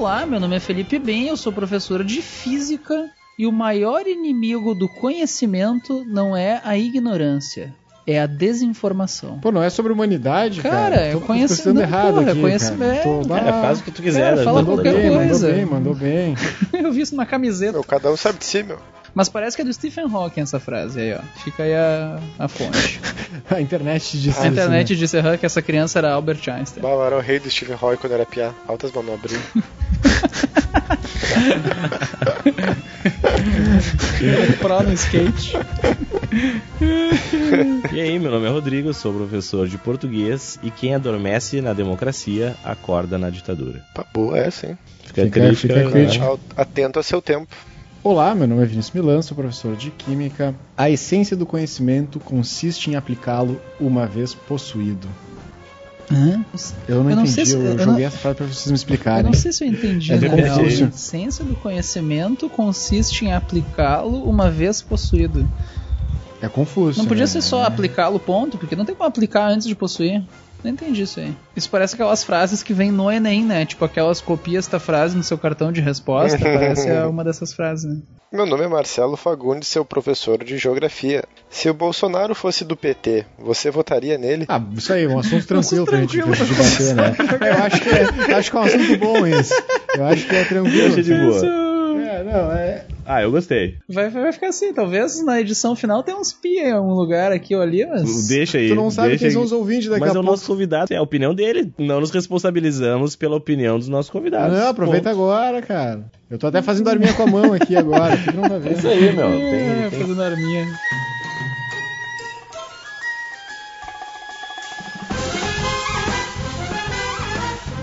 Olá, meu nome é Felipe Bem, eu sou professor de física e o maior inimigo do conhecimento não é a ignorância, é a desinformação. Pô, não é sobre humanidade, cara. Cara, é Tô conhecimento. pensando errado porra, é aqui, conhecimento. cara. Tô- Cara, Ah, faz o que tu quiser. Cara, né? fala mandou qualquer bem, coisa. mandou bem, mandou bem. Eu vi isso na camiseta. Meu, cada um sabe de si, meu. Mas parece que é do Stephen Hawking essa frase aí, ó. Fica aí a, a fonte. A internet disse A isso, internet né? disse que essa criança era Albert Einstein. Bah, era o rei do Stephen Hawking quando era piá. Altas manobrinhas. Pro no skate. E aí, meu nome é Rodrigo, sou professor de português e quem adormece na democracia acorda na ditadura. Pá, boa essa, hein? Fica, Fica- crítica, fica né? crítica. Ao- Atento a seu tempo. Olá, meu nome é Vinícius Milan, sou professor de Química. A essência do conhecimento consiste em aplicá-lo uma vez possuído. Hã? Eu não Eu não entendi, sei se- eu, eu joguei não- essa frase pra vocês me Eu explicarem. não sei se eu entendi, É confuso. A ciência do conhecimento consiste em aplicá-lo uma vez possuído. É confuso. Não podia né? ser só aplicá-lo, ponto, porque não tem como aplicar antes de possuir. Não entendi isso aí. Isso parece aquelas frases que vem no Enem, né? Tipo aquelas copias da frase no seu cartão de resposta. parece é uma dessas frases, né? Meu nome é Marcelo Fagundes, seu professor de geografia. Se o Bolsonaro fosse do PT, você votaria nele? Ah, isso aí, um assunto tranquilo pra gente tranquilo. debater, né? Eu acho que, é, acho que é um assunto bom esse. Eu acho que é tranquilo. Achei de boa. É, não, é. Ah, eu gostei. Vai, vai ficar assim, talvez na edição final tenha uns pia em algum lugar aqui ou ali, mas. Deixa aí. Tu não sabe quem são aí. os ouvintes daqui Mas a é o pouco. nosso convidado, é a opinião dele. Não nos responsabilizamos pela opinião dos nossos convidados. não, aproveita Ponto. agora, cara. Eu tô até fazendo arminha com a mão aqui agora. Não tá É vendo. isso aí, meu. É, Tem, tem... fazendo arminha.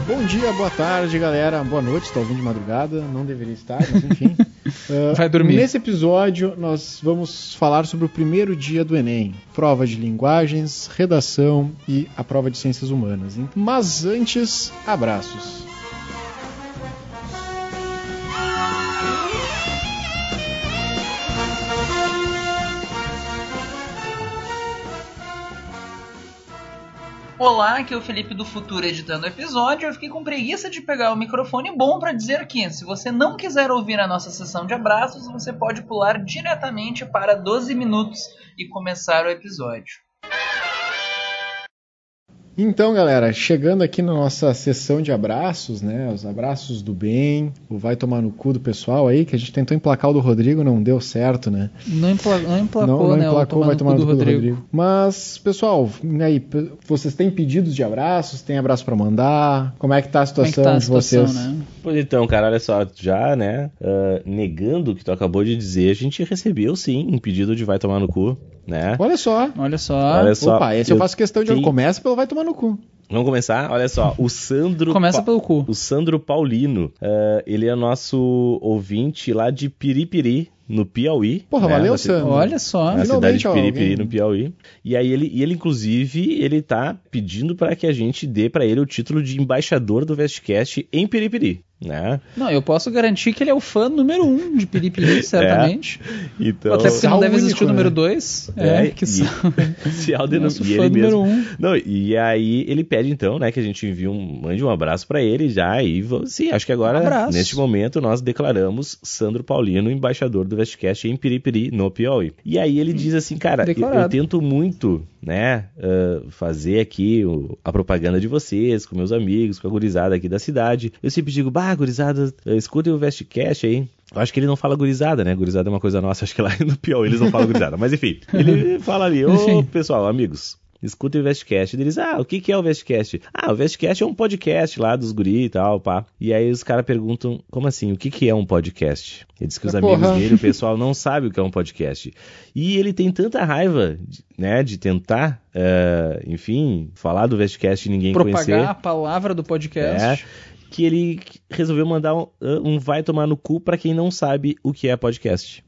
Bom dia, boa tarde, galera. Boa noite, tá ouvindo de madrugada. Não deveria estar, mas enfim. Ah, Vai dormir. Nesse episódio, nós vamos falar sobre o primeiro dia do Enem. Prova de linguagens, redação e a prova de ciências humanas. Mas antes, abraços. Olá, aqui é o Felipe do Futuro editando o episódio. Eu fiquei com preguiça de pegar o microfone bom para dizer que, se você não quiser ouvir a nossa sessão de abraços, você pode pular diretamente para 12 minutos e começar o episódio. Então, galera, chegando aqui na nossa sessão de abraços, né? Os abraços do bem, o vai tomar no cu do pessoal aí, que a gente tentou emplacar o do Rodrigo, não deu certo, né? Não, empla, não emplacou, não, não né? o emplacou, vai no tomar cu no cu do Rodrigo. Mas, pessoal, aí, vocês têm pedidos de abraços? Tem abraço pra mandar? Como é que tá a Como é que situação tá a de situação, vocês? né? Pois então, cara, olha só, já, né, ah, negando o que tu acabou de dizer, a gente recebeu sim um pedido de vai tomar no cu, né? Olha só. Olha só. Olha só, Opa, esse eu, eu faço questão de tenho- começa pelo vai tomar no cu. Vamos começar? Olha só, o Sandro. Começa Pa- pelo cu. O Sandro Paulino, ah, ele é nosso ouvinte lá de Piripiri, no Piauí. Porra, né, valeu, na Sandro. Olha só. Na cidade de Piripiri, alguém- no Piauí. E aí ele, e ele inclusive, ele tá pedindo para que a gente dê para ele o título de embaixador do Vestcast em Piripiri, né? Não, eu posso garantir que ele é o fã número um de Piripiri, certamente. Então, Até porque não Sal deve único, existir o né? número dois. É, É, que e- sal. se autodenom- Nosso e fã ele número mesmo. um. Não, e aí ele pede então, né, que a gente envie um, mande um abraço pra ele já e sim, acho que agora Um neste momento nós declaramos Sandro Paulino embaixador do Vestcast em Piripiri, no Piauí. E aí ele diz assim, cara, eu, eu tento muito, né, ah, fazer aqui o- a propaganda de vocês com meus amigos, com a gurizada aqui da cidade. Eu sempre digo, bah, gurizada, escutem o Vestcast aí. Eu acho que ele não fala gurizada, né? Gurizada é uma coisa nossa, acho que lá no Piauí eles não falam gurizada. Mas enfim, ele fala ali, ô pessoal, amigos, escutem o Vestcast. Eles, ah, o que, que é o Vestcast? Ah, o Vestcast é um podcast lá dos guri e tal, pá. E aí os caras perguntam, como assim, o que, que é um podcast? Ele diz que os Ah, amigos dele, o pessoal não sabe o que é um podcast. E ele tem tanta raiva, de- né, de tentar, eh, enfim, falar do Vestcast e ninguém Propagar conhecer a palavra do podcast. que ele resolveu mandar um, um vai tomar no cu pra quem não sabe o que é podcast.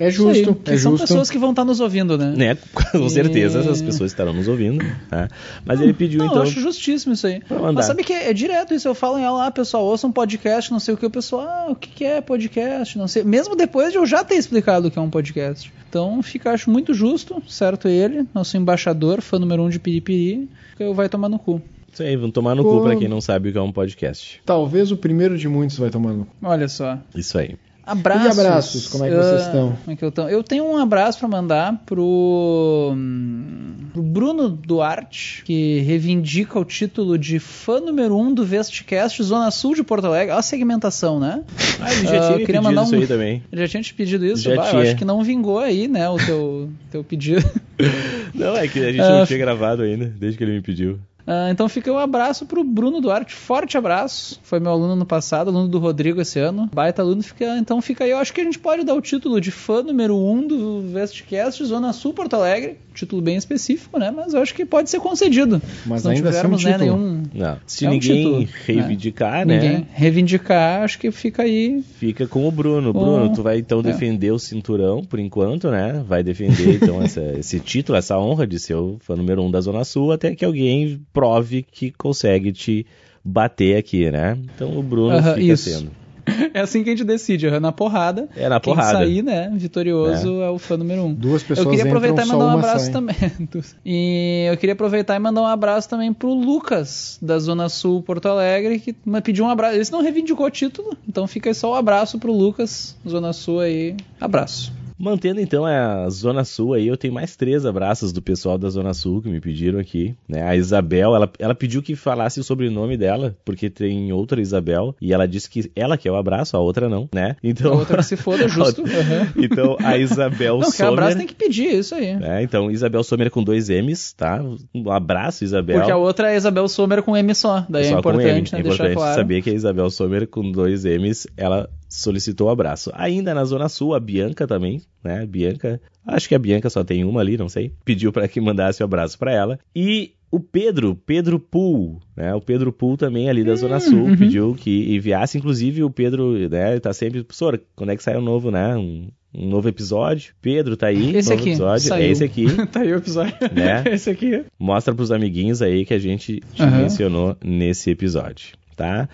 É aí, justo, que é são justo. pessoas que vão estar nos ouvindo, né? Né? Com certeza É. essas pessoas estarão nos ouvindo. Tá? Mas ele pediu Não, então. eu acho justíssimo isso aí. Mas sabe que é, é direto isso, eu falo em aula, ah, pessoal, ouça um podcast, não sei o que, o pessoal, ah, o que, que é podcast, não sei. Mesmo depois de eu já ter explicado o que é um podcast. Então fica, acho muito justo, certo ele, nosso embaixador, fã número um de Piripiri, que eu vai tomar no cu. Isso aí, vão tomar no cu pra quem não sabe o que é um podcast. Talvez o primeiro de muitos vai tomar no cu. Olha só. Isso aí. Abraços. E abraços, como é que vocês Ah, estão? como é que eu, tô? eu tenho um abraço pra mandar pro, hum, pro Bruno Duarte, que reivindica o título de fã número 1 um do Vestcast Zona Sul de Porto Alegre. Olha a segmentação, né? Ah, ele já Ah, tinha eu me queria pedido mandar isso um- aí também. Ele já tinha te pedido isso? Já Bah, Eu tinha. acho que não vingou aí, né, o teu, teu pedido. Não, é que a gente Ah, não tinha gravado ainda, desde que ele me pediu. Ah, então fica um abraço pro Bruno Duarte, forte abraço. Foi meu aluno no passado, aluno do Rodrigo esse ano. Baita aluno, fica, então fica aí. Eu acho que a gente pode dar o título de fã número 1 um do Vestcast Zona Sul Porto Alegre. Título bem específico, né? Mas eu acho que pode ser concedido. Mas Se não ainda assim é um tivermos né, título. nenhum. Não. Se É um ninguém título, reivindicar, né? Ninguém reivindicar, acho que fica aí. Fica com o Bruno. Bruno, Oh, tu vai então é. defender o cinturão por enquanto, né? Vai defender então essa- esse título, essa honra de ser o fã número um da Zona Sul, até que alguém prove que consegue te bater aqui, né? Então o Bruno fica isso. sendo. É assim que a gente decide, aham, na porrada. É na Quem porrada. sair, né, vitorioso é, o fã número 1. Um. Duas pessoas Eu queria aproveitar e mandar um abraço sai. também. E eu queria aproveitar e mandar um abraço também pro Lucas, da Zona Sul Porto Alegre, que me pediu um abraço. Esse não reivindicou o título, então fica aí só o abraço pro Lucas, Zona Sul aí. Abraço. Mantendo então a Zona Sul aí, eu tenho mais três abraços do pessoal da Zona Sul que me pediram aqui, né? A Isabel, ela, ela pediu que falasse o sobrenome dela, porque tem outra Isabel, e ela disse que ela quer o abraço, a outra não, né? A Então, outra que se foda, justo. aham. então a Isabel Não, Sommer... abraço tem que pedir, isso aí. É, então, Isabel Sommer com dois M's, tá? Um abraço, Isabel. Porque a outra é a Isabel Sommer com M só. Daí é Só M. importante, né, É deixar importante claro. saber que a Isabel Sommer com dois M's, ela solicitou o abraço. Ainda na Zona Sul, a Bianca também, né? Bianca, acho que a Bianca só tem uma ali, não sei. Pediu para que mandasse o abraço para ela. E o Pedro, Pedro Pool, né? O Pedro Pool também ali da Zona Sul uhum. pediu que enviasse, inclusive o Pedro, né, tá sempre, professor, quando é que sai um novo, né? Um, um novo episódio. Pedro tá aí, Esse novo aqui, episódio. saiu. É esse aqui. tá aí o episódio. Né? Esse aqui. Mostra pros amiguinhos aí que a gente te Aham. mencionou nesse episódio, tá?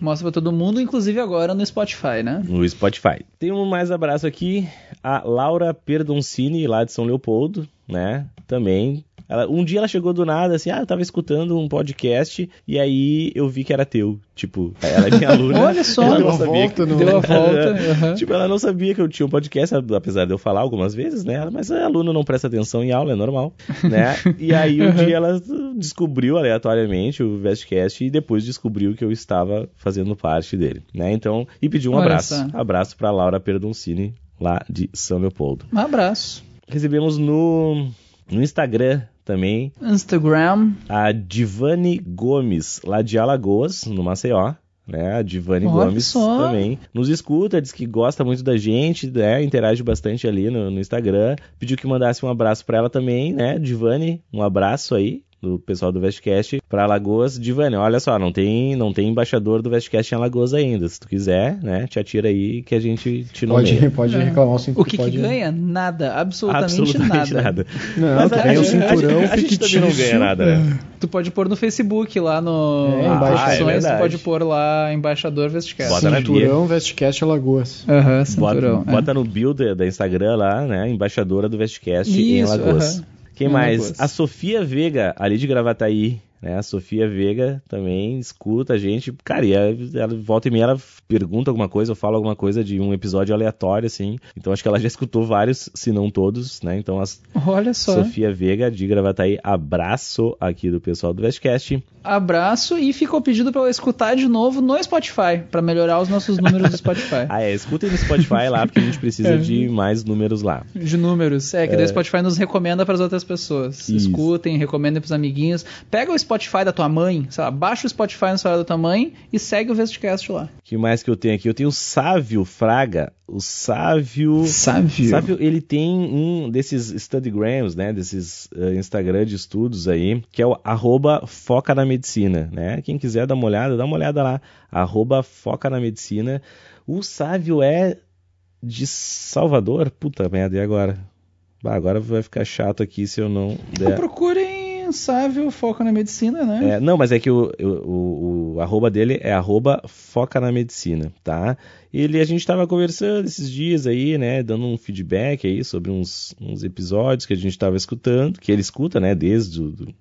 Mostra pra todo mundo, inclusive agora no Spotify, né? No Spotify. Tem um mais abraço aqui, a Laura Perdoncini, lá de São Leopoldo, né? Também. Ela- um dia ela chegou do nada, assim, ah, eu tava escutando um podcast e aí eu vi que era teu. Tipo, ela é minha aluna. Olha só. ela não sabia volta que... Deu a volta. aham. Tipo, ela não sabia que eu tinha um podcast, apesar de eu falar algumas vezes, né? Mas a aluno não presta atenção em aula, é normal, né? E aí um dia ela descobriu aleatoriamente o Vestcast e depois descobriu que eu estava fazendo parte dele, né? Então, e pediu um Olha abraço. só. Abraço para Laura Perdoncini, lá de São Leopoldo. Um abraço. Recebemos no, no Instagram também Instagram. a Divane Gomes, lá de Alagoas, no Maceió. Né, a Divane Olha Gomes só. também nos escuta, diz que gosta muito da gente, né, interage bastante ali no, no Instagram. Pediu que mandasse um abraço pra ela também, né, Divane, um abraço aí do pessoal do Vestcast pra Alagoas. Divane, olha só, não tem, não tem embaixador do Vestcast em Alagoas ainda. Se tu quiser, né, te atira aí que a gente te nomeia. Pode, pode É. reclamar o cinturão. O que, que pode... ganha? Nada. Absolutamente, Absolutamente nada. nada. Não, Mas tu a, ganha o a cinturão gente, a gente também não ganha nada, né? Tu pode pôr no Facebook lá no É, nas embaixador. opções, Ah, é tu pode pôr lá embaixador Vestcast. Bota Cinturão Vestcast Alagoas. Aham, Bota, cinturão. é. bota no build da Instagram lá, né? Embaixadora do Vestcast em Alagoas. aham. Quem Em mais? A Sofia Veiga, ali de Gravataí. Né? A Sofia Veiga também escuta a gente. Cara, e ela, ela volta e meia, ela pergunta alguma coisa ou fala alguma coisa de um episódio aleatório, assim. Então acho que ela já escutou vários, se não todos, né? Então a Olha só. Sofia Veiga de Gravataí, abraço aqui do pessoal do Vestcast. Abraço e ficou pedido pra eu escutar de novo no Spotify, pra melhorar os nossos números do Spotify. Ah, é, escutem no Spotify lá, porque a gente precisa É. de mais números lá. De números. É, que daí o Spotify nos recomenda pras outras pessoas. Isso. Escutem, recomendem pros amiguinhos. Pega o Spotify da tua mãe, sei lá, baixa o Spotify no celular da tua mãe e segue o Vestcast lá. que mais que eu tenho aqui? Eu tenho o Sávio Fraga. O Sávio. Sávio. Sávio, ele tem um desses Studygrams, né? Desses eh, Instagram de estudos aí, que é o arroba Foca na Medicina, né? Quem quiser dar uma olhada, dá uma olhada lá. Arroba Foca na Medicina. O Sávio é de Salvador? Puta merda, e agora? Bah, agora vai ficar chato aqui se eu não Então der. procurem Sávio Foco na Medicina, né? É, não, mas é que o, o, o, arroba dele é arroba foca na medicina, tá? Ele, a gente tava conversando esses dias aí, né, dando um feedback aí sobre uns, uns episódios que a gente tava escutando, que ele escuta, né, desde o do,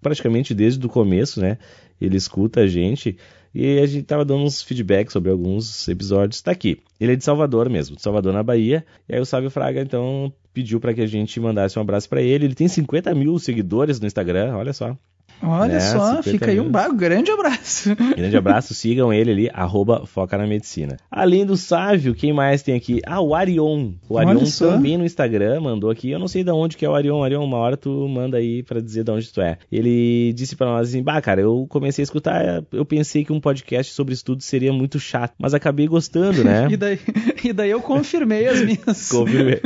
praticamente desde o começo, né? Ele escuta a gente e a gente tava dando uns feedbacks sobre alguns episódios. Tá aqui. Ele é de Salvador mesmo, de Salvador na Bahia. E aí o Sábio Fraga, então, pediu para que a gente mandasse um abraço para ele. Ele tem 50 mil seguidores no Instagram, olha só. Olha É, só, 50 fica aí um mil. ba- grande abraço. Grande abraço, sigam ele ali, arroba Foca na Medicina. Além do Sávio, quem mais tem aqui? Ah, o Arion. O Olha Arion só. também no Instagram mandou aqui. Eu não sei de onde que é o Arion. Arion, uma hora tu manda aí pra dizer de onde tu é. Ele disse pra nós assim, bah, cara, eu comecei a escutar, eu pensei que um podcast sobre estudo seria muito chato, mas acabei gostando, né? E daí, e daí eu confirmei as minhas. Confirmei.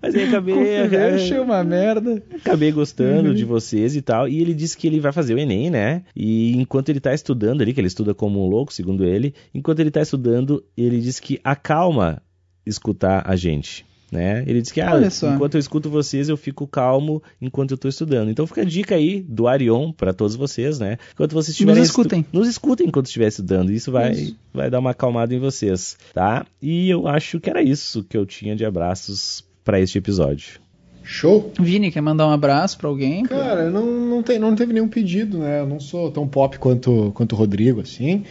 Mas aí acabei, Confirmei, achei uma merda. acabei gostando Uhum. de vocês e tal. E ele disse que ele vai fazer o Enem, né? E enquanto ele tá estudando ali, que ele estuda como um louco, segundo ele, enquanto ele tá estudando, ele disse que acalma escutar a gente. Né? Ele disse que ah, enquanto eu escuto vocês, eu fico calmo enquanto eu tô estudando. Então fica a dica aí do Arion para todos vocês, né? Enquanto vocês estiverem Nos escutem. nos escutem enquanto estiver estudando. Isso vai, Isso. vai dar uma acalmada em vocês, tá? E eu acho que era isso que eu tinha de abraços para este episódio. Show? Vini, quer mandar um abraço pra alguém? Cara, não, não, tem, não teve nenhum pedido, né? Eu não sou tão pop quanto, quanto o Rodrigo, assim.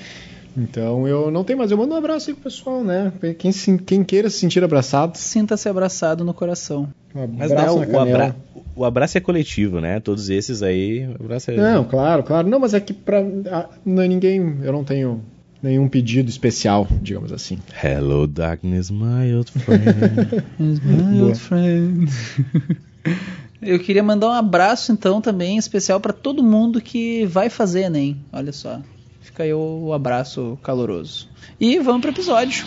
Então eu não tenho mais. Eu mando um abraço aí pro pessoal, né? Quem, se- quem queira se sentir abraçado, Sinta-se abraçado no coração. um Mas né, abraço o, na o canela. abra- o abraço é coletivo, né? Todos esses aí, o abraço é... Não, claro, claro. Não, mas é que pra não é ninguém. Eu não tenho nenhum pedido especial, digamos assim. Hello darkness, my old friend. My old friend. Eu queria mandar um abraço então também especial pra todo mundo que vai fazer Enem. Olha só. Fica aí o, o abraço caloroso. E vamos pro episódio.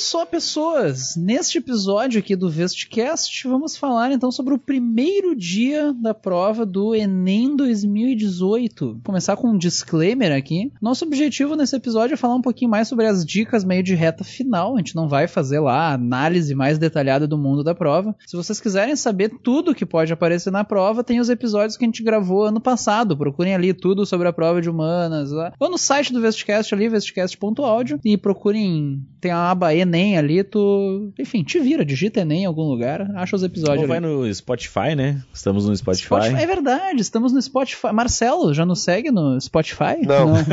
Só, pessoas. Neste episódio aqui do Vestcast, vamos falar então sobre o primeiro dia da prova do Enem 2018. Vou começar com um disclaimer aqui. Nosso objetivo nesse episódio é falar um pouquinho mais sobre as dicas meio de reta final. A gente não vai fazer lá a análise mais detalhada do mundo da prova. Se vocês quiserem saber tudo que pode aparecer na prova, tem os episódios que a gente gravou ano passado. Procurem ali tudo sobre a prova de humanas. Lá. Ou no site do Vestcast ali, vestcast.audio, e procurem. Tem a aba Enem ali, tu. Enfim, te vira, digita Enem em algum lugar, acha os episódios Ou vai ali. no Spotify, né? Estamos no Spotify. Spotify, É verdade, estamos no Spotify. Marcelo, já nos segue no Spotify? Não.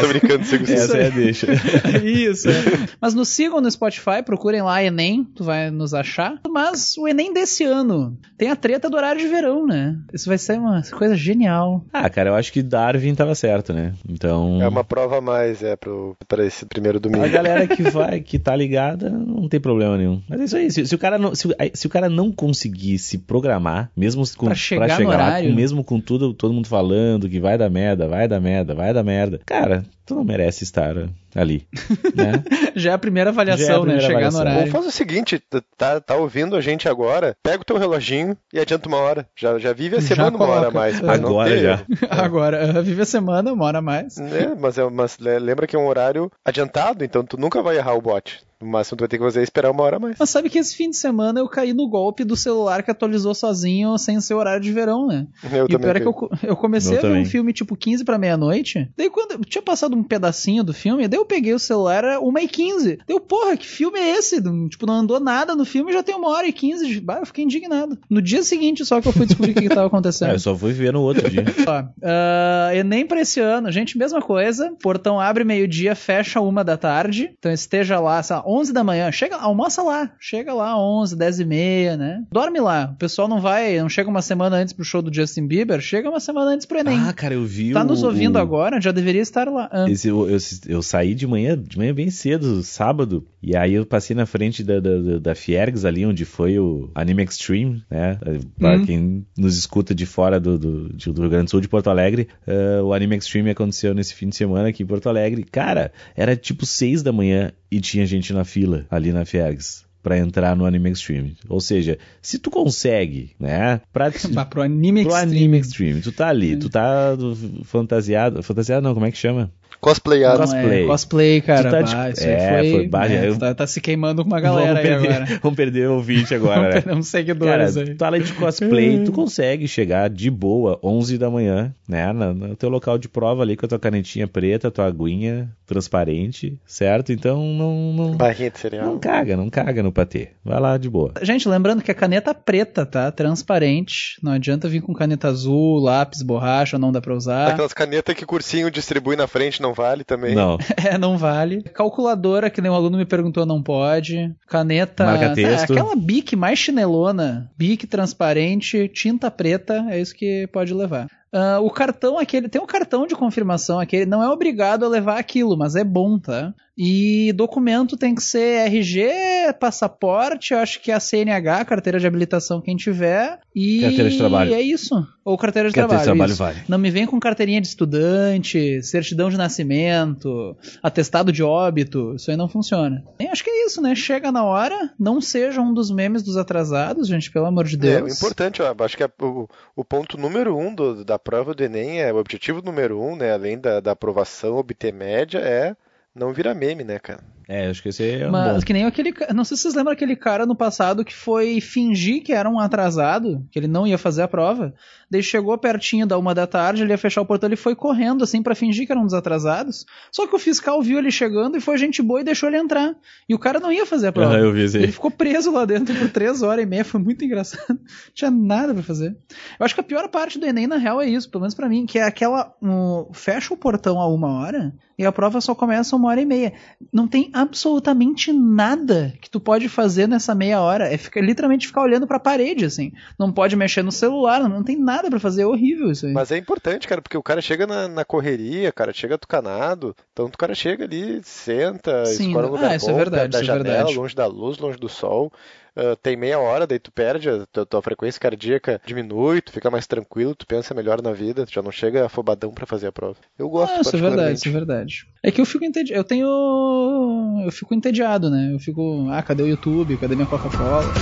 Tô brincando, sigo. Essa é a deixa. Isso. é. Mas nos sigam no Spotify, procurem lá Enem, tu vai nos achar. Mas o Enem desse ano tem a treta do horário de verão, né? Isso vai ser uma coisa genial. Ah, cara, eu acho que Darwin tava certo, né? Então. É uma prova a mais, é, pro, pra esse primeiro domingo. A galera que vai, que tá ligada, não tem problema nenhum. Mas é isso aí. Se, se o, cara não, se, o- se o cara não conseguir se programar, mesmo com, Pra chegar no lá, horário. com- mesmo com tudo, todo mundo falando que vai dar merda, vai dar merda, vai dar merda, cara, tu não merece estar ali, né? Já é a primeira Já é a avaliação, né? primeira Chegar avaliação. no Ou horário. faz o seguinte, tá, tá ouvindo a gente agora, pega o teu reloginho e adianta uma hora. Já, já vive a Já semana uma hora a coloca. mais. Agora já. Agora, vive a semana, uma hora a mais. É, mas, é, mas le- lembra que é um horário adiantado, então tu nunca vai errar o bot. No máximo tu vai ter que fazer é esperar uma hora a mais. Mas sabe que esse fim de semana eu caí no golpe do celular que atualizou sozinho sem ser horário de verão, né? Eu e o também pior é que eu, eu comecei Eu a ver também. um filme tipo 15 pra meia-noite. Daí quando eu tinha passado um pedacinho do filme, daí eu peguei o celular, era 1 e 15 Deu, porra, que filme é esse? Tipo, não andou nada no filme já tem uma hora e 15 de... Bah, eu fiquei indignado. No dia seguinte só que eu fui descobrir o que, que tava acontecendo. Ah, eu só fui ver no outro dia. Ó, ah, Enem pra esse ano, gente, mesma coisa. Portão abre meio-dia, fecha uma da tarde. Então esteja lá, sei lá, 11 da manhã. Chega, almoça lá. Chega lá, 11, 10 e meia, né? Dorme lá. O pessoal não vai, não chega uma semana antes pro show do Justin Bieber, chega uma semana antes pro Enem. Ah, cara, eu vi tá nos ouvindo o- agora, já deveria estar lá. Ah, Esse, eu, eu, eu saí de manhã, de manhã bem cedo, sábado, e aí eu passei na frente da, da, da- Fiergs ali, onde foi o Anime Extreme, né? Pra Uhum. quem nos escuta de fora do, do, do Rio Grande do Sul, de Porto Alegre, eh, o Anime Extreme aconteceu nesse fim de semana aqui em Porto Alegre. Cara, era tipo seis da manhã e tinha gente na fila ali na Fiergs. Pra entrar no Anime Extreme. Ou seja, se tu consegue, né? Pra, Vá pro anime pro extreme. Anime Extreme, tu tá ali, tu tá do- fantasiado. Fantasiado não, como é que chama? Cosplayado. Não Cosplay. É, cosplay, cara. Tá de- bah, isso aí É, foi. foi- bah, né, eu- tá, tá se queimando com uma galera vamos, aí perder, agora. vamos perder o ouvinte agora, Vamos né? perder uns Cara, seguidores aí. tu além de cosplay, tu consegue chegar de boa, 11 da manhã, né? No, no teu local de prova ali com a tua canetinha preta, tua aguinha transparente, certo? Então não, não, Barrinha de cereal. não caga, não caga no patê. Vai lá de boa. Gente, lembrando que a caneta preta, tá? Transparente. Não adianta vir com caneta azul, lápis, borracha, não dá pra usar. Aquelas canetas que cursinho distribui na frente não vale também. Não. É, não vale. Calculadora, que nem um aluno me perguntou, não pode. Caneta. Marca-texto. É, aquela bic mais chinelona. Bic transparente, tinta preta, é isso que pode levar. Ah, o cartão, aquele. Tem um cartão de confirmação, aquele. Não é obrigado a levar aquilo, mas é bom, tá? E documento tem que ser RG, passaporte, eu acho que é a CNH, carteira de habilitação, quem tiver. E Carteira de trabalho. é isso. Ou carteira de Carteira de trabalho. trabalho isso. vale. Não me vem com carteirinha de estudante, certidão de nascimento, atestado de óbito. Isso aí não funciona. E acho que é isso, né? Chega na hora, não seja um dos memes dos atrasados, gente, pelo amor de É, o Deus. importante, eu acho que é o, o ponto número um do- da prova do Enem é o objetivo número um, né? Além da, da aprovação, obter média, é não virar meme, né, cara? É, acho que esse é um Mas bom. que nem aquele. Não sei se vocês lembram aquele cara no passado que foi fingir que era um atrasado, que ele não ia fazer a prova. Daí chegou pertinho da uma da tarde, ele ia fechar o portão, ele foi correndo, assim, pra fingir que era um dos atrasados. Só que o fiscal viu ele chegando e foi gente boa e deixou ele entrar. E o cara não ia fazer a prova. Ele ficou preso lá dentro por três horas e meia, foi muito engraçado. Não tinha nada pra fazer. Eu acho que a pior parte do Enem, na real, é isso, pelo menos pra mim, que é aquela. um, fecha o portão a uma hora e a prova só começa a uma hora e meia. Não tem absolutamente nada que tu pode fazer nessa meia hora. É ficar, literalmente ficar olhando pra parede, assim. Não pode mexer no celular, não, não tem nada pra fazer. É horrível isso aí. Mas é importante, cara, porque o cara chega na, na correria, cara, chega tucanado, então o cara chega ali, senta, Sim, escolhe um lugar ah, isso é bom, verdade, perto da isso é janela, verdade. longe da luz, longe do sol. ah, tem meia hora, daí tu perde, a tua, tua frequência cardíaca diminui, tu fica mais tranquilo, tu pensa melhor na vida, tu já não chega afobadão pra fazer a prova. Eu gosto Ah, isso é verdade, isso é verdade. É que eu fico entediado. Eu tenho. Eu fico entediado, né? Eu fico. Ah, cadê o YouTube? Cadê minha Coca-Cola?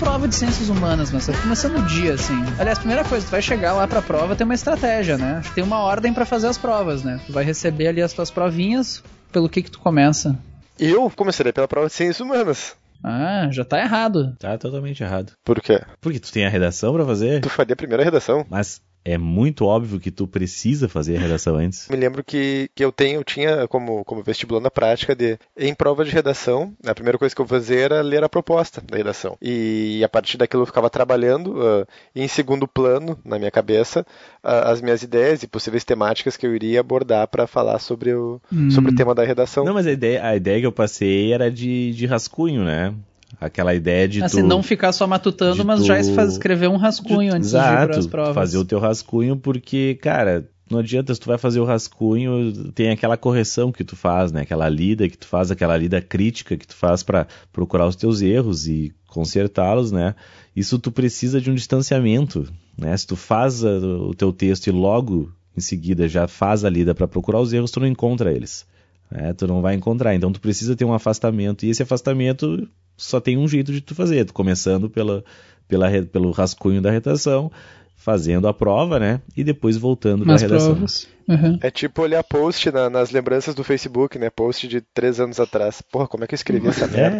Prova de ciências humanas, mas começando o dia, assim. Aliás, primeira coisa, tu vai chegar lá pra prova, tem uma estratégia, né? Acho que Tem uma ordem pra fazer as provas, né? Tu vai receber ali as tuas provinhas, pelo que que tu começa. Eu começaria pela prova de ciências humanas. Ah, já tá errado. Tá totalmente errado. Por quê? Porque tu tem a redação pra fazer, Tu faria a primeira redação. mas é muito óbvio que tu precisa fazer a redação antes. Me lembro que, que eu tenho, eu tinha como, como vestibulando a prática de, em prova de redação, a primeira coisa que eu fazia era ler a proposta da redação. E a partir daquilo eu ficava trabalhando ah, em segundo plano, na minha cabeça, ah, as minhas ideias e possíveis temáticas que eu iria abordar para falar sobre o, sobre o tema da redação. Não, mas a ideia, a ideia que eu passei era de, de rascunho, né? Aquela ideia de assim, tu... não ficar só matutando, de mas tu- já escrever um rascunho antes de ir Exato, pras provas. fazer o teu rascunho, porque, cara, não adianta se tu vai fazer o rascunho, tem aquela correção que tu faz, né? Aquela lida que tu faz, aquela lida crítica que tu faz pra procurar os teus erros e consertá-los, né? Isso tu precisa de um distanciamento, né? Se tu faz o teu texto e logo em seguida já faz a lida pra procurar os erros, tu não encontra eles. né? Tu não vai encontrar. Então tu precisa ter um afastamento. E esse afastamento só tem um jeito de tu fazer. Tu começando pela, pela, pelo rascunho da redação, fazendo a prova, né? E depois voltando para a redação. provas. Uhum. É tipo olhar post na- nas lembranças do Facebook, né? Post de três anos atrás. Porra, como é que eu escrevi essa merda?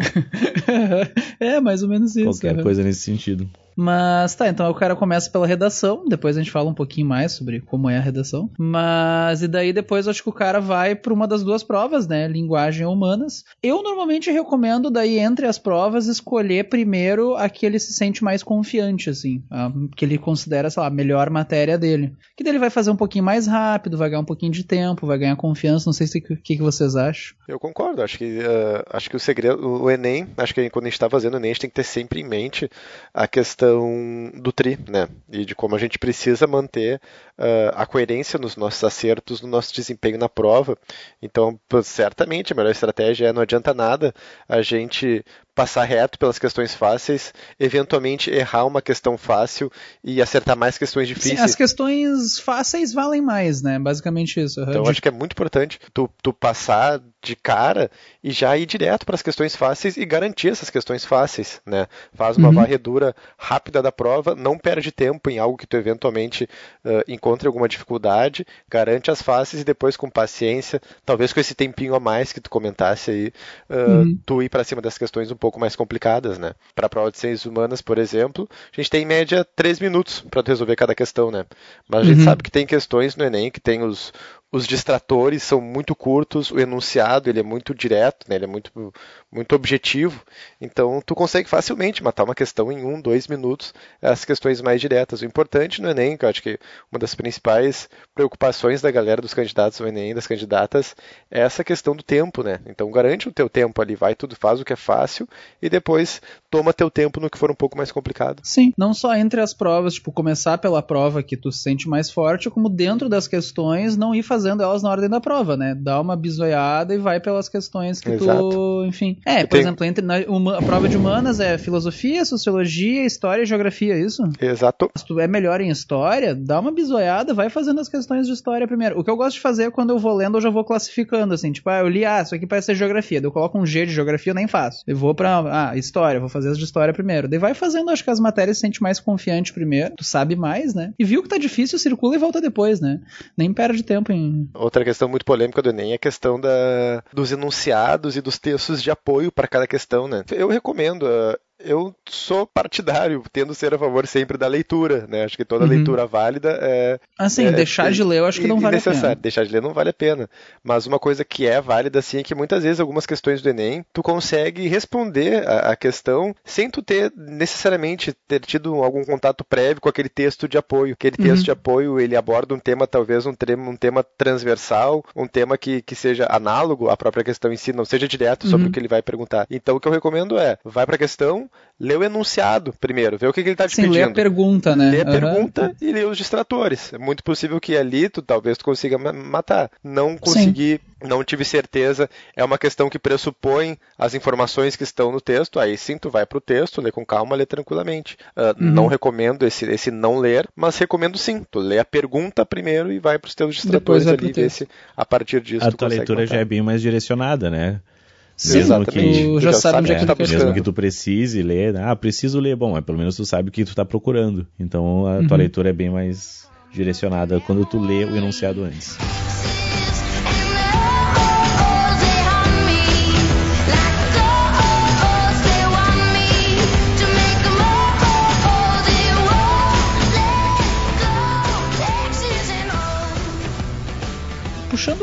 É, é, mais ou menos isso. qualquer uhum. coisa nesse sentido. Mas tá, então o cara começa pela redação, depois a gente fala um pouquinho mais sobre como é a redação. Mas e daí depois eu acho que o cara vai para uma das duas provas, né, linguagem ou humanas. Eu normalmente recomendo daí entre as provas escolher primeiro a que ele se sente mais confiante assim, a que ele considera, sei lá, a melhor matéria dele. Que daí ele vai fazer um pouquinho mais rápido, vai ganhar um pouquinho de tempo, vai ganhar confiança, não sei se o que, que vocês acham. Eu concordo, acho que, eh, acho que o segredo, o Enem, acho que quando a gente está fazendo o Enem, a gente tem que ter sempre em mente a questão do tri, né? E de como a gente precisa manter eh, a coerência nos nossos acertos, no nosso desempenho na prova. Então, certamente, a melhor estratégia é não adianta nada a gente passar reto pelas questões fáceis, eventualmente errar uma questão fácil e acertar mais questões Sim, difíceis. as questões fáceis valem mais, né? Basicamente isso. Então, De- acho que é muito importante tu, tu passar de cara e já ir direto para as questões fáceis e garantir essas questões fáceis, né? Faz uma Uhum. varredura rápida da prova, não perde tempo em algo que tu eventualmente ah, encontre alguma dificuldade, garante as fáceis e depois com paciência, talvez com esse tempinho a mais que tu comentasse aí, ah, Uhum. tu ir para cima das questões um pouco mais complicadas, né? Para a prova de ciências humanas, por exemplo, a gente tem em média três minutos para resolver cada questão, né? Mas a gente Uhum. sabe que tem questões no Enem que tem os, os distratores são muito curtos, o enunciado ele é muito direto, né? ele é muito, muito objetivo, então tu consegue facilmente matar uma questão em um, dois minutos, as questões mais diretas. O importante no Enem, que eu acho que uma das principais preocupações da galera dos candidatos ao Enem, das candidatas, é essa questão do tempo, né? Então garante o teu tempo ali, vai tudo, faz o que é fácil e depois toma teu tempo no que for um pouco mais complicado. Sim, não só entre as provas, tipo, começar pela prova que tu se sente mais forte, como dentro das questões, não ir fazendo elas na ordem da prova, né? Dá uma bisoiada e vai pelas questões que tu, Exato. enfim. É, por tem- exemplo, entre na, uma- a prova de humanas é filosofia, sociologia, história e geografia, é isso? Exato. Se tu é melhor em história, dá uma bisoiada, vai fazendo as questões de história primeiro. O que eu gosto de fazer é quando eu vou lendo, eu já vou classificando, assim, tipo, ah, eu li, ah, isso aqui parece ser geografia, daí eu coloco um G de geografia, eu nem faço. Eu vou pra, ah, história, vou fazer as de história primeiro. Daí vai fazendo, acho que as matérias se sente mais confiante primeiro, tu sabe mais, né? E viu que tá difícil, circula e volta depois, né? Nem perde tempo em... Outra questão muito polêmica do Enem é a questão da, dos enunciados e dos textos de apoio para cada questão, né? Eu recomendo. ah, eu sou partidário, tendo ser a favor sempre da leitura, né? Acho que toda Uhum. leitura válida é, Assim, É, deixar e- de ler eu acho que não vale a necessário. pena. Deixar de ler não vale a pena. Mas uma coisa que é válida, assim, é que muitas vezes algumas questões do Enem, tu consegue responder a, a questão sem tu ter necessariamente ter tido algum contato prévio com aquele texto de apoio. Aquele Uhum. texto de apoio, ele aborda um tema, talvez um tema, um tema transversal, um tema que, que seja análogo à própria questão em si, não seja direto sobre Uhum. o que ele vai perguntar. Então o que eu recomendo é, vai para a questão, lê o enunciado primeiro, vê o que, que ele está te Sim, pedindo ler a pergunta, né? lê a Aham. pergunta e lê os distratores. É muito possível que ali tu talvez tu consiga ma- matar. Não consegui, não tive certeza. É uma questão que pressupõe as informações que estão no texto. Aí sim tu vai pro texto, lê com calma, lê tranquilamente. Ah, Uhum. Não recomendo esse, esse não ler, mas recomendo sim. Tu lê a pergunta primeiro e vai pros teus distratores ali, ver texto. se a partir disso A tu tua leitura matar. já é bem mais direcionada, né? Sim, Exatamente. tu Tu já já sabe onde é que tu tá quer mesmo buscando. que tu precise ler, ah, preciso ler, bom, mas pelo menos tu sabe o que tu tá procurando. Então a tua Uhum. leitura é bem mais direcionada quando tu lê o enunciado antes.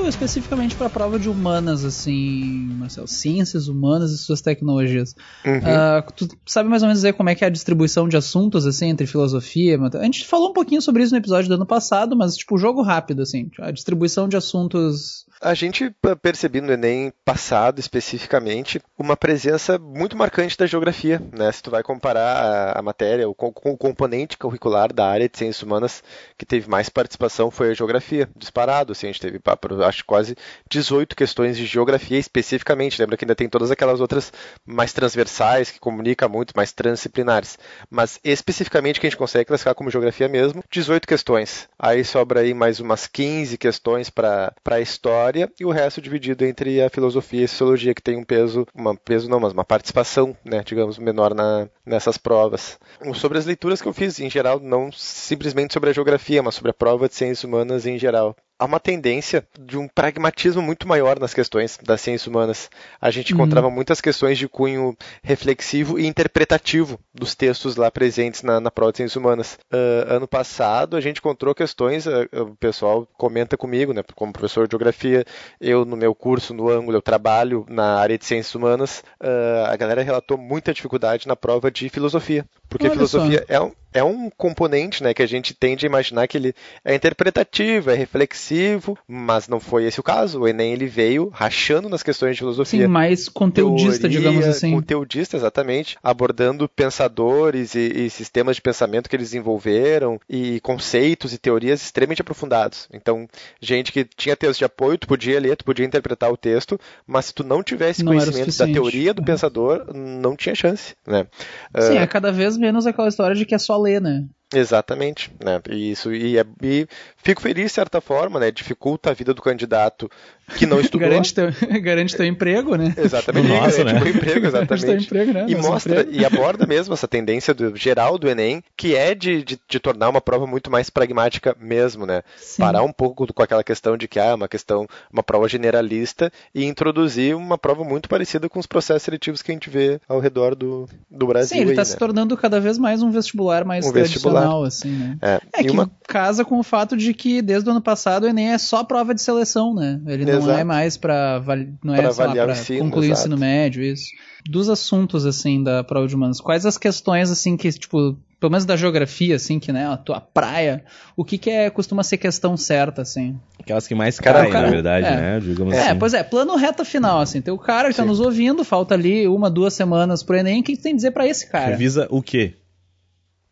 Especificamente para a prova de humanas, assim, Marcelo, ciências humanas e suas tecnologias. Uhum. Ah, tu sabe mais ou menos dizer como é que é a distribuição de assuntos, assim, entre filosofia? A gente falou um pouquinho sobre isso no episódio do ano passado, mas, tipo, jogo rápido, assim, a distribuição de assuntos. A gente percebeu no Enem passado, especificamente, uma presença muito marcante da geografia. Né? Se tu vai comparar a, matéria, o, co- com o componente curricular da área de ciências humanas que teve mais participação foi a geografia, disparado. Assim, a gente teve, acho, quase 18 questões de geografia especificamente. Lembra que ainda tem todas aquelas outras mais transversais, que comunicam muito, mais transdisciplinares. Mas especificamente que a gente consegue classificar como geografia mesmo, 18 questões. Aí sobra aí mais umas 15 questões para a história e o resto dividido entre a filosofia e a sociologia, que tem um peso, uma peso não, mas uma participação, né, digamos, menor na, nessas provas. Sobre as leituras que eu fiz em geral, não simplesmente sobre a geografia, mas sobre a prova de ciências humanas em geral. Há uma tendência de um pragmatismo muito maior nas questões das ciências humanas. A gente Uhum. encontrava muitas questões de cunho reflexivo e interpretativo dos textos lá presentes na, na prova de ciências humanas. Ah, ano passado, a gente encontrou questões, ah, o pessoal comenta comigo, né, como professor de geografia, eu no meu curso, no ângulo, eu trabalho na área de ciências humanas, ah, a galera relatou muita dificuldade na prova de filosofia. Porque Olha filosofia é um, é um componente né, que a gente tende a imaginar que ele é interpretativo, é reflexivo, mas não foi esse o caso. O Enem ele veio rachando nas questões de filosofia. Sim, mais conteudista, teoria, digamos assim. Conteudista, exatamente, abordando pensadores e, e sistemas de pensamento que eles desenvolveram e conceitos e teorias extremamente aprofundados. Então, gente que tinha texto de apoio, tu podia ler, tu podia interpretar o texto, mas se tu não tivesse Não conhecimento da teoria do Uhum. pensador, não tinha chance, né? Sim, Ah, é cada vez menos aquela história de que é só ler, né? Exatamente, né? E isso e, é- e fico feliz de certa forma, né? Dificulta a vida do candidato que não estudou. Garante teu, garante teu emprego, né? Exatamente, Nossa, garante né? emprego, teu exatamente. emprego, né? E Nosso mostra emprego. e aborda mesmo essa tendência do, geral do Enem, que é de, de, de tornar uma prova muito mais pragmática mesmo, né? Sim. Parar um pouco com aquela questão de que ah, é uma questão, uma prova generalista e introduzir uma prova muito parecida com os processos seletivos que a gente vê ao redor do, do Brasil. Sim, ele aí, tá né? se tornando cada vez mais um vestibular mais Um tradicional, assim, né? É, É que uma casa com o fato de que desde o ano passado o Enem é só prova de seleção, né? Ele não Exato. é mais pra, vali- não é, Pra lá, avaliar o ensino, concluir o exato. ensino médio, isso. Dos assuntos, assim, da prova de humanos, quais as questões, assim, que, tipo, pelo menos da geografia, assim, que, né, a tua praia, o que que é, costuma ser questão certa, assim? Aquelas que mais Cara, caem, cara, na verdade, é. né? Digamos É, assim. pois é, plano reta final, assim, tem o cara que tá Sim. nos ouvindo, falta ali uma, duas semanas pro Enem, o que tem a dizer pra esse cara? Revisa o quê?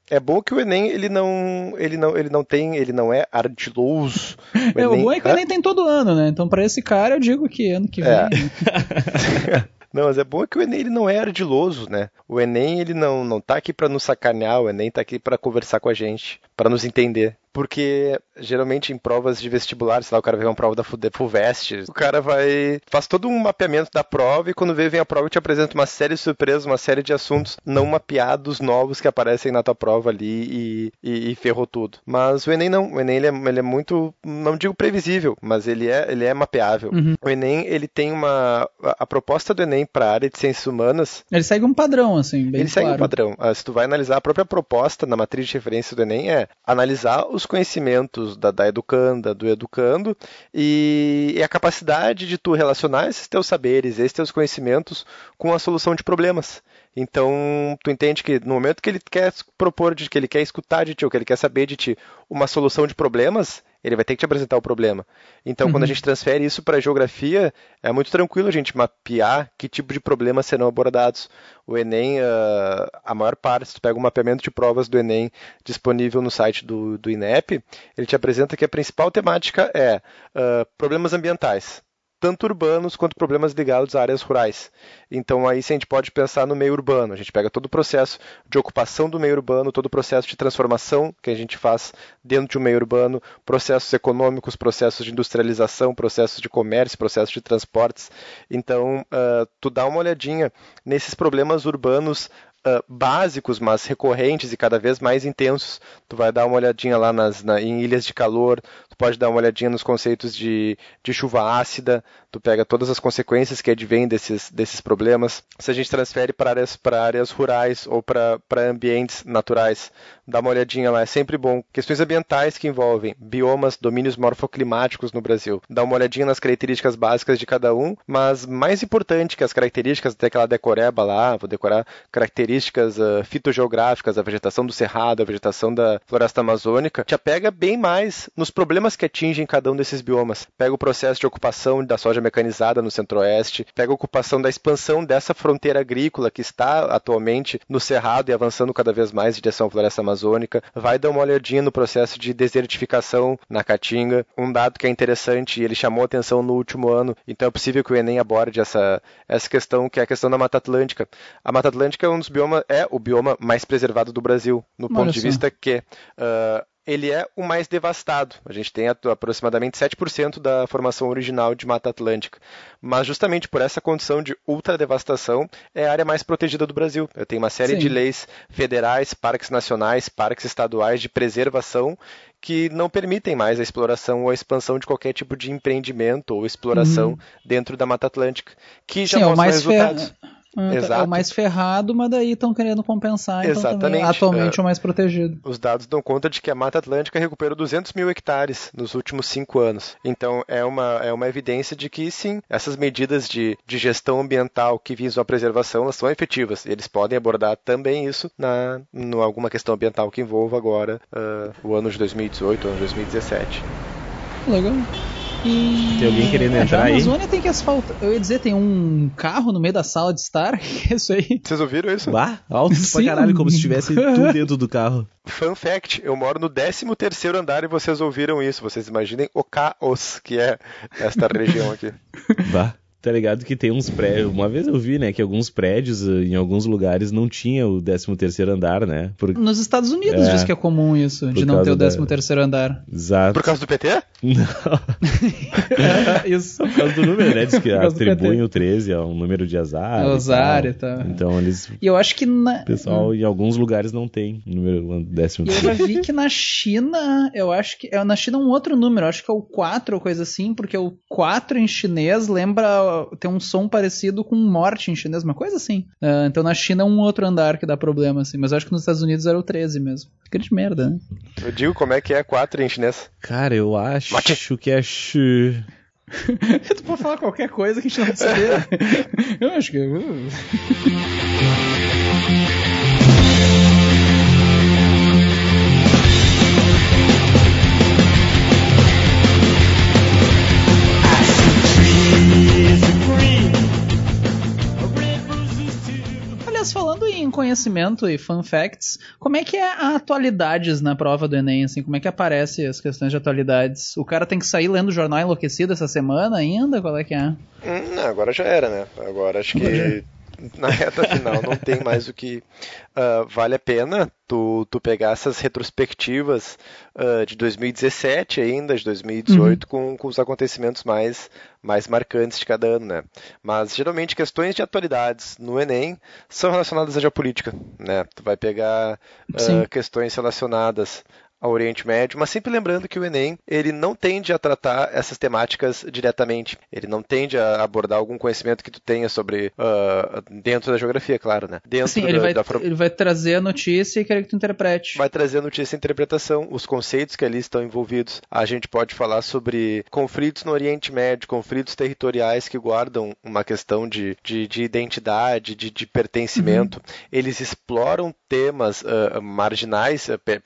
É bom que o Enem ele não, ele não, ele não tem, ele não é ardiloso. É, o bom é que o? Enem tem todo ano, né? Então, pra esse cara, eu digo que ano que vem. É. né? Não, mas é bom que o Enem ele não é ardiloso, né? O Enem ele não, não tá aqui para nos sacanear, o Enem tá aqui para conversar com a gente, para nos entender. Porque geralmente em provas de vestibular, sei lá, o cara vê uma prova da Fulvestre, o cara vai. faz todo um mapeamento da prova e quando vê, vem a prova e te apresenta uma série de surpresas, uma série de assuntos não mapeados novos que aparecem na tua prova ali e, e, e ferrou tudo. Mas o Enem não, o Enem ele é, ele é muito, não digo previsível, mas ele é, ele é mapeável. Uhum. O Enem ele tem uma. A, a proposta do Enem para a área de ciências humanas Ele segue um padrão, assim, bem ele segue claro. um padrão. Ah, Se tu vai analisar a própria proposta na matriz de referência do Enem é analisar os conhecimentos da, da educanda, do educando e, e a capacidade de tu relacionar esses teus saberes, esses teus conhecimentos com a solução de problemas. Então, tu entende que no momento que ele quer propor de que ele quer escutar de ti, ou que ele quer saber de ti uma solução de problemas, ele vai ter que te apresentar o problema. Então, quando a Uhum. gente transfere isso para a geografia, é muito tranquilo a gente mapear que tipo de problemas serão abordados. O Enem, ah, a maior parte, se tu pega o mapeamento de provas do Enem disponível no site do, do INEP, ele te apresenta que a principal temática é ah, problemas ambientais tanto urbanos quanto problemas ligados a áreas rurais. Então aí se a gente pode pensar no meio urbano, a gente pega todo o processo de ocupação do meio urbano, todo o processo de transformação que a gente faz dentro de um meio urbano, processos econômicos, processos de industrialização, processos de comércio, processos de transportes. Então, ah, tu dá uma olhadinha nesses problemas urbanos ah, básicos, mas recorrentes e cada vez mais intensos. Tu vai dar uma olhadinha lá nas, na- em ilhas de calor, tu pode dar uma olhadinha nos conceitos de, de chuva ácida, tu pega todas as consequências que advêm desses, desses problemas. Se a gente transfere para áreas, para áreas rurais ou para para ambientes naturais, dá uma olhadinha lá, é sempre bom. Questões ambientais que envolvem biomas, domínios morfoclimáticos no Brasil. Dá uma olhadinha nas características básicas de cada um, mas mais importante que as características daquela decoreba lá, vou decorar características ah, fitogeográficas, a vegetação do cerrado, a vegetação da floresta amazônica, te apega bem mais nos problemas que atingem cada um desses biomas. Pega o processo de ocupação da soja mecanizada no centro-oeste, pega a ocupação da expansão dessa fronteira agrícola que está atualmente no cerrado e avançando cada vez mais em direção à floresta amazônica, vai dar uma olhadinha no processo de desertificação na Caatinga, um dado que é interessante e ele chamou atenção no último ano, então é possível que o Enem aborde essa, essa questão que é a questão da Mata Atlântica. A Mata Atlântica é um dos biomas, é o bioma mais preservado do Brasil, no Olha ponto de só. vista que ah, ele é o mais devastado. A gente tem aproximadamente 7% da formação original de Mata Atlântica. Mas justamente por essa condição de ultradevastação, é a área mais protegida do Brasil. Eu tenho uma série Sim. de leis federais, parques nacionais, parques estaduais de preservação que não permitem mais a exploração ou a expansão de qualquer tipo de empreendimento ou exploração Uhum. dentro da Mata Atlântica, que já Sim, é mostra fe- resultados. Ah, tá. É Exato. o mais ferrado, mas daí estão querendo compensar. Então também, Exatamente. atualmente É. é o mais protegido. Os dados dão conta de que a Mata Atlântica recuperou 200 mil hectares nos últimos cinco anos. Então é uma, é uma evidência de que sim, essas medidas de, de gestão ambiental que visam a preservação elas são efetivas. Eles podem abordar também isso na em alguma questão ambiental que envolva agora ah, o ano de 2018, o ano de 2017. Legal. E... Tem alguém querendo É, entrar aí? A Amazônia tem que asfaltar. Eu ia dizer, tem um carro no meio da sala de estar. Que é isso aí? Vocês ouviram isso? Bah, alto pra Sim. caralho, como se tivesse tudo dentro do carro. Fun fact, eu moro no 13º andar e vocês ouviram isso. Vocês imaginem o caos que é esta região aqui. Bah. Tá ligado que tem uns prédios. Uma vez eu vi, né, que alguns prédios, eh, em alguns lugares, não tinha o 13 terceiro andar, né? Por... Nos Estados Unidos É. diz que é comum isso, de não ter o causa da- 13 terceiro andar. Exato. Por causa do PT? Não, É, isso. por causa do número, né? Diz que atribuem o 13 a um número de azar. O e azar tal. e tal. Então eles. E eu acho que na... O pessoal em alguns lugares não tem número décimo E eu já vi que na China, eu acho que. É, na China é um outro número, acho que é o 4 ou coisa assim, porque o 4 em chinês lembra. Tem um som parecido com morte em chinês, uma coisa assim. Ah, então na China é um outro andar que dá problema, assim. Mas eu acho que nos Estados Unidos era o 13 mesmo. Grande merda, né? Eu digo como é que é 4 em chinês. Cara, eu acho Mate. que é. Xu. tu pode falar qualquer coisa que a gente não vai saber. eu acho que. Aliás, falando em conhecimento e fun facts, como é que é a atualidades na prova do Enem, assim? Como é que aparece as questões de atualidades? O cara tem que sair lendo o jornal enlouquecido essa semana ainda? Qual é que é? Hum, agora já era, né? Agora acho que na reta final não tem mais o que. ah, vale a pena tu, tu pegar essas retrospectivas ah, de 2017 ainda, de 2018, com, com os acontecimentos mais, mais marcantes de cada ano, né? Mas geralmente questões de atualidades no Enem são relacionadas à geopolítica, né? Tu vai pegar Sim. questões relacionadas ao Oriente Médio, mas sempre lembrando que o Enem ele não tende a tratar essas temáticas diretamente. Ele não tende a abordar algum conhecimento que tu tenha sobre ah, dentro da geografia, claro, né? Dentro Sim, da, ele vai, da ele vai trazer a notícia e querer que tu interprete. vai trazer a notícia e interpretação, os conceitos que ali estão envolvidos. A gente pode falar sobre conflitos no Oriente Médio, conflitos territoriais que guardam uma questão de, de, de identidade, de, de pertencimento. Eles exploram temas ah, marginais, ah, pe-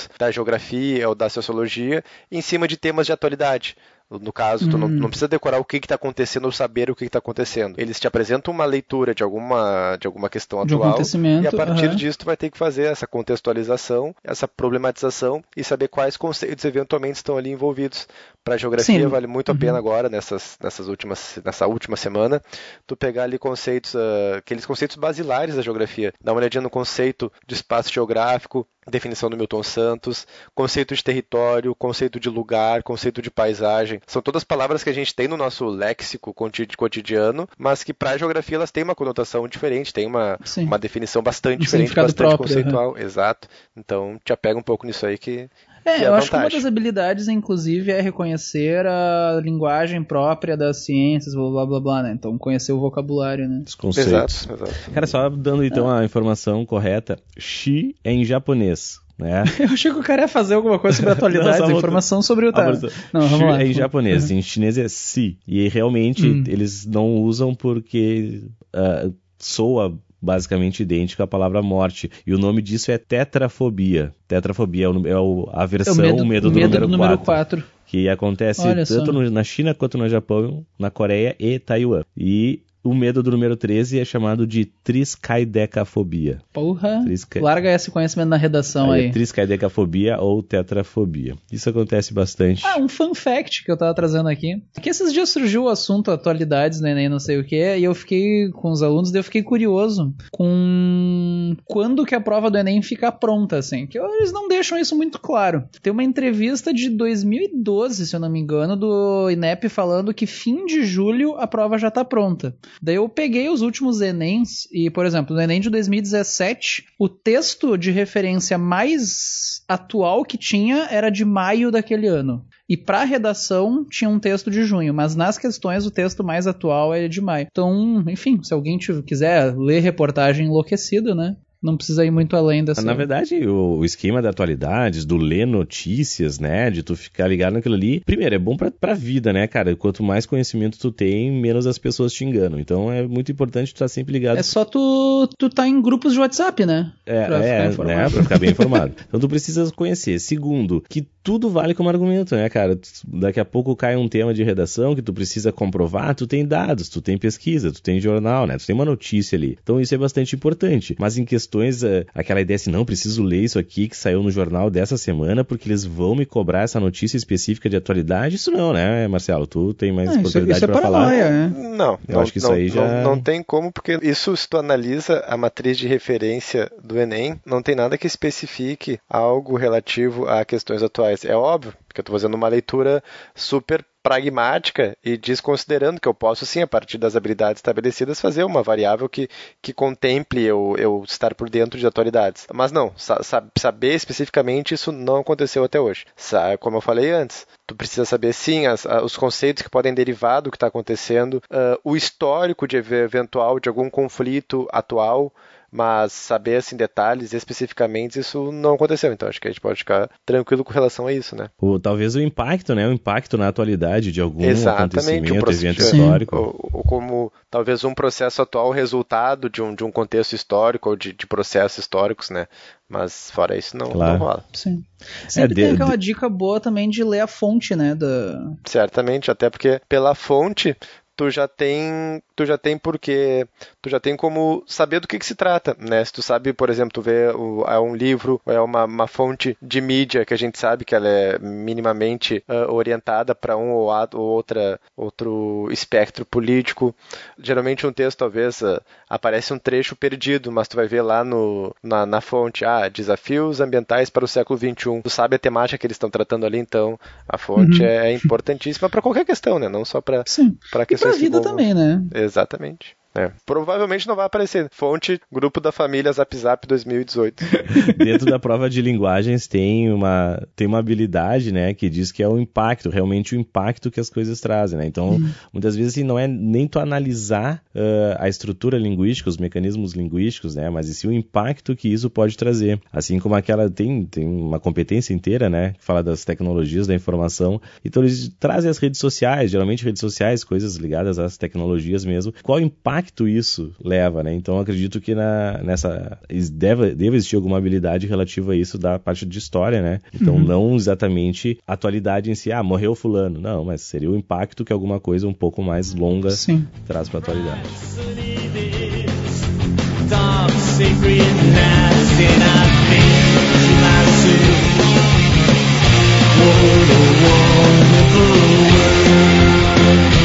periféricos da geografia ou da sociologia em cima de temas de atualidade. No caso, tu não, Hum. não precisa decorar o que está acontecendo ou saber o que está acontecendo. Eles te apresentam uma leitura de alguma, de alguma questão De atual e a partir aham. disso tu vai ter que fazer essa contextualização, essa problematização e saber quais conceitos eventualmente estão ali envolvidos. Para a geografia Sim. vale muito a pena Uhum. agora nessas, nessas últimas, nessa última semana, tu pegar ali conceitos, ah, aqueles conceitos basilares da geografia. Dá uma olhadinha no conceito de espaço geográfico, definição do Milton Santos, conceito de território, conceito de lugar, conceito de paisagem. São todas palavras que a gente tem no nosso léxico cotidiano, mas que para a geografia elas têm uma conotação diferente, tem uma, Sim. uma definição bastante Um diferente, bastante próprio, conceitual. Exato. Então te apega um pouco nisso aí que, É, é eu acho que uma das habilidades, inclusive, é reconhecer a linguagem própria das ciências, blá blá blá blá, né? Então conhecer o vocabulário, né? Os conceitos. Exato, exato. Cara, só dando então a informação correta. Xi é em japonês, né? Eu achei que o cara ia fazer alguma coisa sobre atualidades, Não, só informação sobre o. Ah, mas- Não, vamos lá. é em japonês, em chinês é si. E realmente Hum. eles não usam porque ah, soa basicamente idêntico à palavra morte. E o nome disso é tetrafobia. Tetrafobia é, o, é a É versão o medo, o medo, do medo número 4. 4. Que acontece Olha tanto no- na China quanto no Japão, na Coreia e Taiwan. E o medo do número 13 é chamado de triscaidecafobia. Porra. Trisca- Larga esse conhecimento na redação Aí aí. é triscaidecafobia ou tetrafobia. Isso acontece bastante. Ah, um fun fact que eu tava trazendo aqui. Que esses dias surgiu o assunto atualidades no Enem, não sei o que, e eu fiquei com os alunos, daí eu fiquei curioso com quando que a prova do Enem fica pronta, assim. Que eles não deixam isso muito claro. Tem uma entrevista de 2012, se eu não me engano, do INEP falando que fim de julho a prova já tá pronta. Daí eu peguei os últimos Enems e, por exemplo, no Enem de 2017, o texto de referência mais atual que tinha era de maio daquele ano. E pra redação tinha um texto de junho, mas nas questões o texto mais atual é de maio. Então, enfim, se alguém quiser ler reportagem enlouquecido, né? Não precisa ir muito além dessa. Na verdade, o, o esquema da atualidades, do ler notícias, né, de tu ficar ligado naquilo ali, primeiro, é bom pra, pra vida, né, cara? Quanto mais conhecimento tu tem, menos as pessoas te enganam. Então é muito importante tu estar sempre ligado. É só tu, tu tá em grupos de WhatsApp, né? É, pra ficar é, informado. né, pra ficar bem informado. Então tu precisa conhecer. Segundo, que tudo vale como argumento, né, cara? Daqui a pouco cai um tema de redação que tu precisa comprovar, tu tem dados, tu tem pesquisa, tu tem jornal, né? Tu tem uma notícia ali. Então isso é bastante importante. Mas em questões, eh, aquela ideia assim, não, preciso ler isso aqui que saiu no jornal dessa semana porque eles vão me cobrar essa notícia específica de atualidade, isso não, né, Marcelo? Tu tem mais É, isso, oportunidade isso é pra falar. paranoia, né? Não, Eu não, acho que isso não, aí já- não, não tem como, porque isso, se tu analisa a matriz de referência do Enem, não tem nada que especifique algo relativo a questões atuais. É óbvio, porque eu estou fazendo uma leitura super pragmática e desconsiderando que eu posso, sim, a partir das habilidades estabelecidas, fazer uma variável que, que contemple eu, eu estar por dentro de atualidades. Mas não, sa- sa- saber especificamente isso não aconteceu até hoje. Sa- Como eu falei antes, tu precisa saber, sim, as- a- os conceitos que podem derivar do que está acontecendo, ah, o histórico de ev- eventual de algum conflito atual, mas saber assim detalhes especificamente isso não aconteceu. Então acho que a gente pode ficar tranquilo com relação a isso, né? Ou talvez o impacto, né? O impacto na atualidade de algum Exatamente, o acontecimento, processo- evento histórico. Ou, ou como talvez um processo atual resultado de um, de um contexto histórico ou de, de processos históricos, né? Mas fora isso não, Claro. não rola. Sim. Sempre de- tem aquela dica boa também de ler a fonte, né? Da... Certamente, até porque pela fonte tu já tem, tu já tem porque tu já tem como saber do que, que se trata, né? Se tu sabe, por exemplo, tu vê o, é um livro, é uma, uma fonte de mídia que a gente sabe que ela é minimamente ah, orientada para um ou, a- ou outra outro espectro político. Geralmente um texto talvez ah, aparece um trecho perdido, mas tu vai ver lá no, na, na fonte, ah, desafios ambientais para o século XXI. Tu sabe a temática que eles estão tratando ali, então a fonte Uhum. é importantíssima para qualquer questão, né? Não só para para questões que vida também, né? Exatamente. É. Provavelmente não vai aparecer. Fonte, grupo da família Zap Zap 2018. Dentro da prova de linguagens tem uma, tem uma habilidade, né, que diz que é o impacto, realmente o impacto que as coisas trazem, né? Então, muitas vezes assim, não é nem tu analisar ah, a estrutura linguística, os mecanismos linguísticos, né, mas e sim o impacto que isso pode trazer. Assim como aquela tem, tem uma competência inteira, né, que fala das tecnologias da informação. Então eles trazem as redes sociais, geralmente redes sociais, coisas ligadas às tecnologias mesmo. Qual impacto isso leva, né? Então eu acredito que na, nessa deve, deve existir alguma habilidade relativa a isso da parte de história, né? Então não exatamente a atualidade em si, ah, morreu fulano. Não, mas seria o impacto que alguma coisa um pouco mais longa Sim. traz para a atualidade. What a wonderful world.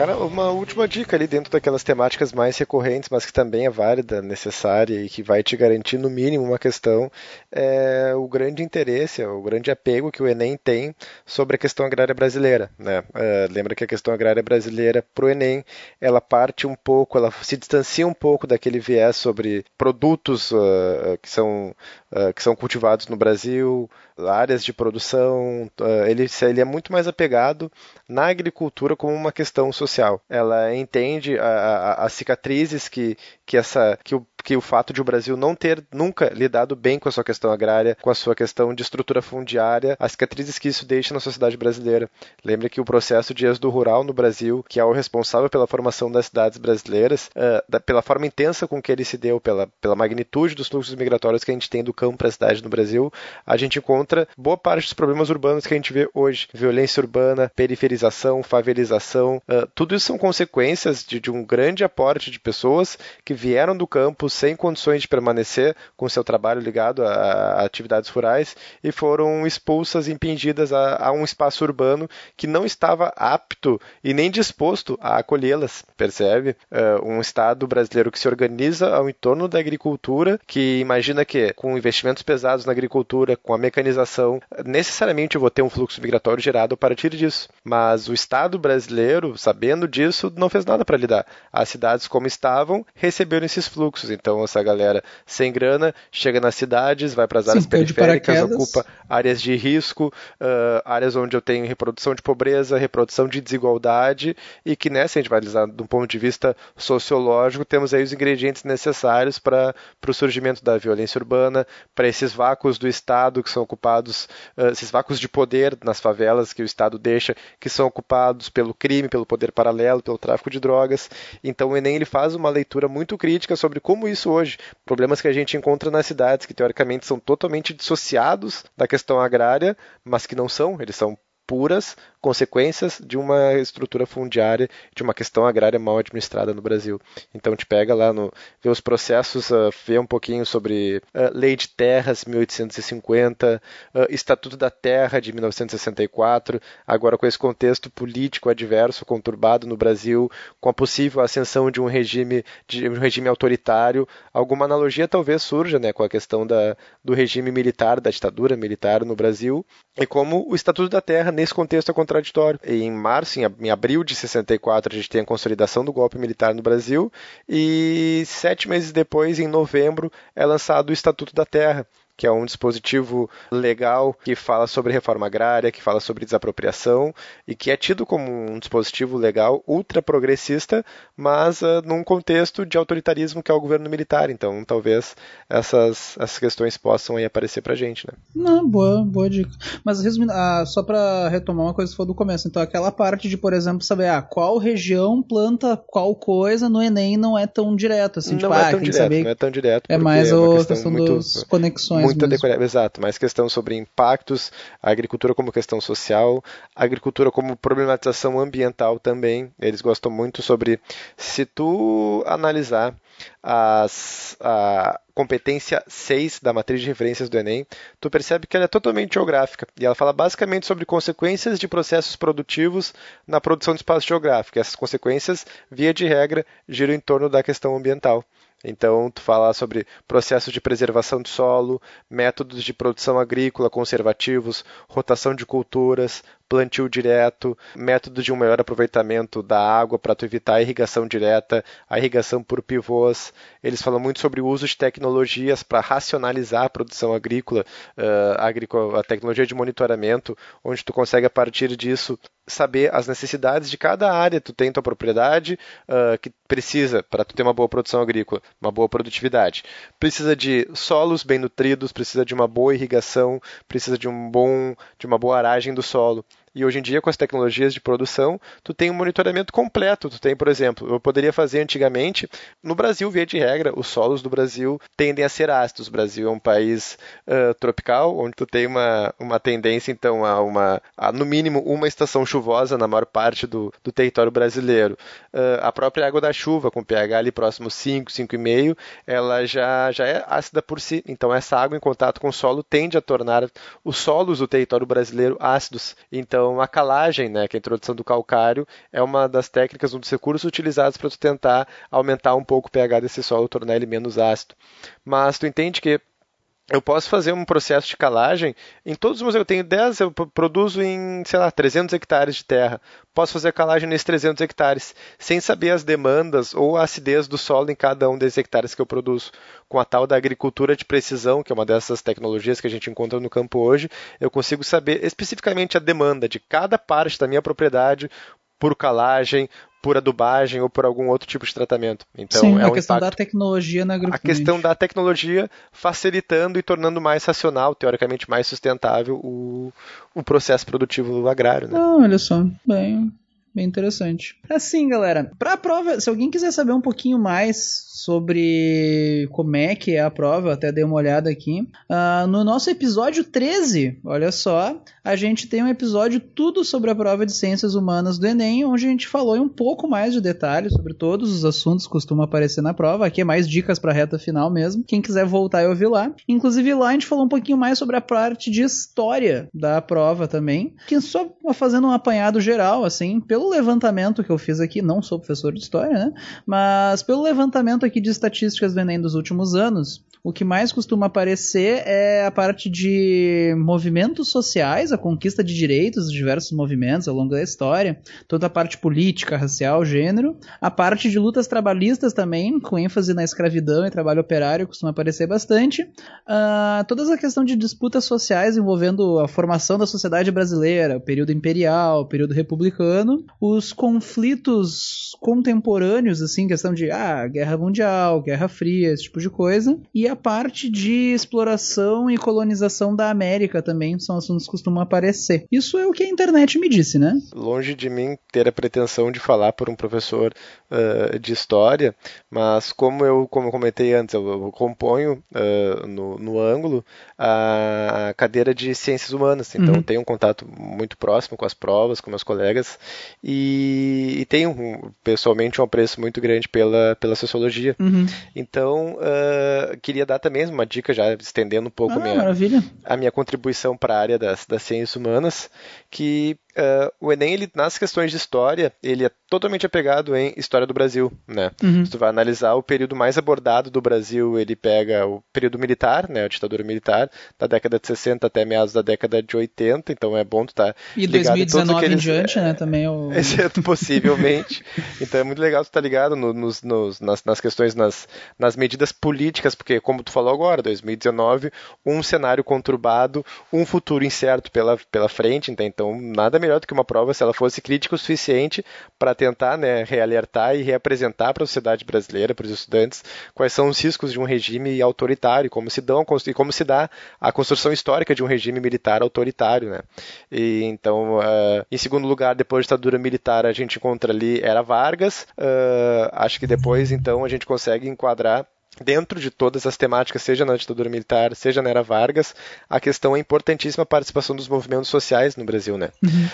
Cara, uma última dica ali dentro daquelas temáticas mais recorrentes, mas que também é válida, necessária e que vai te garantir no mínimo uma questão, é o grande interesse, o grande apego que o Enem tem sobre a questão agrária brasileira. Né? É, lembra que a questão agrária brasileira para o Enem, ela parte um pouco, ela se distancia um pouco daquele viés sobre produtos ah, que são ah, que são cultivados no Brasil, áreas de produção. ah, ele, ele é muito mais apegado na agricultura como uma questão social. Ela entende as cicatrizes que, que, essa, que, o, que o fato de o Brasil não ter nunca lidado bem com a sua questão agrária, com a sua questão de estrutura fundiária, as cicatrizes que isso deixa na sociedade brasileira. Lembre que o processo de êxodo rural no Brasil, que é o responsável pela formação das cidades brasileiras, ah, da- pela forma intensa com que ele se deu, pela, pela magnitude dos fluxos migratórios que a gente tem do campo para a cidade no Brasil, a gente encontra boa parte dos problemas urbanos que a gente vê hoje. Violência urbana, periferização, favelização, ah, tudo isso são consequências de, de um grande aporte de pessoas que vieram do campo, sem condições de permanecer com seu trabalho ligado a, a atividades rurais e foram expulsas, impingidas a, a um espaço urbano que não estava apto e nem disposto a acolhê-las, percebe? Uh, um Estado brasileiro que se organiza ao entorno da agricultura, que imagina que com investimentos pesados na agricultura, com a mecanização, necessariamente eu vou ter um fluxo migratório gerado a partir disso. Mas o Estado brasileiro, sabendo disso, não fez nada para lidar. As cidades como estavam receberam esses fluxos. Então essa galera sem grana chega nas cidades, vai para as áreas periféricas, ocupa áreas de risco, uh, áreas onde eu tenho reprodução de pobreza, reprodução de desigualdade e que, né, se a gente vai analisar de um ponto de vista sociológico, temos aí os ingredientes necessários para o surgimento da violência urbana, para esses vácuos do Estado que são ocupados, uh, esses vácuos de poder nas favelas que o Estado deixa, que são ocupados pelo crime, pelo poder paralelo, pelo tráfico de drogas. Então o Enem ele faz uma leitura muito crítica sobre como isso hoje, problemas que a gente encontra nas cidades, que teoricamente são totalmente dissociados da questão agrária, mas que não são, eles são puras consequências de uma estrutura fundiária, de uma questão agrária mal administrada no Brasil. Então te pega lá no vê os processos, uh, vê um pouquinho sobre uh, Lei de Terras 1850, uh, Estatuto da Terra de 1964, agora com esse contexto político adverso, conturbado no Brasil, com a possível ascensão de um regime de um regime autoritário, alguma analogia talvez surja, né, com a questão da, do regime militar, da ditadura militar no Brasil, e como o Estatuto da Terra nesse contexto é contraditório. Em março, em, abril de 64, a gente tem a consolidação do golpe militar no Brasil e sete meses depois, em novembro, é lançado o Estatuto da Terra, que é um dispositivo legal que fala sobre reforma agrária, que fala sobre desapropriação e que é tido como um dispositivo legal ultra progressista, mas uh, num contexto de autoritarismo que é o governo militar. Então, talvez essas, essas questões possam aí aparecer pra gente, né? Não, boa, boa dica. Mas resumindo, ah, só pra retomar uma coisa que foi do começo, então aquela parte de, por exemplo, saber ah, qual região planta qual coisa no Enem não é tão direto, assim, não tipo, é ah, tão direto, saber não é tão direto. É mais uma a questão questão muito- das conexões. Muita mesmo. decoreba, exato, mais questão sobre impactos, a agricultura como questão social, a agricultura como problematização ambiental também. Eles gostam muito sobre se tu analisar as, a competência 6 da matriz de referências do Enem, tu percebe que ela é totalmente geográfica e ela fala basicamente sobre consequências de processos produtivos na produção de espaço geográfico. E essas consequências, via de regra, giram em torno da questão ambiental. Então, tu fala sobre processos de preservação de solo, métodos de produção agrícola conservativos, rotação de culturas, plantio direto, método de um maior aproveitamento da água para tu evitar a irrigação direta, a irrigação por pivôs. Eles falam muito sobre o uso de tecnologias para racionalizar a produção agrícola, a tecnologia de monitoramento, onde tu consegue a partir disso saber as necessidades de cada área. Tu tem tua propriedade ah, que precisa para tu ter uma boa produção agrícola, uma boa produtividade. Precisa de solos bem nutridos, precisa de uma boa irrigação, precisa de um bom, de uma boa aragem do solo. E hoje em dia, com as tecnologias de produção, tu tem um monitoramento completo. Tu tem, por exemplo, eu poderia fazer antigamente, no Brasil, via de regra, os solos do Brasil tendem a ser ácidos. O Brasil é um país ah, tropical, onde tu tem uma, uma tendência, então, a, uma, a, no mínimo, uma estação chuvosa na maior parte do, do território brasileiro. Ah, a própria água da chuva, com pH ali próximo 5, 5,5, ela já, já é ácida por si. Então, essa água em contato com o solo tende a tornar os solos do território brasileiro ácidos. Então, a calagem, né, que é a introdução do calcário, é uma das técnicas, um dos recursos utilizados para tu tentar aumentar um pouco o pH desse solo, tornar ele menos ácido. Mas tu entende que eu posso fazer um processo de calagem em todos os meus. Eu tenho 10, eu pro- produzo em, sei lá, 300 hectares de terra. Posso fazer calagem nesses 300 hectares, sem saber as demandas ou a acidez do solo em cada um desses hectares que eu produzo. Com a tal da agricultura de precisão, que é uma dessas tecnologias que a gente encontra no campo hoje, eu consigo saber especificamente a demanda de cada parte da minha propriedade por calagem, por adubagem ou por algum outro tipo de tratamento. Então, Sim, é a um questão impacto da tecnologia na a agricultura. questão da tecnologia facilitando e tornando mais racional, teoricamente mais sustentável o, o processo produtivo agrário. Né? Não, olha só, bem, bem interessante. Assim, galera, pra prova, se alguém quiser saber um pouquinho mais sobre como é que é a prova, até dei uma olhada aqui. Ah, no nosso episódio 13, olha só, a gente tem um episódio tudo sobre a prova de ciências humanas do Enem, onde a gente falou em um pouco mais de detalhes sobre todos os assuntos que costumam aparecer na prova. Aqui é mais dicas pra reta final mesmo. Quem quiser voltar e ouvir lá. Inclusive lá a gente falou um pouquinho mais sobre a parte de história da prova também. Que só fazendo um apanhado geral, assim, pelo levantamento que eu fiz aqui, não sou professor de história, né? Mas pelo levantamento aqui de estatísticas do Enem dos últimos anos, o que mais costuma aparecer é a parte de movimentos sociais, a conquista de direitos de diversos movimentos ao longo da história, toda a parte política, racial, gênero, a parte de lutas trabalhistas também, com ênfase na escravidão e trabalho operário, costuma aparecer bastante, Ah, toda a questão de disputas sociais envolvendo a formação da sociedade brasileira, o período imperial, o período republicano, os conflitos contemporâneos, assim, questão de ah, guerra mundial, guerra fria, esse tipo de coisa, e a parte de exploração e colonização da América também são assuntos que costumam aparecer. Isso é o que a internet me disse, né? longe de mim ter a pretensão de falar por um professor ah, de história, mas como eu, como eu comentei antes, eu, eu componho ah, no, no ângulo a cadeira de ciências humanas, então Uhum. tenho um contato muito próximo com as provas, com meus colegas e, e tenho pessoalmente um apreço muito grande pela, pela sociologia. Uhum. Então, ah, queria dar também uma dica, já estendendo um pouco Ah, a minha, a minha contribuição para a área das, das ciências humanas, que ah, o Enem, ele, nas questões de história, ele é totalmente apegado em história do Brasil, né? Uhum. Se tu vai analisar o período mais abordado do Brasil, ele pega o período militar, né, a ditadura militar, da década de 60 até meados da década de 80, então é bom tu estar E ligado em todos 2019 em aqueles... diante, né? Também é o. Exceto possivelmente. Então é muito legal tu estar ligado no- nos, nos- nas, nas questões, nas, nas medidas políticas, porque, como tu falou agora, 2019, um cenário conturbado, um futuro incerto pela, pela frente, então, então nada melhor do que uma prova se ela fosse crítica o suficiente para tentar né, realertar e reapresentar para a sociedade brasileira, para os estudantes, quais são os riscos de um regime autoritário, como se dão e como se dá a construção histórica de um regime militar autoritário, né? E então, ah, em segundo lugar, depois da ditadura militar, a gente encontra ali era Vargas. Ah, acho que depois, então, a gente consegue enquadrar dentro de todas as temáticas, seja na ditadura militar, seja na era Vargas, a questão é importantíssima a participação dos movimentos sociais no Brasil, né?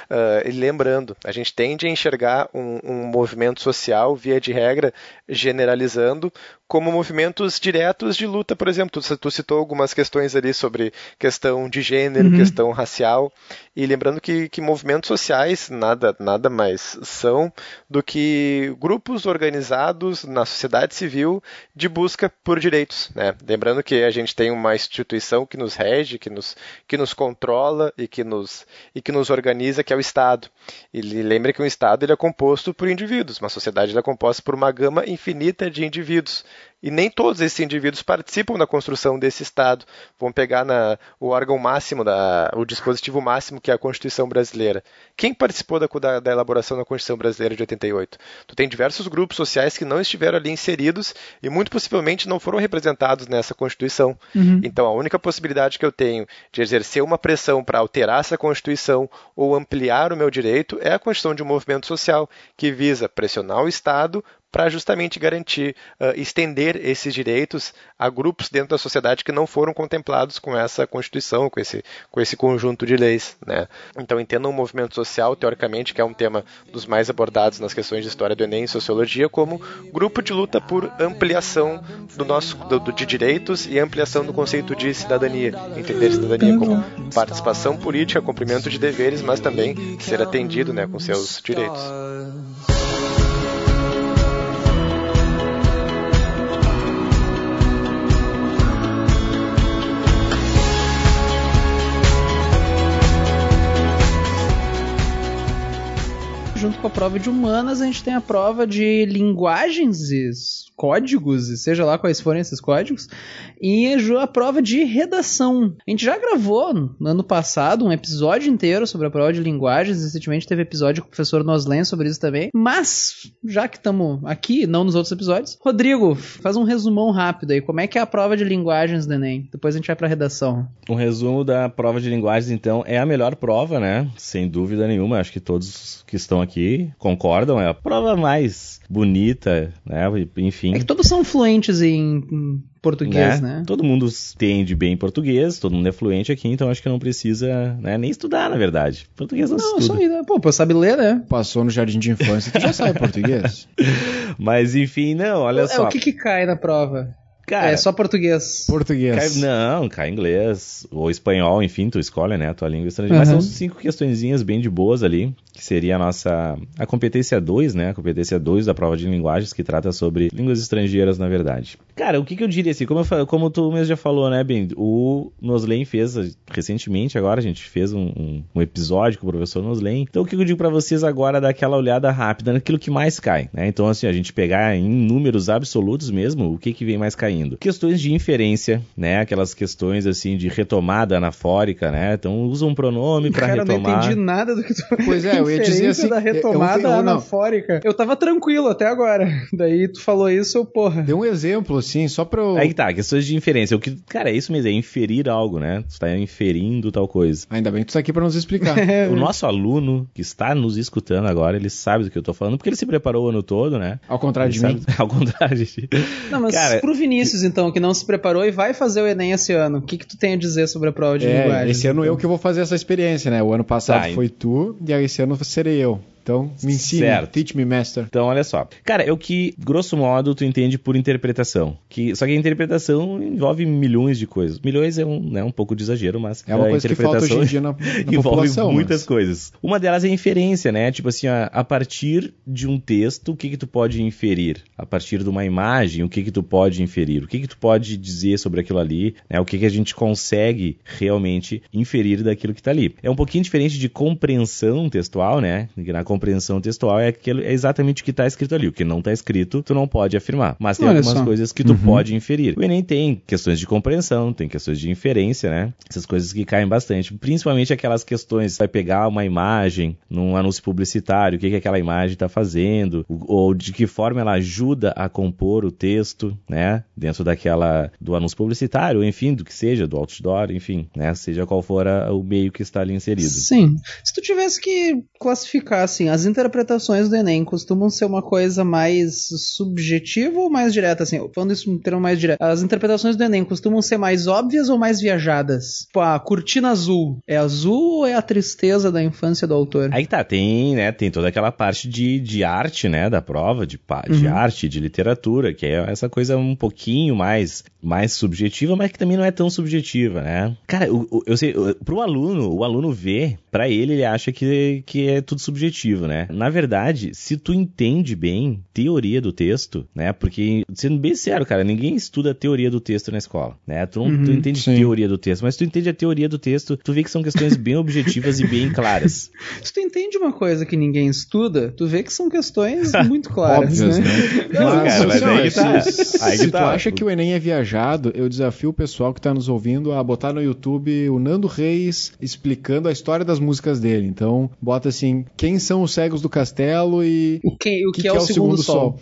Ah, e lembrando, a gente tende a enxergar um, um movimento social, via de regra, generalizando, como movimentos diretos de luta, por exemplo, tu, tu citou algumas questões ali sobre questão de gênero, questão racial, e lembrando que, que movimentos sociais nada, nada mais são do que grupos organizados na sociedade civil de busca por direitos, né? Lembrando que a gente tem uma instituição que nos rege, que nos, que nos controla e que nos, e que nos organiza, que é o Estado. E lembre que o Estado ele é composto por indivíduos, uma sociedade é composta por uma gama infinita de indivíduos. E nem todos esses indivíduos participam da construção desse Estado. Vamos pegar na, o órgão máximo, da, o dispositivo máximo que é a Constituição Brasileira. Quem participou da, da, da elaboração da Constituição Brasileira de 88? Tu tem diversos grupos sociais que não estiveram ali inseridos e muito possivelmente não foram representados nessa Constituição. Então a única possibilidade que eu tenho de exercer uma pressão para alterar essa Constituição ou ampliar o meu direito é a construção de um movimento social que visa pressionar o Estado para justamente garantir, ah, estender esses direitos a grupos dentro da sociedade que não foram contemplados com essa Constituição, com esse, com esse conjunto de leis. Né? Então, entendam o movimento social, teoricamente, que é um tema dos mais abordados nas questões de história do Enem e sociologia, como grupo de luta por ampliação do nosso, do, do- de direitos e ampliação do conceito de cidadania. Entender cidadania como participação política, cumprimento de deveres, mas também ser atendido né, com seus direitos. Junto com a prova de humanas, a gente tem a prova de linguagens e códigos, e seja lá quais forem esses códigos, e a prova de redação. A gente já gravou no ano passado um episódio inteiro sobre a prova de linguagens, recentemente teve episódio com o professor Noslen sobre isso também, mas já que estamos aqui, não nos outros episódios, Rodrigo, faz um resumão rápido aí, como é que é a prova de linguagens do Enem? Depois a gente vai pra redação. Um resumo da prova de linguagens, então, é a melhor prova, né? Sem dúvida nenhuma. Acho que todos que estão aqui que concordam, é a prova mais bonita, né? Enfim. É que todos são fluentes em, português, né? Todo mundo entende bem português, todo mundo é fluente aqui, então acho que não precisa né, nem estudar, na verdade. Português não, Não, se só estuda. aí, né? Pô, pô, sabe ler, né? Passou no jardim de infância, tu já sabe português. Mas enfim, não, olha é, só. o que que cai na prova? Cara, é só português. Português. Cai, não, cai inglês ou espanhol, enfim, tu escolhe, né, a tua língua estrangeira. Mas Uhum. são cinco questõezinhas bem de boas ali, que seria a nossa a competência 2, né, a competência 2 da prova de linguagens, que trata sobre línguas estrangeiras, na verdade. Cara, o que que eu diria assim, como, eu como tu mesmo já falou, né, Ben, o Noslen fez recentemente, agora a gente fez um, um- um episódio com o professor Noslen. Então o que eu digo pra vocês agora é dar aquela olhada rápida naquilo que mais cai, né? Então assim, a gente pegar em números absolutos mesmo, o que que vem mais caindo? Questões de inferência, né? Aquelas questões assim de retomada anafórica, né? Então usa um pronome pra Cara, eu não retomar. entendi nada do que tu Pois é, eu ia dizer Inferência assim, da eu- eu- retomada eu- não. anafórica. Eu tava tranquilo até agora. Daí tu falou isso, eu, porra. Dê um exemplo, assim, só pra eu... Aí que tá, questões de inferência. O que, cara, é isso mesmo, é inferir algo, né? Tu tá inferindo tal coisa. Ainda bem que tu tá aqui pra nos explicar. É, O nosso aluno que está nos escutando agora, ele sabe do que eu tô falando, porque ele se preparou o ano todo, né? Ao contrário Ele de mim. sabe- Ao contrário de ti. Não, mas Cara, pro Vinícius, então, que não se preparou e vai fazer o Enem esse ano, o que que tu tem a dizer sobre a prova de É, linguagem? esse ano eu que vou fazer essa experiência, né? O ano passado Tá, foi tu, e esse ano serei eu. Então, me ensine, Certo. teach me, master. Então, olha só. Cara, é o que, grosso modo, tu entende por interpretação. Que, só que a interpretação envolve milhões de coisas. Milhões é um, né, um pouco de exagero, mas É uma a coisa que falta hoje em dia na, na envolve muitas mas- coisas. Uma delas é inferência, né? Tipo assim, a, a partir de um texto, o que que tu pode inferir? A partir de uma imagem, o que que tu pode inferir? O que que tu pode dizer sobre aquilo ali? Né? O que que a gente consegue realmente inferir daquilo que tá ali? É um pouquinho diferente de compreensão textual, né? Na compreensão textual é, aquilo, é exatamente o que tá escrito ali. O que não tá escrito, tu não pode afirmar. Mas tem Olha algumas só. coisas que tu pode inferir. O Enem tem questões de compreensão, tem questões de inferência, né? Essas coisas que caem bastante. Principalmente aquelas questões, vai pegar uma imagem num anúncio publicitário, o que, que aquela imagem está fazendo, ou de que forma ela ajuda a compor o texto, né? Dentro daquela, do anúncio publicitário, ou enfim, do que seja, do outdoor, enfim, né? Seja qual for a- o meio que está ali inserido. Sim. Se tu tivesse que classificar, assim, as interpretações do Enem costumam ser uma coisa mais subjetiva ou mais direta, assim? Falando isso em termo mais direto. As interpretações do Enem costumam ser mais óbvias ou mais viajadas? Tipo, a cortina azul. É azul ou é a tristeza da infância do autor? Aí tá, tem, né, tem toda aquela parte de, de arte, né, da prova, de, de Uhum. arte, de literatura, que é essa coisa um pouquinho mais, mais subjetiva, mas que também não é tão subjetiva, né? Cara, o- eu sei, o- pro aluno, o aluno vê, pra ele, ele acha que, que é tudo subjetivo, né? Na verdade, se tu entende bem teoria do texto, né, porque, sendo bem sério, cara, ninguém estuda a teoria do texto na escola, né? Tu não tu Uhum, entende sim. teoria do texto, mas tu entende a teoria do texto, tu vê que são questões bem objetivas e bem claras. Se tu entende uma coisa que ninguém estuda, tu vê que são questões muito claras, Óbvias, né? né? Não, cara, mas ó, aí que tá. se, Aí que se tu tá. acha que o Enem é eu desafio o pessoal que tá nos ouvindo a botar no YouTube o Nando Reis explicando a história das músicas dele. Então, bota assim, quem são os cegos do castelo e O que, o que, é, o segundo, sol?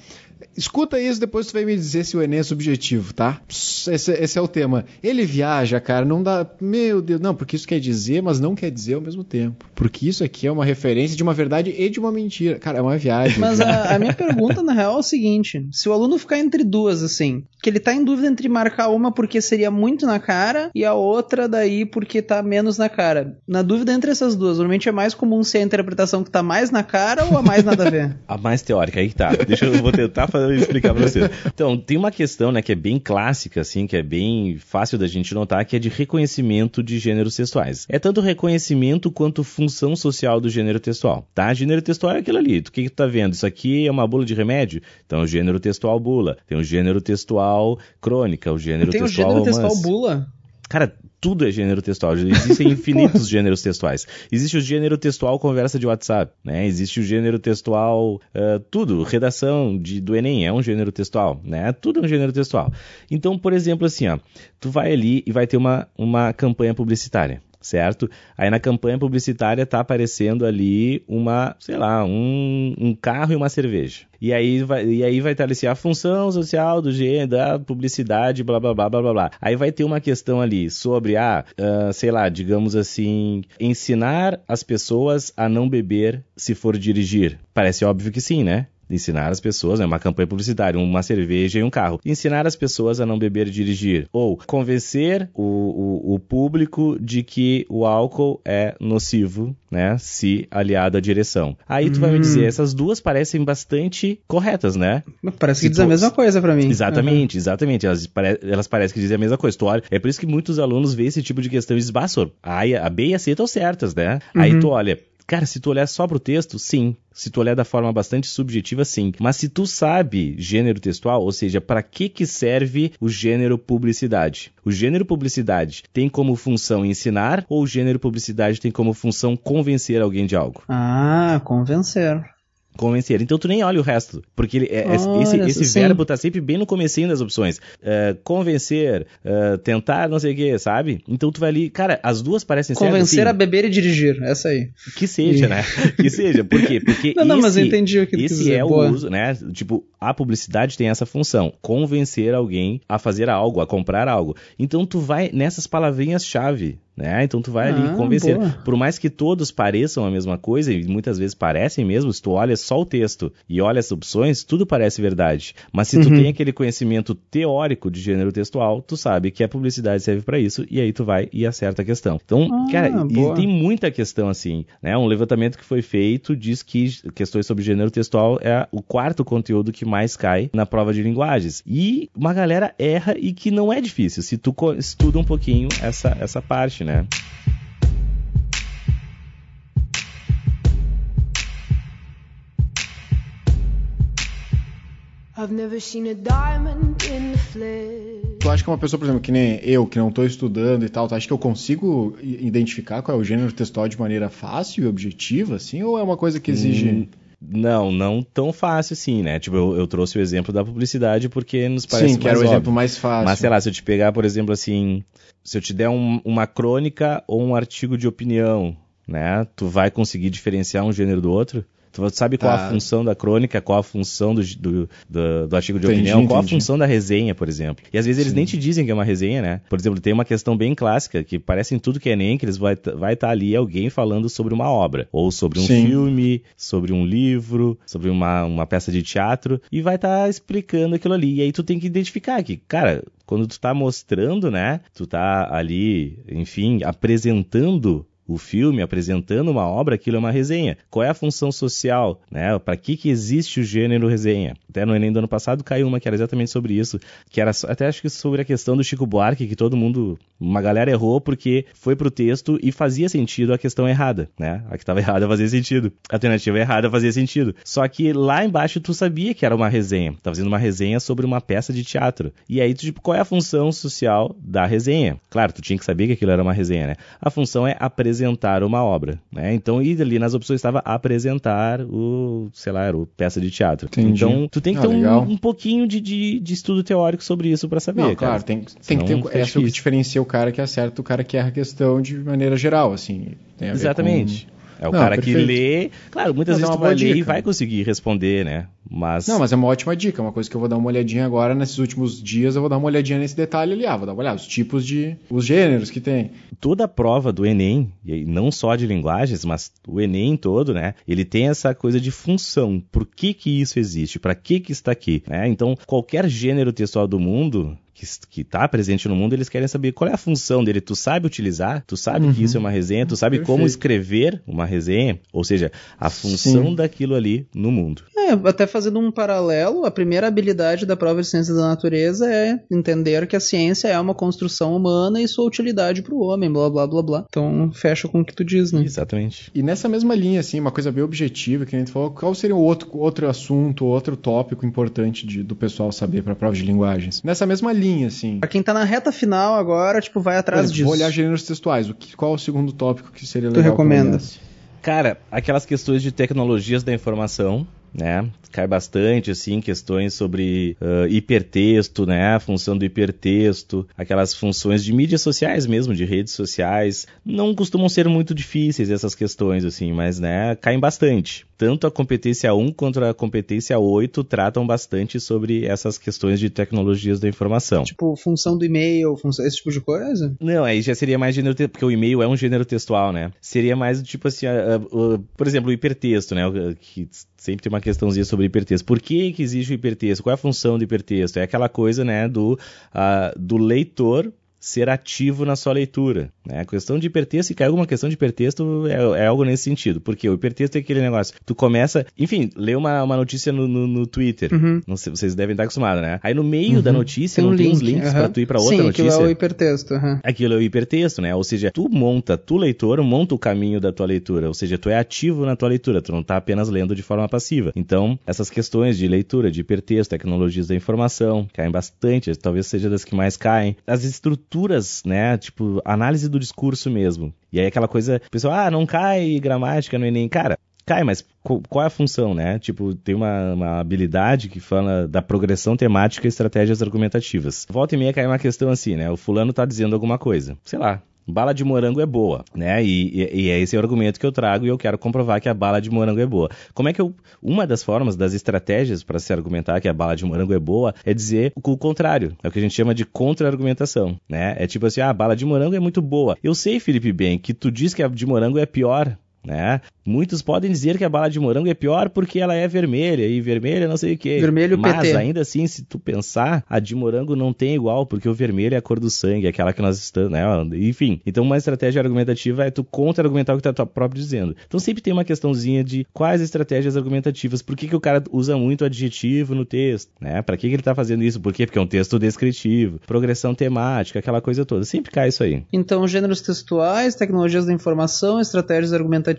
Escuta isso, depois tu vai me dizer se o Enem é subjetivo, tá? Esse, esse é o tema. Ele viaja, cara, não dá. Meu Deus, não, porque isso quer dizer, mas não quer dizer ao mesmo tempo. Porque isso aqui é uma referência de uma verdade e de uma mentira. Cara, é uma viagem. Mas a, a minha pergunta, na real, é o seguinte: se o aluno ficar entre duas, assim, que ele tá em dúvida entre marcar uma porque seria muito na cara e a outra daí porque tá menos na cara. Na dúvida entre essas duas, normalmente é mais comum ser a interpretação que tá mais na cara ou a mais nada a ver? A mais teórica, aí que tá. Deixa eu vou tentar fazer, explicar pra vocês. Então, tem uma questão, né, que é bem clássica, assim, que é bem fácil da gente notar, que é de reconhecimento de gêneros textuais. É tanto reconhecimento quanto função social do gênero textual, tá? Gênero textual é aquilo ali. O que que tu tá vendo? Isso aqui é uma bula de remédio? Então, o gênero textual bula. Tem o gênero textual crônica, o gênero Tem o textual gênero romance. textual bula? Cara, tudo é gênero textual. Existem infinitos gêneros textuais. Existe o gênero textual conversa de WhatsApp, né? Existe o gênero textual eh, tudo, redação de, do Enem é um gênero textual, né? Tudo é um gênero textual. Então, por exemplo, assim, ó, tu vai ali e vai ter uma, uma campanha publicitária. Certo? Aí na campanha publicitária tá aparecendo ali uma, sei lá, um, um carro e uma cerveja. E aí vai, e aí vai estar assim, a função social do gênero, da publicidade, blá blá blá blá blá blá. Aí vai ter uma questão ali sobre, ah, ah, sei lá, digamos assim, ensinar as pessoas a não beber se for dirigir. Parece óbvio que sim, né? Ensinar as pessoas, é uma campanha publicitária, uma cerveja e um carro. Ensinar as pessoas a não beber e dirigir. Ou convencer o, o, o público de que o álcool é nocivo, né? Se aliado à direção. Aí tu vai me dizer, essas duas parecem bastante corretas, né? Parece que Se diz a mesma coisa pra mim. Exatamente, exatamente. Elas, pare- elas parecem que dizem a mesma coisa. Tu olha, é por isso que muitos alunos veem esse tipo de questão e dizem, "Bah, senhor, a, A- a B e a C estão certas, né? Aí tu olha, cara, se tu olhar só pro texto, sim. Se tu olhar da forma bastante subjetiva, sim. Mas se tu sabe gênero textual, ou seja, para que que serve o gênero publicidade? O gênero publicidade tem como função ensinar ou o gênero publicidade tem como função convencer alguém de algo? Ah, convencer. Convencer. Então tu nem olha o resto, porque ele, é- é- esse, Olha, esse sim. verbo tá sempre bem no comecinho das opções. É, convencer, é, tentar, não sei o que, sabe? Então tu vai ali, cara, as duas parecem Convencer a beber e dirigir, essa aí. que seja, né? Que seja. Por quê? Porque Não, não, mas eu esse- entendi o que esse dizer. é Boa. o uso, né? Tipo, a publicidade tem essa função, convencer alguém a fazer algo, a comprar algo. Então tu vai nessas palavrinhas-chave, né? Então tu vai ali Ah, convencer. boa. Por mais que todos pareçam a mesma coisa, e muitas vezes parecem mesmo, se tu olha só o texto e olha as opções, tudo parece verdade. Mas se tu Uhum. tem aquele conhecimento teórico de gênero textual, tu sabe que a publicidade serve pra isso, e aí tu vai e acerta a questão. Então, Ah, cara, e tem muita questão assim, né? Um levantamento que foi feito diz que questões sobre gênero textual é o quarto conteúdo que mais cai na prova de linguagens. E uma galera erra e que não é difícil, se tu estuda um pouquinho essa, essa parte, né? I've never seen a diamond in the flesh. Tu acha que uma pessoa, por exemplo, que nem eu, que não tô estudando e tal, tu acha que eu consigo i- identificar qual é o gênero textual de maneira fácil e objetiva, assim? Ou é uma coisa que exige. Hum, Não, não tão fácil assim, né? Tipo, eu, eu trouxe o exemplo da publicidade porque nos parece Sim, que era o exemplo mais fácil. Mas sei lá, se eu te pegar, por exemplo, assim, se eu te der um- uma crônica ou um artigo de opinião, né? Tu vai conseguir diferenciar um gênero do outro? Tu sabe qual Tá. a função da crônica, qual a função do, do, do- do artigo de Entendi, opinião, qual a entendi. função da resenha, por exemplo. E às vezes eles Sim. nem te dizem que é uma resenha, né? Por exemplo, tem uma questão bem clássica, que parece em tudo que é nem, que eles vai estar vai tá ali alguém falando sobre uma obra, ou sobre um Sim. filme, sobre um livro, sobre uma, uma peça de teatro, e vai estar explicando aquilo ali. E aí tu tem que identificar que, cara, quando tu tá mostrando, né? Tu tá ali, enfim, apresentando o filme, apresentando uma obra, aquilo é uma resenha. Qual é a função social, né? Para que que existe o gênero resenha? Até no Enem do ano passado caiu uma que era exatamente sobre isso, que era até acho que sobre a questão do Chico Buarque, que todo mundo, uma galera errou porque foi pro texto e fazia sentido a questão errada, né? A que estava errada fazia sentido. A alternativa errada fazia sentido. Só que lá embaixo tu sabia que era uma resenha. Tava fazendo uma resenha sobre uma peça de teatro. E aí, tu, tipo, qual é a função social da resenha? Claro, tu tinha que saber que aquilo era uma resenha, né? A função é apresentar uma obra, né? Então, e ali nas opções estava apresentar o, sei lá, era o peça de teatro. Entendi. Então, tu tem que Ah, ter um, um pouquinho de, de, de estudo teórico sobre isso pra saber, Não, cara. claro, tem, tem que ter. é o que difícil. diferencia o cara que acerta do cara que erra a questão de maneira geral, assim. Exatamente. É o Não, cara perfeito. que lê. Claro, muitas Mas é vezes tu vai ler e vai conseguir responder, né? Mas. Não, mas é uma ótima dica, uma coisa que eu vou dar uma olhadinha agora, nesses últimos dias eu vou dar uma olhadinha nesse detalhe ali, ah, vou dar uma olhada, os tipos de. os gêneros que tem. toda a prova do Enem, e não só de linguagens, mas o Enem todo, né? Ele tem essa coisa de função. Por que que isso existe? Para que que está aqui? né? Então, qualquer gênero textual do mundo que, que tá presente no mundo, eles querem saber qual é a função dele. Tu sabe utilizar? Tu sabe que isso é uma resenha? Tu sabe como Perfeito. escrever uma resenha? Ou seja, a função Sim. daquilo ali no mundo. É, até fazendo um paralelo, a primeira habilidade da prova de ciências da natureza é entender que a ciência é uma construção humana e sua utilidade para o homem, blá blá blá blá. Então fecha com o que tu diz, né? Exatamente. E nessa mesma linha, assim, uma coisa bem objetiva, que a gente falou, qual seria o outro, outro assunto, outro tópico importante de- do pessoal saber para prova de linguagens? Nessa mesma linha, assim. Pra quem tá na reta final agora, tipo, vai atrás Mas disso. vou olhar gêneros textuais. O que, qual é o segundo tópico que seria Tu legal? eu recomenda? Cara, aquelas questões de tecnologias da informação, né? Cai bastante, assim, questões sobre ah, hipertexto, né? A função do hipertexto, aquelas funções de mídias sociais mesmo, de redes sociais. Não costumam ser muito difíceis essas questões, assim, mas, né, caem bastante. Tanto a competência 1 quanto a competência 8 tratam bastante sobre essas questões de tecnologias da informação. Tipo, função do e-mail, função, esse tipo de coisa? Não, aí já seria mais gênero porque o e-mail é um gênero textual, né? Seria mais tipo assim, ah, ah, por exemplo, o hipertexto, né? Que sempre tem uma questãozinha sobre hipertexto. Por que, que existe o hipertexto? Qual é a função do hipertexto? É aquela coisa, né, do, ah, do leitor ser ativo na sua leitura. Né? A questão de hipertexto, se cai alguma questão de hipertexto, é, é algo nesse sentido. Porque o hipertexto é aquele negócio. Tu começa, enfim, lê uma, uma notícia no, no, no Twitter. Uhum. Não sei, vocês devem estar acostumados, né? Aí no meio da notícia Tem um não tem link. uns links aham. pra tu ir pra outra Sim, notícia. aquilo é o hipertexto. aham. Aquilo é o hipertexto, né? Ou seja, tu monta, tu leitor, monta o caminho da tua leitura. Ou seja, tu é ativo na tua leitura, tu não tá apenas lendo de forma passiva. Então, essas questões de leitura, de hipertexto, tecnologias da informação, caem bastante, talvez seja das que mais caem. As estruturas, né? Tipo, análise do discurso mesmo. E aí aquela coisa, o pessoal, ah, não cai gramática no Enem. Cara, cai, mas qual é a função, né? Tipo, tem uma, uma habilidade que fala da progressão temática e estratégias argumentativas. Volta e meia cai uma questão assim, né? O fulano tá dizendo alguma coisa. Sei lá. Bala de morango é boa, né? E, e, e é esse o argumento que eu trago e eu quero comprovar que a bala de morango é boa. Como é que eu. Uma das formas, das estratégias para se argumentar que a bala de morango é boa é dizer o, contrário. É o que a gente chama de contra-argumentação, né? É tipo assim, ah, a bala de morango é muito boa. Eu sei, Felipe Bem, que tu diz que a de morango é pior, né? Muitos podem dizer que a bala de morango é pior porque ela é vermelha e vermelha não sei o que. Vermelho Mas PT. ainda assim, se tu pensar, a de morango não tem igual porque o vermelho é a cor do sangue, aquela que nós estamos, né? Enfim, então uma estratégia argumentativa é tu contra-argumentar o que tá próprio dizendo. Então sempre tem uma questãozinha de quais estratégias argumentativas, por que, que o cara usa muito adjetivo no texto, né? Para que, que ele tá fazendo isso? Por quê? Porque é um texto descritivo, progressão temática, aquela coisa toda. Sempre cai isso aí. Então, gêneros textuais, tecnologias da informação, estratégias argumentativas.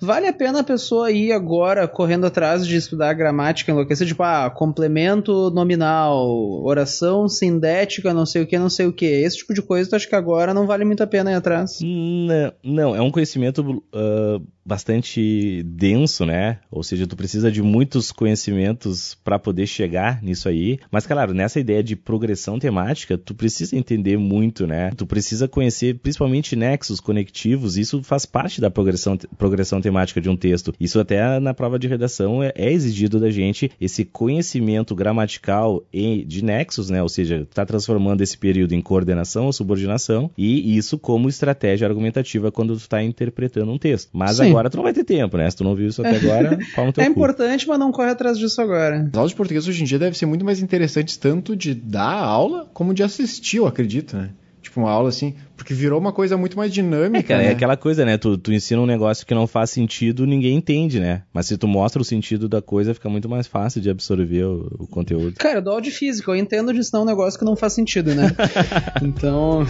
Vale a pena a pessoa ir agora correndo atrás de estudar gramática enlouquecer, tipo, ah, complemento nominal, oração sindética, não sei o que, não sei o que. Esse tipo de coisa, tu acha que agora não vale muito a pena ir atrás? Não, não, é um conhecimento ah, bastante denso, né? Ou seja, tu precisa de muitos conhecimentos para poder chegar nisso aí. Mas, claro, nessa ideia de progressão temática, tu precisa entender muito, né? Tu precisa conhecer principalmente nexos conectivos. Isso faz parte da progressão, progressão temática de um texto. Isso até na prova de redação é, é exigido da gente esse conhecimento gramatical e de nexos, né? Ou seja, tá transformando esse período em coordenação ou subordinação e isso como estratégia argumentativa quando tu tá interpretando um texto. Mas Sim. agora tu não vai ter tempo, né? Se tu não viu isso até agora, pau no teu É cu. importante, mas não corre atrás disso agora. As aulas de português hoje em dia devem ser muito mais interessantes tanto de dar aula como de assistir, eu acredito, né? Tipo, uma aula assim, porque virou uma coisa muito mais dinâmica, É, cara, né? é aquela coisa, né? Tu, tu ensina um negócio que não faz sentido, ninguém entende, né? Mas se tu mostra o sentido da coisa, fica muito mais fácil de absorver o, o conteúdo. Cara, eu dou aula de física, eu entendo de ensinar um negócio que não faz sentido, né? então.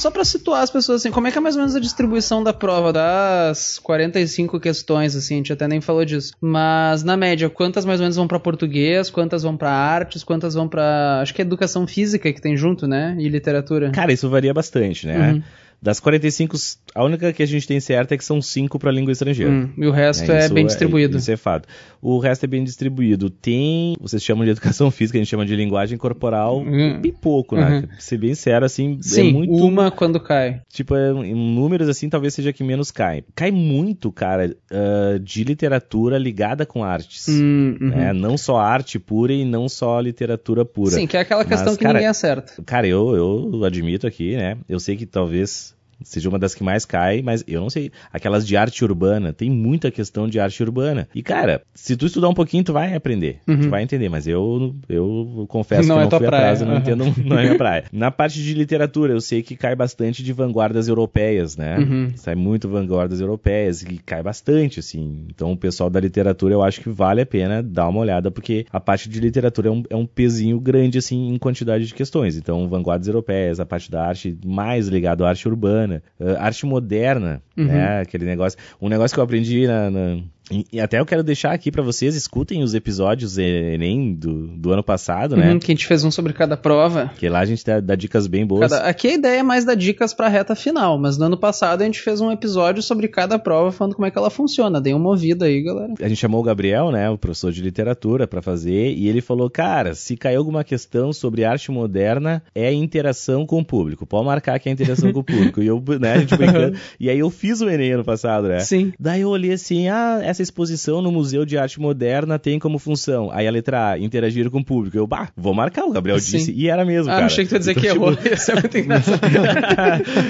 Só pra situar as pessoas assim, como é que é mais ou menos a distribuição da prova das 45 questões, assim, a gente até nem falou disso. Mas na média, quantas mais ou menos vão pra português, quantas vão pra artes, quantas vão pra, acho que é educação física que tem junto, né? E literatura. Cara, isso varia bastante, né? Uhum. Das 45, a única que a gente tem certa é que são 5 para língua estrangeira. Hum, e o resto é, isso bem distribuído. Isso é fato. O resto é bem distribuído. Tem, vocês chamam de educação física, a gente chama de linguagem corporal, Hum. bem pouco, né? Uhum. Pra ser bem sério, assim, Sim, é muito... uma quando cai. Tipo, é, em números assim, talvez seja que menos cai. Cai muito, cara, ah, de literatura ligada com artes. Hum, uhum. né? Não só arte pura e não só literatura pura. Sim, que é aquela questão Mas, que cara, ninguém acerta. Cara, eu, eu admito aqui, né? Eu sei que talvez seja uma das que mais cai, mas eu não sei. Aquelas de arte urbana, tem muita questão de arte urbana. E, cara, se tu estudar um pouquinho, tu vai aprender. Uhum. Tu vai entender, mas eu, eu confesso Não que é não fui praia, atrás, eu não uhum. entendo, não é minha praia. Na parte de literatura, eu sei que cai bastante de vanguardas europeias, né? Uhum. Sai muito vanguardas europeias, e cai bastante, assim. Então, o pessoal da literatura, eu acho que vale a pena dar uma olhada, porque a parte de literatura é um, é um pezinho grande, assim, em quantidade de questões. Então, vanguardas europeias, a parte da arte mais ligada à arte urbana, eh, arte moderna, Uhum. né? Aquele negócio. Um negócio que eu aprendi na- na, E, e até eu quero deixar aqui pra vocês, escutem os episódios Enem do, do ano passado, né? Uhum, que a gente fez um sobre cada prova. Que lá a gente dá, dá dicas bem boas. Cada- aqui a ideia é mais dar dicas pra reta final, mas no ano passado a gente fez um episódio sobre cada prova, falando como é que ela funciona. Dei uma ouvida aí, galera. A gente chamou o Gabriel, né, o professor de literatura, pra fazer, e ele falou, cara, se cair alguma questão sobre arte moderna, é interação com o público. Pode marcar que é interação com o público. E eu, né, a gente brincando. E aí eu fiz o Enem ano passado, né? Sim. Daí eu olhei assim, ah, essa exposição no Museu de Arte Moderna tem como função. Aí a letra A, interagir com o público. Eu, bah, vou marcar, o Gabriel Sim. disse. E era mesmo, Ah, cara. achei que tu ia dizer Então, que tipo, errou. Isso é muito engraçado.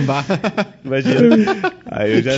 Bah. Imagina. Aí eu já,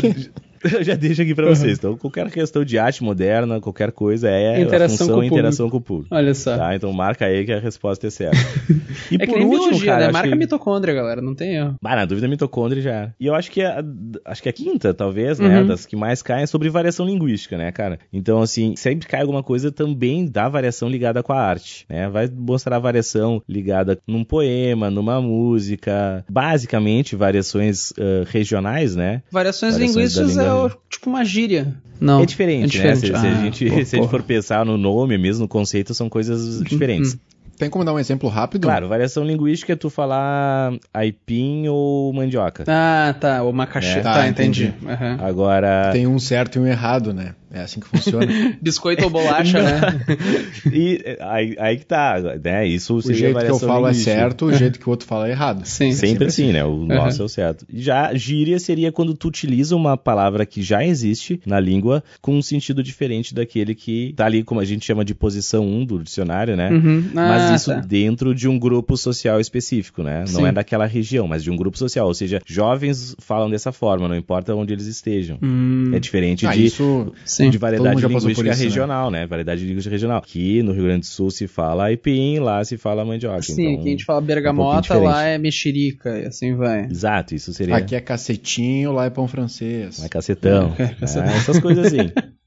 eu já deixo aqui pra vocês. Então, qualquer questão de arte moderna, qualquer coisa é Interação a função com interação com o público. Olha só. Tá, então marca aí que a resposta é certa. E é que nem biologia, cara, né? Marca que... mitocôndria, galera, não tem erro. Ah, na dúvida, mitocôndria já. E eu acho que a, acho que a quinta, talvez, né, Uhum. das que mais caem é sobre variação linguística, né, cara? Então, assim, sempre cai alguma coisa também da variação ligada com a arte, né? Vai mostrar variação ligada num poema, numa música, basicamente variações ah, regionais, né? Variações, Variações linguísticas é língua. O- tipo uma gíria. Não. é diferente, né? Se, se a Ah, gente, pô, se a gente for pensar no nome mesmo, no conceito, são coisas diferentes. Tem como dar um exemplo rápido? Claro, variação linguística é tu falar aipim ou mandioca. Ah, tá. O macaxê. É. Tá, Tá, entendi. entendi. Aham. Agora. Tem um certo e um errado, né? É assim que funciona. Biscoito ou bolacha, né? E aí, aí que tá, né? Isso o jeito que eu falo é certo, o jeito que o outro fala é errado. Sim. Sempre assim, né? O nosso é o certo. Já gíria seria quando tu utiliza uma palavra que já existe na língua com um sentido diferente daquele que tá ali, como a gente chama de posição 1 do dicionário, né? Uhum. Mas Ah, isso tá. dentro de um grupo social específico, né? Não Sim. é daquela região, mas de um grupo social. Ou seja, jovens falam dessa forma, não importa onde eles estejam. Hum, É diferente Ah, de, isso sim. de variedade linguística isso, né? regional, né? Variedade linguística regional. Aqui no Rio Grande do Sul se fala aipim, lá se fala mandioca. Sim, então, aqui a gente fala um bergamota, pouquinho lá é mexerica, e assim vai. Exato, isso seria Aqui é cacetinho, lá é pão francês. mais cacetão. É, cacetão. Ah, essas coisas assim.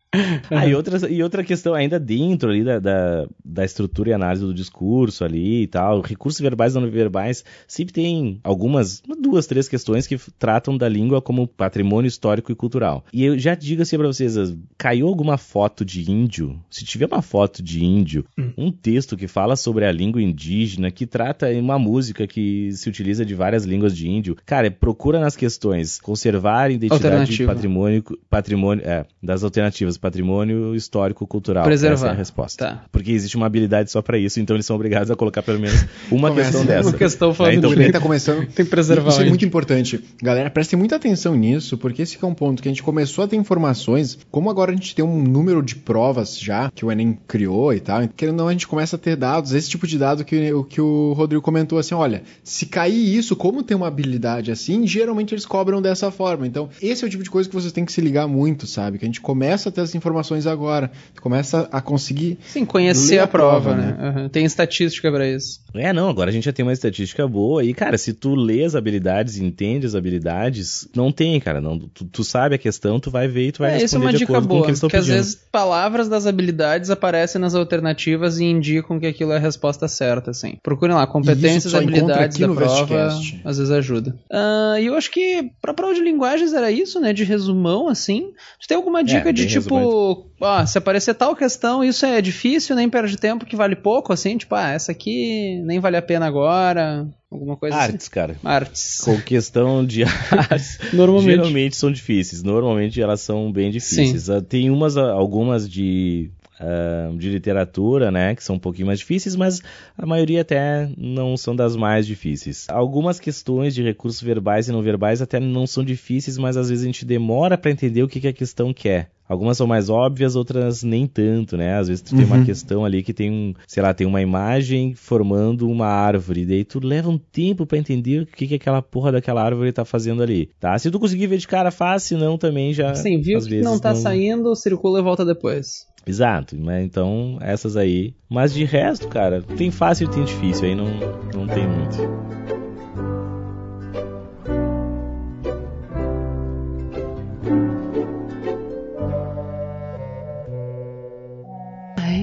Ah, e outra, e outra questão ainda dentro ali da, da, da estrutura e análise do discurso ali e tal, recursos verbais e não verbais, sempre tem algumas, duas, três questões que tratam da língua como patrimônio histórico e cultural. E eu já digo assim pra vocês, caiu alguma foto de índio? Se tiver uma foto de índio, um texto que fala sobre a língua indígena, que trata em uma música que se utiliza de várias línguas de índio, cara, procura nas questões conservar a identidade patrimônio, patrimônio, é, das alternativas, patrimônio histórico cultural. Preservar. Essa é a resposta. Tá. Porque existe uma habilidade só pra isso, então eles são obrigados a colocar pelo menos uma Começa. questão dessa. Uma questão falando Né, então, O Enem tá começando. Tem que preservar Isso é muito importante. Galera, prestem muita atenção nisso, porque esse que é um ponto que a gente começou a ter informações. Como agora a gente tem um número de provas já, que o Enem criou e tal, querendo ou não, a gente começa a ter dados, esse tipo de dado que, o que o Rodrigo comentou assim: olha, se cair isso, como tem uma habilidade assim, geralmente eles cobram dessa forma. Então, esse é o tipo de coisa que vocês têm que se ligar muito, sabe? Que a gente começa a ter essas informações agora, começa a conseguir. Sim, conhecer a, a prova, prova, né? Aham. Tem estatística pra isso. É, não, agora a gente já tem uma estatística boa e, cara, se tu lê as habilidades, entende as habilidades, não tem, cara, não, tu, tu sabe a questão, tu vai ver e tu vai É, isso é responder uma de dica acordo com o boa, que porque às pedindo. vezes palavras das habilidades aparecem nas alternativas e indicam que aquilo é a resposta certa, assim. Procurem lá, competências e habilidades da prova, Vestcast. às vezes ajuda. Ah, E eu acho que pra prova de linguagens era isso, né, de resumão, assim. Tu tem alguma dica de bem tipo, ah, se aparecer tal questão, isso é difícil, nem perde tempo, que vale pouco, assim, tipo, ah, essa aqui nem vale a pena agora, alguma coisa assim. Artes, cara. Artes. Com questão de artes, Normalmente. geralmente são difíceis. Normalmente elas são bem difíceis. Ah, Tem umas, ah, algumas de, ah, de literatura, né, que são um pouquinho mais difíceis, mas a maioria até não são das mais difíceis. Algumas questões de recursos verbais e não verbais até não são difíceis, mas às vezes a gente demora para entender o que, que a questão quer. Algumas são mais óbvias, outras nem tanto, né? Às vezes tu tem uma questão ali que tem um, sei lá, tem uma imagem formando uma árvore, daí tu leva um tempo pra entender o que que aquela porra daquela árvore tá fazendo ali, tá? Se tu conseguir ver de cara fácil, não também já Sim, viu que vezes não tá saindo, circula e volta depois. Exato, mas então essas aí. Mas de resto, cara, tem fácil e tem difícil, aí não não tem muito.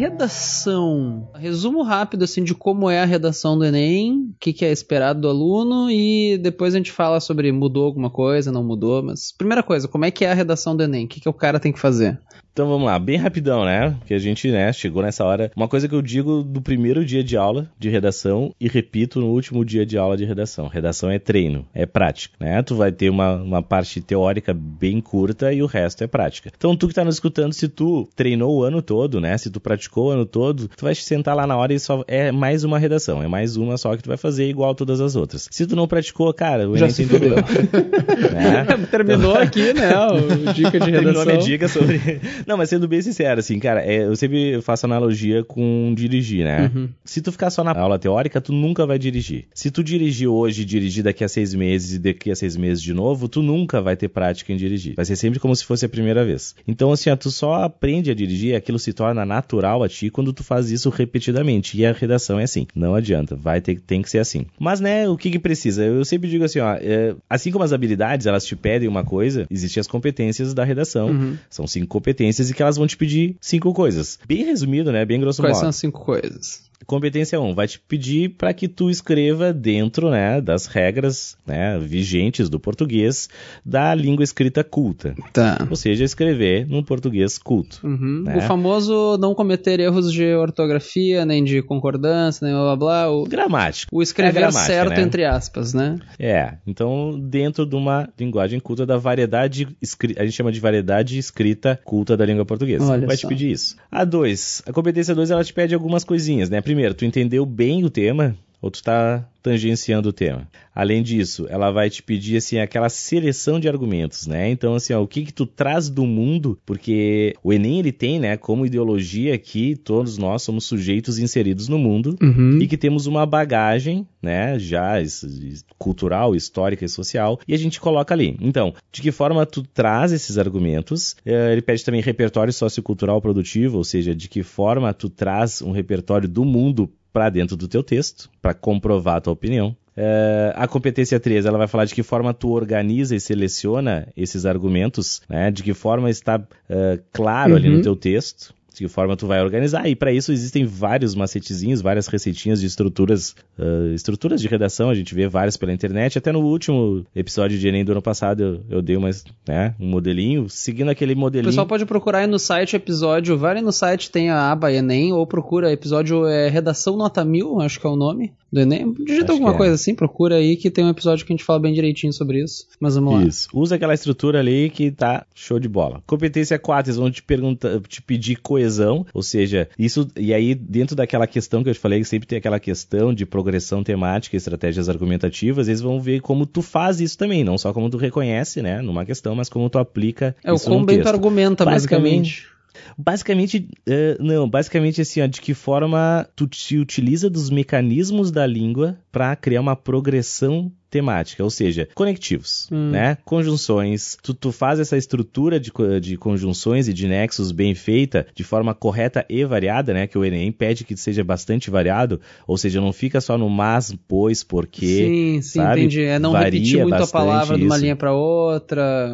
Redação. Resumo rápido assim de como é a redação do Enem, que, que é esperado do aluno e depois a gente fala sobre mudou alguma coisa, não mudou, mas primeira coisa, como é que é a redação do Enem? O que, que o cara tem que fazer? Então vamos lá, bem rapidão, né? Que a gente, né, chegou nessa hora. Uma coisa que eu digo do primeiro dia de aula de redação e repito no último dia de aula de redação. Redação é treino, é prática, né? Tu vai ter uma, uma parte teórica bem curta e o resto é prática. Então tu que tá nos escutando, se tu treinou o ano todo, né? Se tu praticou o ano todo, tu vai sentar lá na hora e só é mais uma redação, é mais uma só que tu vai fazer igual todas as outras. Se tu não praticou, cara, o Já Enem tem dúvida. né? Terminou aqui, né? O dica de Terminou redação. a minha dica sobre. Não, mas sendo bem sincero, assim, cara, é, eu sempre faço analogia com dirigir, né? Uhum. Se tu ficar só na aula teórica, tu nunca vai dirigir. Se tu dirigir hoje e dirigir daqui a seis meses e daqui a seis meses de novo, tu nunca vai ter prática em dirigir. Vai ser sempre como se fosse a primeira vez. Então, assim, ó, tu só aprende a dirigir, aquilo se torna natural a ti quando tu faz isso repetidamente. E a redação é assim. Não adianta. Vai ter, tem que ser assim. Mas, né, o que que precisa? Eu sempre digo assim, ó, é, assim como as habilidades, elas te pedem uma coisa, existem as competências da redação. Uhum. São cinco competências e que elas vão te pedir cinco coisas. Bem resumido, né? Bem grosso Quais modo. são as cinco coisas? Competência 1 vai te pedir para que tu escreva dentro, né, das regras, né, vigentes do português da língua escrita culta. Tá. Ou seja, escrever num português culto. Uhum. Né? O famoso não cometer erros de ortografia, nem de concordância, nem blá blá blá. O, Gramática. o escrever É certo, né? entre aspas, né? É, então dentro de uma linguagem culta da variedade, a gente chama de variedade escrita culta da língua portuguesa. Olha Vai só. te pedir isso. A 2, a competência 2 ela te pede algumas coisinhas, né? Primeiro, tu entendeu bem o tema ou tu tá tangenciando o tema. Além disso, ela vai te pedir assim aquela seleção de argumentos, né? Então assim, ó, o que que tu traz do mundo? Porque o ENEM ele tem, né, como ideologia que todos nós somos sujeitos inseridos no mundo Uhum. e que temos uma bagagem, né, já cultural, histórica e social, e a gente coloca ali. Então, de que forma tu traz esses argumentos? Eh, ele pede também repertório sociocultural produtivo, ou seja, de que forma tu traz um repertório do mundo para dentro do teu texto, para comprovar a tua opinião. Eh, a competência 3, ela vai falar de que forma tu organiza e seleciona esses argumentos, né? De que forma está eh, claro ali Uhum. no teu texto. De que forma tu vai organizar. E para isso existem vários macetezinhos, várias receitinhas de estruturas, eh, estruturas de redação. A gente vê várias pela internet. Até no último episódio de Enem do ano passado eu, eu dei umas, né, um modelinho, seguindo aquele O modelinho. pessoal pode procurar aí no site episódio, vai no site, tem a aba Enem, ou procura episódio é, Redação Nota 1000, acho que é o nome do Enem. Digita Acho alguma é. coisa assim, procura aí que tem um episódio que a gente fala bem direitinho sobre isso. Mas vamos lá. Isso. Usa aquela estrutura ali que tá show de bola. Competência 4, eles vão te perguntar, te pedir coesão, ou seja, isso e aí dentro daquela questão que eu te falei, que sempre tem aquela questão de progressão temática, estratégias argumentativas, eles vão ver como tu faz isso também, não só como tu reconhece, né, numa questão, mas como tu aplica É o isso quão num bem tu argumenta, Basicamente, basicamente. Basicamente, eh, não, basicamente assim, ó, de que forma tu te utiliza dos mecanismos da língua para criar uma progressão temática, ou seja, conectivos, Hum. né? Conjunções. Tu, tu faz essa estrutura de, de conjunções e de nexos bem feita, de forma correta e variada, né? Que o Enem pede que seja bastante variado, ou seja, não fica só no mas, pois, porque. Sim, sim, sabe? entendi. É não Varia repetir muito a palavra de uma isso. linha pra outra.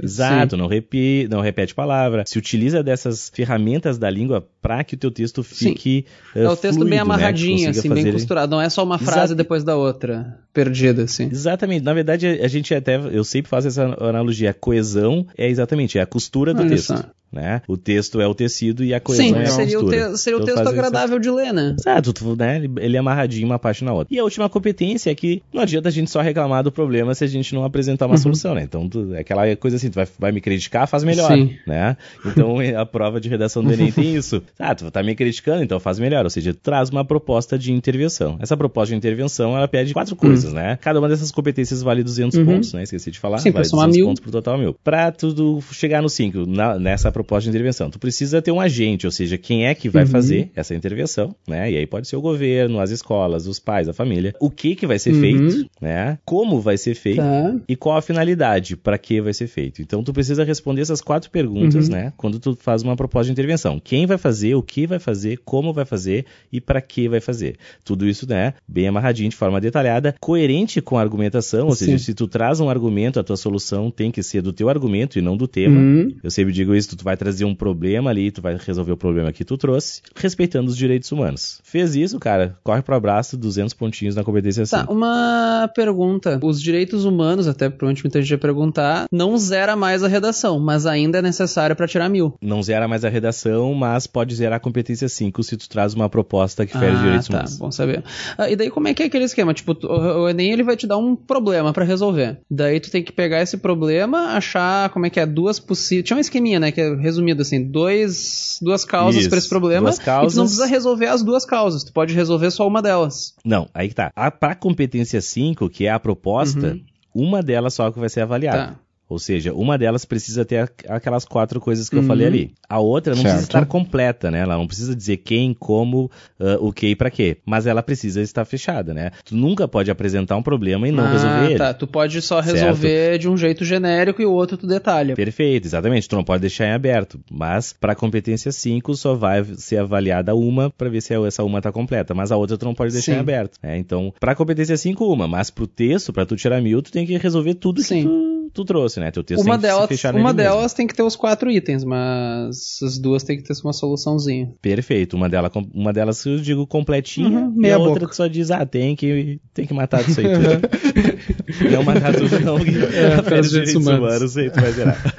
Exato, não, repi, não repete palavra. Se utiliza dessas ferramentas da língua para que o teu texto fique. Sim. eh, É o texto fluido, bem né? Amarradinho, consiga assim, bem fazer- costurado. Não é só uma frase Exato. depois da outra, perdida, assim. Exatamente. Na verdade, a gente até. Eu sempre faço essa analogia. A coesão é exatamente é a costura do Olha texto. só. Né? O texto é o tecido e a coesão Sim, é a seria o, costura. te- seria o Então texto essa- agradável de ler, né? Exato, tu, né? Ele- é amarradinho uma parte na outra. E a última competência é que não adianta a gente só reclamar do problema se a gente não apresentar uma Uhum. solução, né? Então, tu, é aquela coisa assim, tu vai, vai me criticar, faz melhor, Sim. né? Então, a prova de redação do Enem tem isso. Ah, tu tá me criticando, então faz melhor. Ou seja, traz uma proposta de intervenção. Essa proposta de intervenção, ela pede quatro coisas, né? Cada uma dessas competências vale 200 Uhum. pontos, né? Esqueci de falar. Sim, vale somar 200 mil. pontos pro total mil. Pra tudo chegar no 5, nessa proposta de intervenção, tu precisa ter um agente, ou seja, quem é que vai Uhum. fazer essa intervenção, né? E aí pode ser o governo, as escolas, os pais, a família. O que que vai ser Uhum. feito, né? Como vai ser feito Tá. e qual a finalidade, para que vai ser feito. Então tu precisa responder essas quatro perguntas, Uhum. né? Quando tu faz uma proposta de intervenção. Quem vai fazer, o que vai fazer, como vai fazer e para que vai fazer. Tudo isso, né, bem amarradinho de forma detalhada, coerente com argumentação, ou seja, Sim. se tu traz um argumento, a tua solução tem que ser do teu argumento e não do tema. Uhum. Eu sempre digo isso, tu vai trazer um problema ali, tu vai resolver o problema que tu trouxe, respeitando os direitos humanos. Fez isso, cara, corre pro abraço, 200 pontinhos na competência Tá, 5. uma pergunta. Os direitos humanos, até provavelmente muita gente perguntar, não zera mais a redação, mas ainda é necessário pra tirar mil. Não zera mais a redação, mas pode zerar a competência 5 se tu traz uma proposta que fere ah, direitos tá, humanos. bom saber. Ah, e daí como é que é aquele esquema? Tipo, o Enem ele vai te dar um problema pra resolver. Daí tu tem que pegar esse problema, achar como é que é, duas possíveis... Tinha um esqueminha, né, que é resumido assim, dois, duas causas pra esse problema. duas E tu causas. não precisa resolver as duas causas, tu pode resolver só uma delas. Não, aí que tá. A, pra competência 5, que é a proposta, Uhum. uma delas só que vai ser avaliada. Tá. Ou seja, uma delas precisa ter aqu- aquelas quatro coisas que eu Uhum. falei ali. A outra não precisa Certo. estar completa, né? Ela não precisa dizer quem, como, ah, o que e pra quê. Mas ela precisa estar fechada, né? Tu nunca pode apresentar um problema e não ah, resolver ele. tá. Tu pode só Certo. resolver de um jeito genérico e o outro tu detalha. Perfeito, exatamente. Tu não pode deixar em aberto. Mas para competência 5 só vai ser avaliada uma para ver se essa uma tá completa. Mas a outra tu não pode deixar Sim. em aberto. né? Então, para competência 5, uma. Mas pro texto, para tu tirar mil, tu tem que resolver tudo Sim. que tu, tu trouxe, né? Teu texto Uma tem que delas, se fechar uma nele mesmo. delas tem que ter os quatro itens, mas as duas tem que ter uma soluçãozinha. Perfeito. Uma, dela, uma delas eu digo completinha. Uhum, e a outra boca. tu só diz, ah, tem que, tem que matar isso aí tudo. não matar tudo, não. É, pelos direitos humanos. aí tu vai zerar.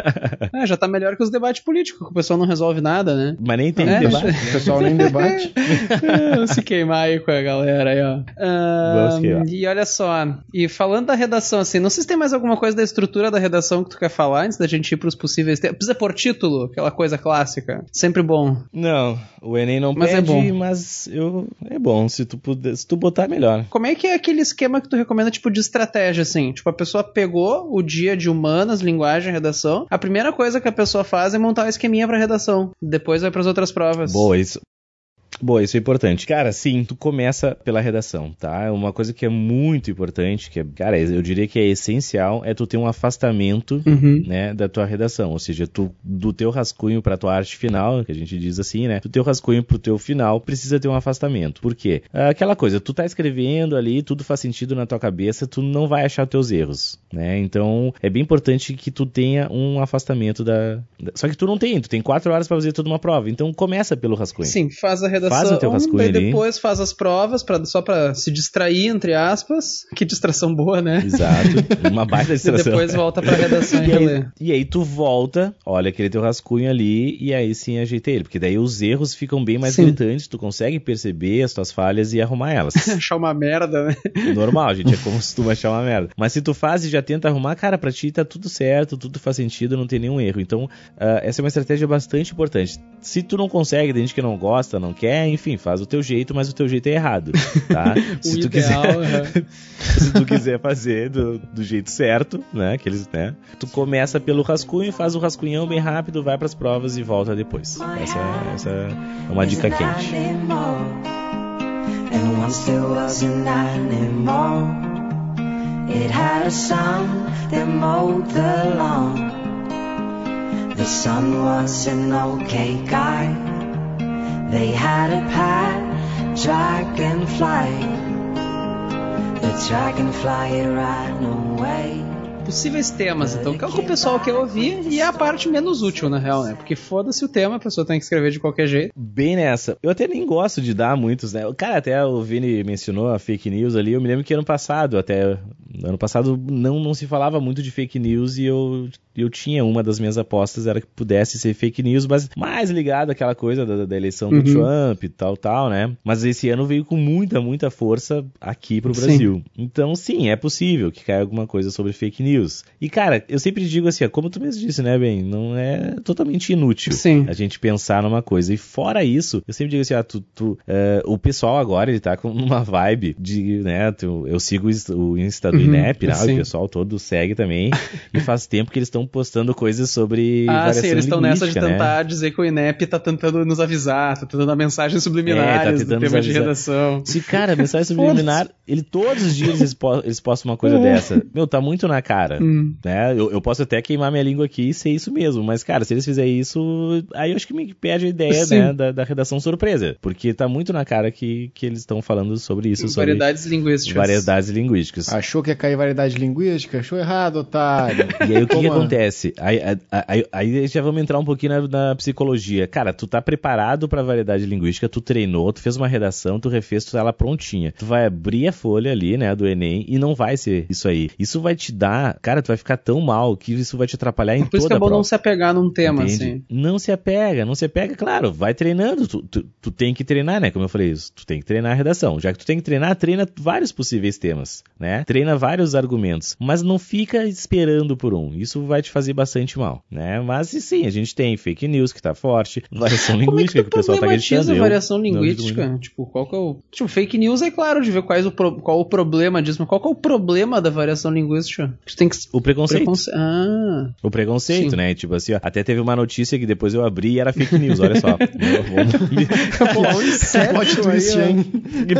É, já tá melhor que os debates políticos, que o pessoal não resolve nada, né? Mas nem tem É, debate. O pessoal nem debate. Se queimar aí com a galera aí, ó. Ah, Vamos queimar. e olha só, e falando da redação, assim, não sei se tem mais alguma coisa da estrutura da redação que tu quer falar antes da gente ir pros possíveis temas. Precisa por título, aquela coisa clássica. Sempre bom. Não, o Enem não Mas é pede, bom. mas eu é bom. Se tu puder, se tu botar melhor. Como é que é aquele esquema que tu recomenda, tipo, de estratégia, assim? Tipo, a pessoa pegou o dia de humanas, linguagem, redação. A primeira coisa que a pessoa faz é montar o esqueminha pra redação. Depois vai pras outras provas. Boa, isso. Boa, isso é importante. Cara, sim, tu começa pela redação, tá? Uma coisa que é muito importante, que é, cara, eu diria que é essencial, é tu ter um afastamento Uhum. né, da tua redação, ou seja, tu do teu rascunho pra tua arte final, que a gente diz assim, né, do teu rascunho pro teu final precisa ter um afastamento. Por quê? Aquela coisa, tu tá escrevendo ali, tudo faz sentido na tua cabeça, tu não vai achar teus erros, né? Então, é bem importante que tu tenha um afastamento da, da- só que tu não tem, tu tem quatro horas pra fazer toda uma prova, então começa pelo rascunho. Sim, faz a redação. Faz o teu rascunho daí ali. depois faz as provas, pra, só pra se distrair, entre aspas. Que distração boa, né? Exato, uma baita E distração. depois volta pra redação e E aí, e aí tu volta, olha aquele teu rascunho ali e aí sim ajeita ele, porque daí os erros ficam bem mais Sim. gritantes, tu consegue perceber as tuas falhas e arrumar elas. Achar uma merda, né? Normal, gente, é como se tu achar uma merda. Mas se tu faz e já tenta arrumar, cara, pra ti tá tudo certo, tudo faz sentido, não tem nenhum erro. Então, ah, essa é uma estratégia bastante importante. Se tu não consegue, tem gente que não gosta, não quer, enfim, faz o teu jeito, mas o teu jeito é errado, tá? se o tu ideal, quiser, é. se tu quiser fazer do, do jeito certo, né, aqueles, né, tu começa pelo rascunho, faz o rascunhão bem rápido, vai pras provas e volta depois. Essa, essa é uma dica quente. And once there wasn't anymore. It had a son that mowed the lawn. The son was an okay guy. They had a pet dragonfly. The dragonfly ran away. Possíveis temas, então, que é o que o pessoal quer ouvir e é a parte menos útil, na real, né? Porque foda-se o tema, a pessoa tem que escrever de qualquer jeito. Bem nessa. Eu até nem gosto de dar muitos, né? Cara, até o Vini mencionou a fake news ali. Eu me lembro que ano passado, até ano passado, não, não se falava muito de fake news e eu, eu tinha uma das minhas apostas, era que pudesse ser fake news, mas mais ligado àquela coisa da, da eleição do Uhum. Trump e tal, tal, né? Mas esse ano veio com muita, muita força aqui pro Sim. Brasil. Então, sim, é possível que caia alguma coisa sobre fake news. E, cara, eu sempre digo assim, ó, como tu mesmo disse, né, Ben? Não é totalmente inútil Sim. a gente pensar numa coisa. E fora isso, eu sempre digo assim, ah, tu, tu, eh, o pessoal agora, ele tá com uma vibe de, né, tu- eu sigo o Insta- do Uhum, INEP, né, o pessoal todo segue também, e faz tempo que eles estão postando coisas sobre Ah, sim, eles estão nessa de né? tentar dizer que o INEP tá tentando nos avisar, tá tentando dar mensagens É, tá subliminares tentando no nos tema de redação. Se, cara, mensagem subliminar, ele todos os dias eles, po- eles postam uma coisa dessa. Meu, tá muito na cara. Hum. Né? Eu, eu posso até queimar minha língua aqui e ser isso mesmo, mas, cara, se eles fizerem isso, aí eu acho que me perde a ideia né, da, da redação surpresa. Porque tá muito na cara que, que eles estão falando sobre isso, sobre Variedades linguísticas. variedades linguísticas. Achou que ia cair variedade linguística? Achou errado, otário. E aí o que, que acontece? Aí, aí, aí- aí já vamos entrar um pouquinho na, na psicologia. Cara, tu tá preparado pra variedade linguística, tu treinou, tu fez uma redação, tu refez, tu tá ela prontinha. Tu vai abrir a folha ali, né, do Enem, e não vai ser isso aí. Isso vai te dar, cara, tu vai ficar tão mal que isso vai te atrapalhar em Por isso que toda é bom não se apegar num tema, Entende? assim. Não se apega, não se apega, claro, vai treinando. Tu, tu, tu tem que treinar, né? Como eu falei, isso, tu tem que treinar a redação. Já que tu tem que treinar, treina vários possíveis temas, né? Treina vários argumentos, mas não fica esperando por um. Isso vai te fazer bastante mal, né? Mas e sim, a gente tem fake news que tá forte, variação Como é que linguística que, o pessoal tá gritando. variação não linguística? muito. Tipo, qual que é o... Tipo, fake news é claro de ver quais o pro- qual o problema disso, mas qual que é o problema da variação linguística? Tu tem que... O preconceito. Preconce... Ah... O preconceito, Sim. né? Tipo assim, ó, até teve uma notícia que depois eu abri e era fake news, olha só. Pô, um Inception aí, twist, hein?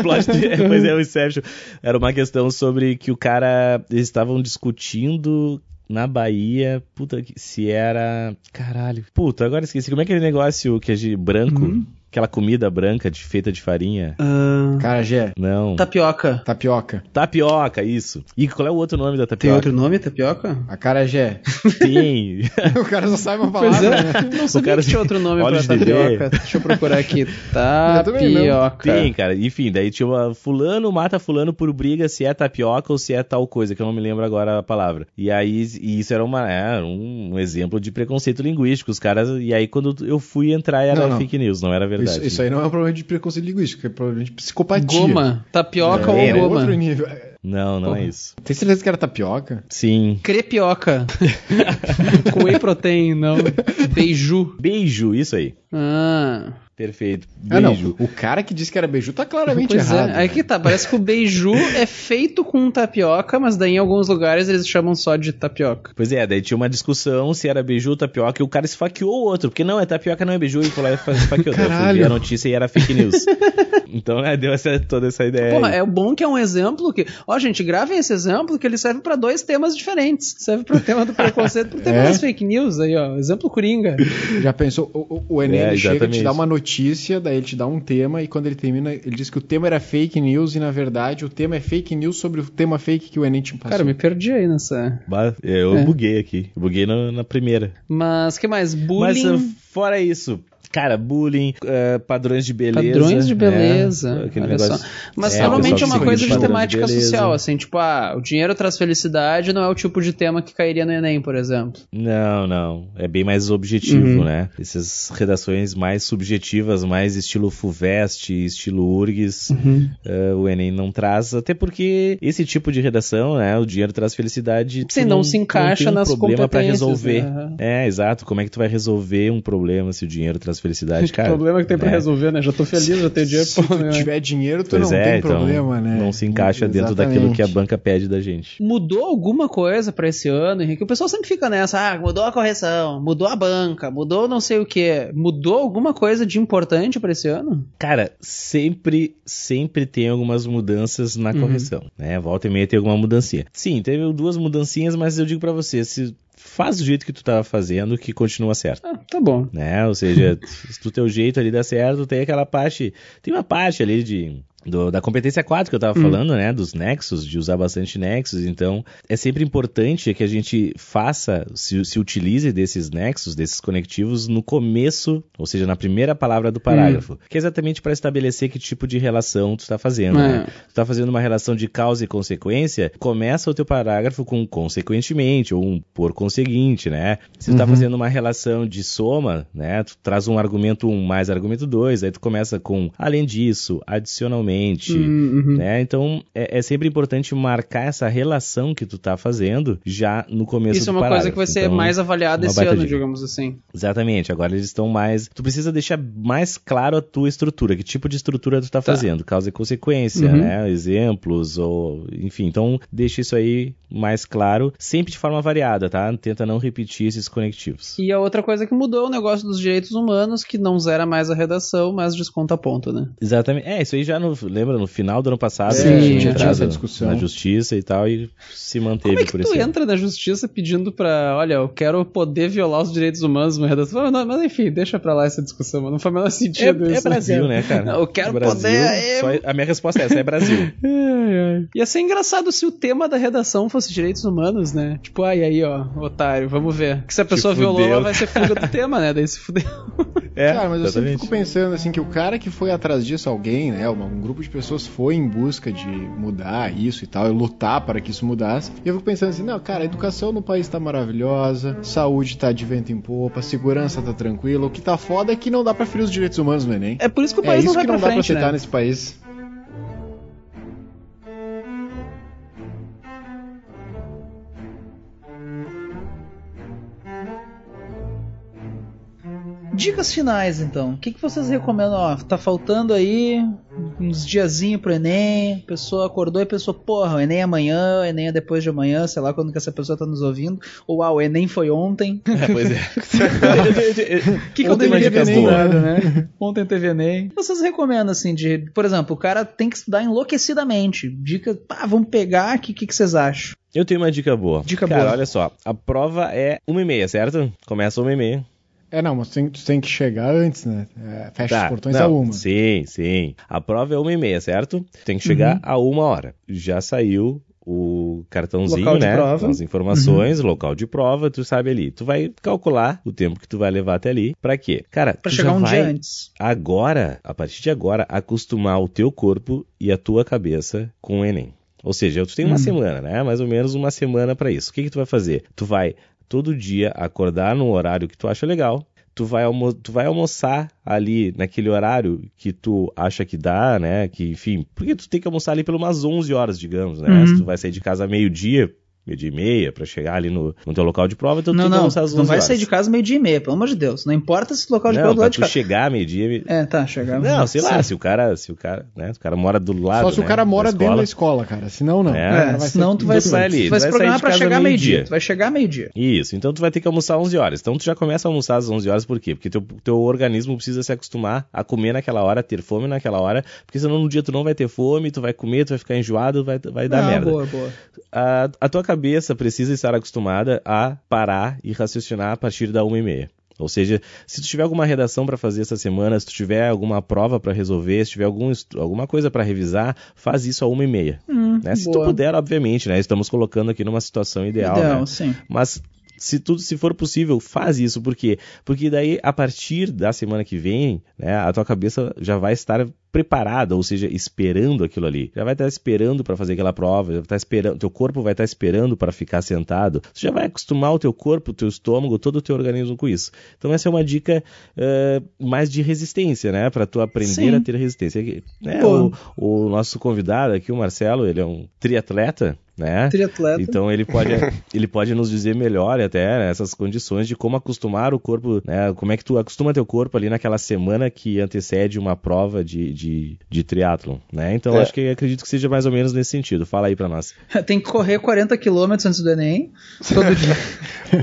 Plot twist. pois é, o Inception. Era uma questão sobre que o cara. Eles estavam discutindo na Bahia. Puta, que- se era. Caralho. Puta, agora esqueci. Como é aquele negócio que é de branco? Aquela comida branca de, feita de farinha? Ah, Carajé. Não. tapioca. Tapioca. Tapioca, isso. E qual é o outro nome da Tem tapioca? outro nome, tapioca? Acarajé. Tem. o cara só sabe uma Pois palavra, é, né? não sabia cara que tinha outro nome pra olhos de tapioca. Deixa eu procurar aqui. Tapioca. Tem, cara. Enfim, daí tinha uma. Fulano mata fulano por briga se é tapioca ou se é tal coisa, que eu não me lembro agora a palavra. E aí, e isso era uma, é, um exemplo de preconceito linguístico. Os caras. E aí, quando eu fui entrar, era Não, não. fake news, não era verdade. Isso, isso aí não é um problema de preconceito linguístico, é problema de psicopatia. Goma. Tapioca É, É ou goma? outro nível. Não, não Porra. é isso. Tem certeza que era tapioca? Sim. Crepioca. Com whey protein, não. Beiju. Beijo, isso aí. Ah. Perfeito. Ah, não. Beijo. O cara que disse que era beiju tá claramente Pois errado. é, aí que tá. Parece que o beiju é feito com tapioca, mas daí em alguns lugares eles chamam só de tapioca. Pois é, daí tinha uma discussão se era beiju ou tapioca e o cara esfaqueou o outro, porque não, é tapioca, não é beiju, e foi lá e fa- esfaqueou. Daí eu ver a notícia e era fake news. então, né, deu essa, toda essa ideia. Porra, aí. é bom que é um exemplo que. Ó, gente, gravem esse exemplo que ele serve pra dois temas diferentes. Serve pro tema do preconceito e pro tema É? das fake news aí, ó. Exemplo Coringa. Já pensou? O, o- o Enem É, chega, exatamente. te dá uma notícia, daí ele te dá um tema, e quando ele termina, ele diz que o tema era fake news, e na verdade o tema é fake news sobre o tema fake que o Enem te passou. Cara, eu me perdi aí nessa. Bah, Eu É. buguei aqui. Eu buguei na, na primeira. Mas que mais? Mas Bullying. uh, fora isso, cara, bullying, uh, padrões de beleza. Padrões de né? beleza. Aquele olha negócio- só. Mas É, normalmente é uma coisa de temática beleza. social, assim, tipo, ah, o dinheiro traz felicidade não é o tipo de tema que cairia no Enem, por exemplo. Não, não. É bem mais objetivo, Uhum. né? Essas redações mais subjetivas, mais estilo FUVEST, estilo URGS, Uhum. eh, o Enem não traz. Até porque esse tipo de redação, né? O dinheiro traz felicidade. Sim, tu não se encaixa tem um nas problema competências, resolver. né? É, exato. Como é que tu vai resolver um problema se o dinheiro traz felicidade, cara? o problema que tem pra né? resolver, né? Já tô feliz, já tenho dinheiro. Se pô, tu né? tiver dinheiro, tu Pois não é, tem então problema, né? não se encaixa dentro daquilo que a Exatamente. banca pede da gente. Mudou alguma coisa pra esse ano, Henrique? O pessoal sempre fica nessa, ah, mudou a correção, mudou a banca, mudou não sei o que. Mudou alguma coisa de importante pra esse ano? Cara, sempre, sempre tem algumas mudanças na Uhum. correção, né? Volta e meia tem alguma mudancinha. Sim, teve duas mudancinhas, mas eu digo pra você, se faz do jeito que tu tava fazendo, que continua certo. Ah, tá bom. Né? Ou seja, se do teu jeito ali dá certo, tem aquela parte, tem uma parte ali de do- da competência 4 que eu tava Hum. falando, né, dos nexos, de usar bastante nexos, então é sempre importante que a gente faça, se, se utilize desses nexos, desses conectivos no começo, ou seja, na primeira palavra do parágrafo, que é exatamente para estabelecer que tipo de relação tu está fazendo, É. né? Tu tá fazendo uma relação de causa e consequência, começa o teu parágrafo com consequentemente, ou um por conseguinte, né? Se tu tá fazendo uma relação de soma, né? Tu traz um argumento 1 mais argumento 2, aí tu começa com além disso, adicionalmente, mentalmente, Uhum. né? Então é, é sempre importante marcar essa relação que tu tá fazendo já no começo Isso é do uma coisa que vai ser Então, mais avaliada esse ano, dica. digamos assim. Exatamente, agora eles estão mais. Tu precisa deixar mais claro a tua estrutura, que tipo de estrutura tu tá, fazendo, causa e consequência, Uhum. né? Exemplos, ou enfim. Então, deixa isso aí mais claro, sempre de forma variada, tá? Tenta não repetir esses conectivos. E a outra coisa que mudou é o negócio dos direitos humanos, que não zera mais a redação, mas desconta ponto, né? Exatamente. É, isso aí já no, lembra, no final do ano passado, Sim, a gente já tinha entrado essa discussão. na justiça e tal, e se manteve Como é que por tu esse ano. entra na justiça pedindo pra, olha, eu quero poder violar os direitos humanos numa redação? Mas, enfim, deixa pra lá essa discussão, não faz o menor sentido É, é isso. Brasil, né, cara? Não, eu quero Brasil, poder, é- a minha resposta é essa, é Brasil. Ai, ai. Ia ser engraçado se o tema da redação fosse direitos humanos, né? Tipo, ai, aí, ó, otário, vamos ver. Que se a pessoa violou, fudeu. ela vai ser fuga do tema, né? Daí se fudeu. É, Cara, mas eu sempre exatamente. fico pensando assim que o cara que foi atrás disso, alguém, né, um grupo de pessoas foi em busca de mudar isso e tal, e lutar para que isso mudasse. E eu fico pensando assim, não, cara, a educação no país tá maravilhosa, saúde tá de vento em popa, segurança tá tranquila. O que tá foda é que não dá pra ferir os direitos humanos no Enem. É por isso que o É país isso não vai que pra não dá pra frente, aceitar né? nesse país. Dicas finais, então. O que, que vocês recomendam? Ó, tá faltando aí uns diazinho pro Enem. A pessoa acordou e pensou, porra, o Enem é amanhã, o Enem é depois de amanhã, sei lá quando que essa pessoa tá nos ouvindo. Ou, ah, o Enem foi ontem. É, pois é. O que, que eu Ontem deveria ter teve Enem, estudado, né? Ontem teve Enem. Vocês recomendam, assim, de... Por exemplo, o cara tem que estudar enlouquecidamente. Dica, pá, vamos pegar, o que, que, que vocês acham? Eu tenho uma dica boa. Dica Cara, boa. olha só. A prova é uma e meia, certo? Começa uma e meia. É, não, mas tem, tu tem que chegar antes, né? É, fecha os portões Tá, não, a uma. Sim, sim. A prova é uma e meia, certo? Tem que chegar a uma hora. Já saiu o cartãozinho, Local de né? prova. Com as informações, local de prova, tu sabe ali. Tu vai calcular o tempo que tu vai levar até ali. Pra quê? Cara, Pra tu chegar já um vai dia antes. agora, a partir de agora, acostumar o teu corpo e a tua cabeça com o Enem. Ou seja, tu tem uma semana, né? Mais ou menos uma semana pra isso. O que, que tu vai fazer? Tu vai todo dia acordar num horário que tu acha legal. Tu vai, almo tu vai almoçar ali naquele horário que tu acha que dá, né? Que, enfim, porque tu tem que almoçar ali umas 11 horas, digamos, né? Uhum. Se tu vai sair de casa meio-dia, meio-dia e meia, pra chegar ali no, no teu local de prova, então tu não, tem que não, almoçar às 11 não vai sair de casa meio-dia e meia, pelo amor de Deus. Não importa se o local de Não, prova é do lado de tu casa. chegar meio-dia... É, tá, chegar. Não, sei lá, se o cara, se o cara, né, se o cara mora do lado, Só se o né, cara mora da dentro da escola. cara. Senão, não. É, O É, senão tu vai, tu vai ali, tu vai tu se vai programar sair pra chegar meio-dia. meio-dia. Tu vai chegar meio-dia. Isso, então tu vai ter que almoçar às 11 horas. Então tu já começa a almoçar às 11 horas, por quê? Porque teu, teu organismo precisa se acostumar a comer naquela hora, ter fome naquela hora, porque senão no dia tu não vai ter fome, tu vai comer, tu vai ficar enjoado, vai, vai dar Não, merda. boa, boa. A, a tua cabeça precisa estar acostumada a parar e raciocinar a partir da uma e meia. Ou seja, se tu tiver alguma redação para fazer essa semana, se tu tiver alguma prova para resolver, se tiver algum, alguma coisa para revisar, faz isso a uma e meia. Hum, né? Se tu boa. puder, obviamente, né? Estamos colocando aqui numa situação ideal, Ideal, né? sim. Mas se tudo, se for possível, faz isso. Por quê? Porque daí, a partir da semana que vem, né, a tua cabeça já vai estar preparada, ou seja, esperando aquilo ali. Já vai estar esperando para fazer aquela prova, já vai estar esperando, teu corpo vai estar esperando para ficar sentado. Você já vai acostumar o teu corpo, o teu estômago, todo o teu organismo com isso. Então essa é uma dica eh, mais de resistência, né, para tu aprender Sim. a ter resistência. Né, Pô. o, o nosso convidado aqui, o Marcelo, ele é um triatleta, né? Triatleta. Então ele pode, ele pode nos dizer melhor até né, essas condições de como acostumar o corpo, né? Como é que tu acostuma teu corpo ali naquela semana que antecede uma prova de, de, de triatlon, né? Então É. acho que acredito que seja mais ou menos nesse sentido. Fala aí pra nós. Tem que correr 40 km antes do Enem. Todo dia.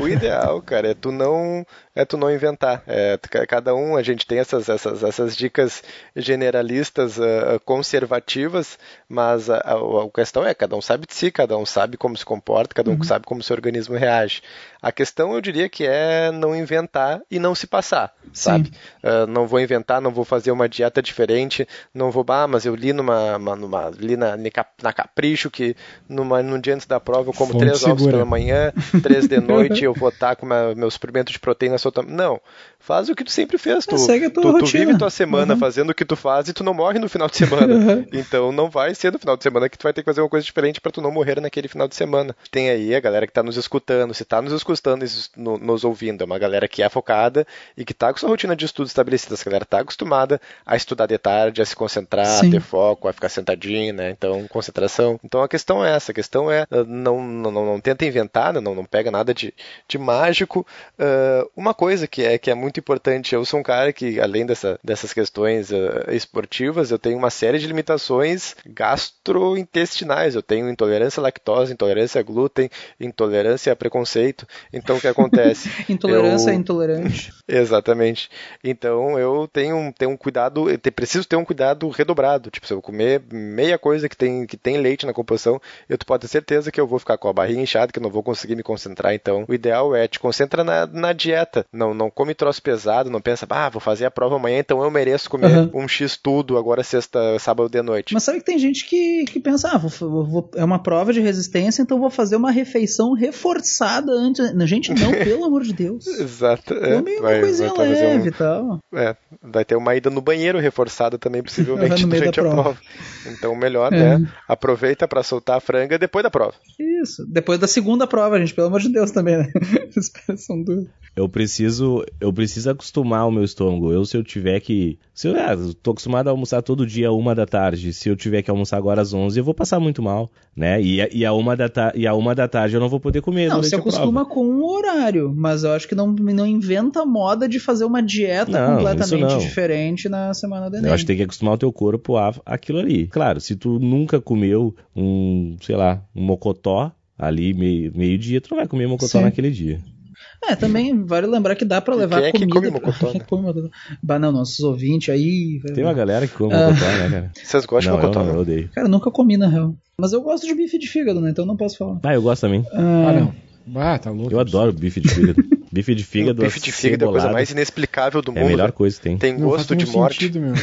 O ideal, cara, é tu não é tu não inventar. É, cada um, a gente tem essas, essas, essas dicas generalistas ah, conservativas, mas a, a, a questão é, cada um sabe de si, cada um sabe como se comporta, cada um sabe como seu organismo reage. A questão, eu diria que é não inventar e não se passar, sabe? Ah, não vou inventar, não vou fazer uma dieta diferente, não vou, ah, mas eu li numa, uma- numa li na, na Capricho que numa, num dia antes da prova eu como Fonte três ovos pela manhã, três de noite eu vou estar com uma- meu suprimento de proteína solta. Não, faz o que tu sempre fez. Tu, É, segue a tua tu, tu vive tua semana Uhum. fazendo o que tu faz e tu não morre no final de semana. Uhum. Então não vai ser no final de semana que tu vai ter que fazer uma coisa diferente para tu não morrer naquele final de semana. Tem aí a galera que está nos escutando, se está nos escutando, e no- nos ouvindo, é uma galera que é focada e que está com sua rotina de estudo estabelecida. Essa galera está acostumada a estudar de tarde, a se concentrar, a Sim. ter foco, a ficar sentadinho, né? Então, concentração. Então a questão é essa, a questão é ah, não, não, não, não tenta inventar, né? não, não pega nada de, de mágico. Ah, uma coisa que é, que é muito importante, eu sou um cara que, além dessa, dessas questões ah, esportivas, eu tenho uma série de limitações gastrointestinais. Eu tenho intolerância à lactose, intolerância a glúten, intolerância a preconceito. Então o que acontece? Intolerância Eu- é intolerante. Exatamente. Então eu tenho, um- tenho um cuidado, preciso ter um cuidado redobrado. Tipo, se eu comer meia coisa que tem, que tem leite na composição, eu tu pode ter certeza que eu vou ficar com a barriga inchada, que eu não vou conseguir me concentrar. Então, o ideal é te concentra na, na dieta. Não, não come troço pesado, não pensa, ah, vou fazer a prova amanhã, então eu mereço comer Aham. um X tudo agora sexta, sábado de noite. Mas sabe que tem gente que, que pensa, ah, vou, vou- é uma prova de resistência, então vou fazer uma refeição reforçada antes. Gente, não, pelo amor de Deus. Exato. é. Come uma vai, coisinha vai leve e tal. É, vai ter uma ida no banheiro reforçada também, possivelmente, durante a prova. prova. Então, melhor, É. né? Aproveita para soltar a franga depois da prova. Isso. Depois da segunda prova, gente, pelo amor de Deus também, né? Expressão dura. Eu preciso, eu preciso acostumar o meu estômago. Eu, se eu tiver que. Se eu, ah, eu tô acostumado a almoçar todo dia uma da tarde. Se eu tiver que almoçar agora às 11, eu vou passar muito mal, né? E, a- e, a, uma da ta, e a uma da tarde eu não vou poder comer. Não, a acostuma com um horário, mas eu acho que não, não inventa moda de fazer uma dieta Não, completamente diferente na semana do Enem. Eu acho que tem que acostumar o teu corpo a aquilo ali. Claro, se tu nunca comeu um, sei lá, um mocotó ali meio, meio dia, tu não vai comer mocotó Sim. naquele dia. É, também vale lembrar que dá pra levar Quem é que comida. come mocotó, Quem né? come mocotó? Bah, não, nossos ouvintes aí. Tem uma galera que come Ah. mocotó, né, cara? Vocês gostam não, de mocotó? eu, não, não? eu odeio. Cara, nunca comi na real. Mas eu gosto de bife de fígado, né? Então não posso falar. Ah, eu gosto também. Ah, não. Ah, tá louco. Eu adoro bife de fígado. bife de fígado, O bife de fígado é a coisa mais inexplicável do É a mundo. melhor né? coisa que tem. Tem Não gosto faz de nenhum morte. sentido, meu.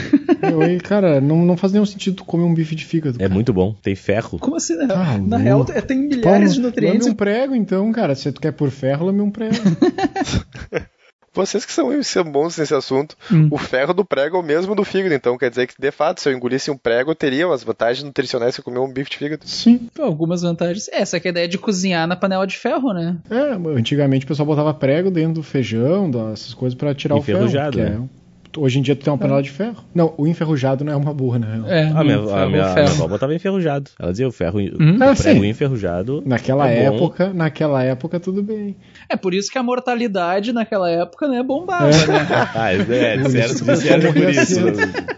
meu aí, cara, não, não faz nenhum sentido tu comer um bife de fígado. É cara. muito bom. Tem ferro. Como assim, na real? Ah, na real, é- tem Pô, milhares de nutrientes. Lame um prego, então, cara. Se tu quer por ferro, lame um prego. Vocês que são, são bons nesse assunto, Hum. o ferro do prego é o mesmo do fígado, então quer dizer que, de fato, se eu engolisse um prego, eu teria umas vantagens nutricionais que eu comer um bife de fígado. Sim. Algumas vantagens. Essa que é a ideia de cozinhar na panela de ferro, né? É, antigamente o pessoal botava prego dentro do feijão, dessas coisas pra tirar o ferro. Enferrujado, que né? É- Hoje em dia tu tem uma panela de ferro. Não, o enferrujado não é uma boa, né? É, A minha, no a ferro, minha, a ferro. minha avó botava enferrujado. Ela dizia o ferro, Hum? o Ah, prego enferrujado. Naquela é bom. época, naquela época tudo bem. É por isso que a mortalidade naquela época, né, bombava, né? Ah, é, disseram, Isso, disseram por morria isso.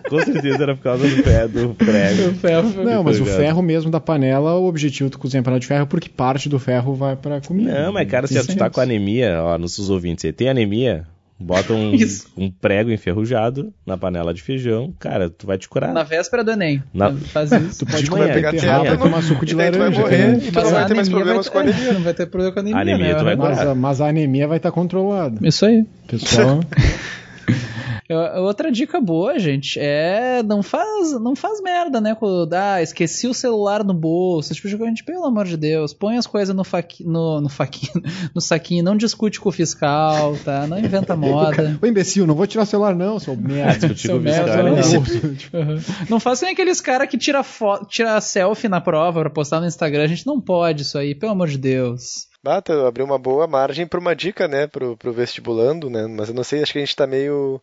Com certeza era por causa do pé do prego. O ferro. Não, mas o ferro mesmo da panela, o objetivo de cozinhar panela de ferro é porque parte do ferro vai pra comida. Não, mas cara, se tu tá com anemia, ó, nos seus ouvintes, você tem anemia, bota um, um prego enferrujado na panela de feijão, cara, tu vai te curar. Na véspera do Enem. Na- Faz isso. Tu pode manhã, pegar manhã. e tomar suco de E daí tu vai laranja. morrer. né? E tu não vai ter mais problemas com a anemia. Não vai ter problema com a anemia. A anemia né? tu vai Mas, curar. mas a anemia vai estar controlada. Isso aí. Pessoal, Outra dica boa, gente, é não faz, não faz merda, né? Quando, ah, esqueci o celular no bolso. Tipo, gente, pelo amor de Deus, põe as coisas no, faqui, no, no faquinho, no saquinho, não discute com o fiscal, tá? Não inventa moda. ô imbecil, não vou tirar o celular não, seu merda. discutir Seu com o merda, fiscal, não. Uhum. Não faça nem aqueles caras que tira, fo- tira selfie na prova pra postar no Instagram. A gente não pode isso aí, pelo amor de Deus. Bata, eu abri uma boa margem para uma dica, né, pro, pro vestibulando, né, mas eu não sei, acho que a gente tá meio,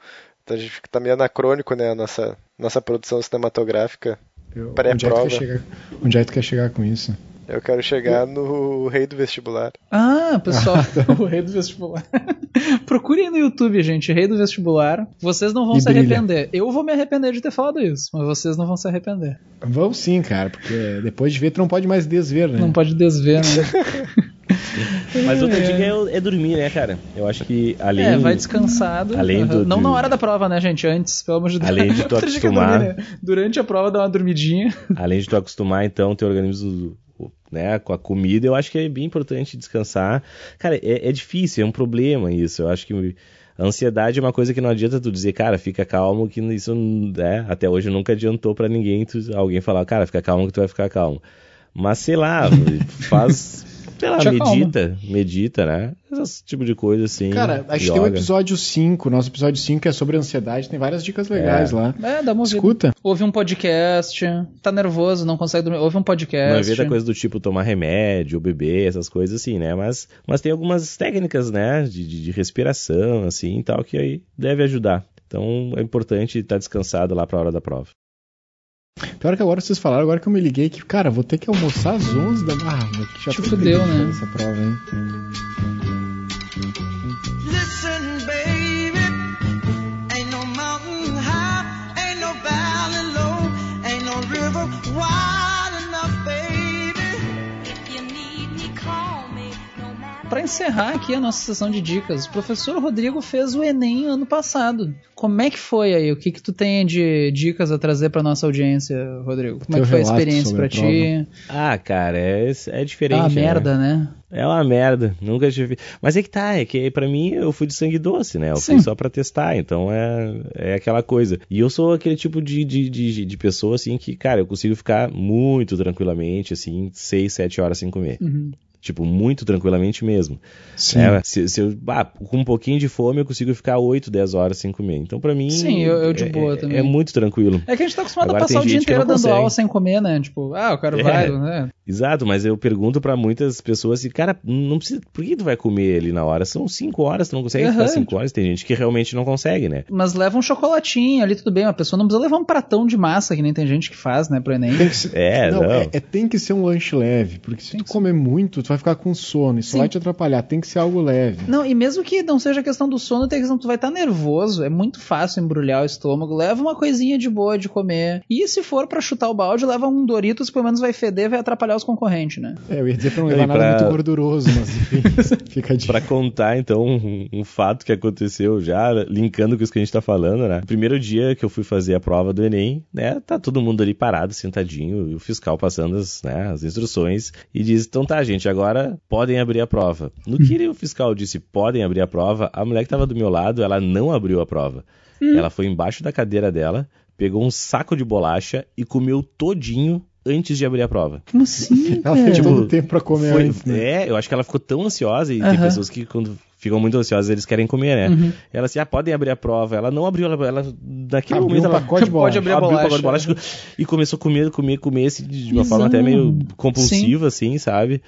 a gente tá meio anacrônico, né, a nossa, nossa produção cinematográfica. Eu- Pré-prova. Onde é, que tu quer chegar, onde é que tu quer chegar com isso? Eu quero chegar no rei do vestibular. Ah, pessoal, o rei do vestibular. Procurem no YouTube, gente, rei do vestibular. Vocês não vão E se brilha. arrepender. Eu vou me arrepender de ter falado isso, mas vocês não vão se arrepender. Vão sim, cara, porque depois de ver tu não pode mais desver, né? Não pode desver, né? Mas outra dica é, é dormir, né, cara? Eu acho que além. É, vai descansado. além do-. Não na hora da prova, né, gente? Antes, pelo amor de Deus. Além de tu dica é acostumar. dormir, né? Durante a prova, dá uma dormidinha. Além de tu acostumar, então, teu organismo né, com a comida, eu acho que é bem importante descansar. Cara, é, é difícil, é um problema isso. Eu acho que a ansiedade é uma coisa que não adianta tu dizer, cara, fica calmo, que isso, né, até hoje nunca adiantou pra ninguém tu- alguém falar, cara, fica calmo que tu vai ficar calmo. Mas sei lá, faz Sei lá, medita, medita, né? Esse tipo de coisa assim. Cara, acho que tem um yoga. episódio 5, nosso episódio 5 é sobre ansiedade, tem várias dicas legais É. lá. É, dá uma ouvida. Escuta. Ouve um podcast, tá nervoso, não consegue dormir, ouve um Não é podcast. ver da coisa do tipo tomar remédio, beber, essas coisas assim, né? Mas, mas tem algumas técnicas, né? De, de, de respiração, assim e tal, que aí deve ajudar. Então é importante estar descansado lá pra hora da prova. Pior que agora vocês falaram, agora que eu me liguei que, cara, vou ter que almoçar às 11 da Ah, mas já Te fudeu, né? Essa prova, hein? Pra encerrar aqui a nossa sessão de dicas, o professor Rodrigo fez o Enem ano passado. Como é que foi aí? O que que tu tem de dicas a trazer pra nossa audiência, Rodrigo? Como é que foi a experiência sobre pra a ti? Ah, cara, é, é É diferente. uma né? merda, né? É uma merda, nunca tive. Mas é que tá, é que pra mim eu fui de sangue doce, né? Eu Sim. fui só pra testar, então é, é aquela coisa. E eu sou aquele tipo de, de, de, de pessoa, assim, que, cara, eu consigo ficar muito tranquilamente, assim, 6, 7 horas sem comer. Uhum. Tipo, muito tranquilamente mesmo. Sim. É, se, se eu, ah, com um pouquinho de fome, eu consigo ficar 8, 10 horas sem comer. Então, pra mim. Sim, eu- eu de é- boa é, também. É muito tranquilo. É que a gente tá acostumado Agora a passar o dia inteiro dando consegue. aula sem comer, né? Tipo, ah, o cara É. vai, né? Exato, mas eu pergunto pra muitas pessoas assim, cara, não precisa. Por que tu vai comer ali na hora? São 5 horas, tu não consegue ficar Aham. 5 horas. Tem gente que realmente não consegue, né? Mas leva um chocolatinho ali, tudo bem. A pessoa não precisa levar um pratão de massa, que nem tem gente que faz, né, pro Enem. Ser, É, não, não. É, é- tem que ser um lanche leve, porque se Tem tu comer muito, tu vai ficar com sono, isso Sim. vai te atrapalhar. Tem que ser algo leve. Não, e mesmo que não seja questão do sono, tem questão que tu vai estar nervoso, é muito fácil embrulhar o estômago, leva uma coisinha de boa de comer. E se for pra chutar o balde, leva um Doritos, pelo menos vai feder, vai atrapalhar os concorrentes, né? É, eu ia dizer pra não levar nada pra- muito gorduroso, mas enfim, fica dica. Pra contar, então, um, um fato que aconteceu já, linkando com isso que a gente tá falando, né? Primeiro dia que eu fui fazer a prova do Enem, né? Tá todo mundo ali parado, sentadinho, e o fiscal passando as, né, as instruções e diz: então tá, gente, agora podem abrir a prova. No que ele- o fiscal disse podem abrir a prova, a mulher que tava do meu lado, ela não abriu a prova. Ela foi embaixo da cadeira dela, pegou um saco de bolacha e comeu todinho antes de abrir a prova. Como assim? Ela tem Tipo, todo o tempo pra comer Foi- antes, né? É, eu acho que ela ficou tão ansiosa e tem pessoas que quando ficam muito ansiosas eles querem comer, né? Uhum. Ela assim, ah, podem abrir a prova. Ela não abriu, ela, ela naquele Abriu momento um ela Pode bolacha. abrir a abriu o pacote de bolacha. bolacha e começou a comer, comer, comer assim, de uma forma até meio compulsiva, assim, sabe?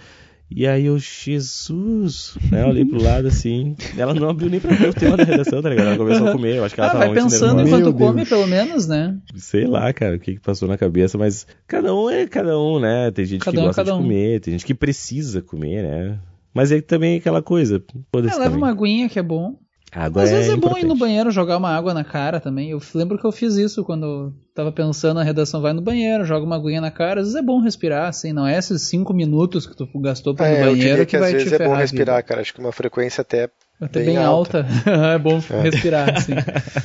E aí eu, Jesus, né? Eu olhei pro lado assim. Ela não abriu nem pra ver o tema da redação, tá ligado? Ela começou a comer. Eu acho que ela Ah, tava vai muito pensando nervosa. enquanto come, pelo menos, né? Sei lá, cara, o que, que passou na cabeça, mas cada um é cada um, né? Tem gente Cada que um é gosta de um. comer, tem gente que precisa comer, né? Mas é também aquela coisa. É, leva também. uma aguinha que é bom. Água Às vezes é bom ir no importante. banheiro jogar uma água na cara também. Eu lembro que eu fiz isso quando eu tava pensando na redação. Vai no banheiro, joga uma aguinha na cara. Às vezes é bom respirar, assim. Não é esses cinco minutos que tu gastou pra ir É, no eu banheiro diria que, que às vai te vezes é ferrar bom respirar, vida. cara. Acho que uma frequência até Até bem bem, alta. é bom respirar, assim.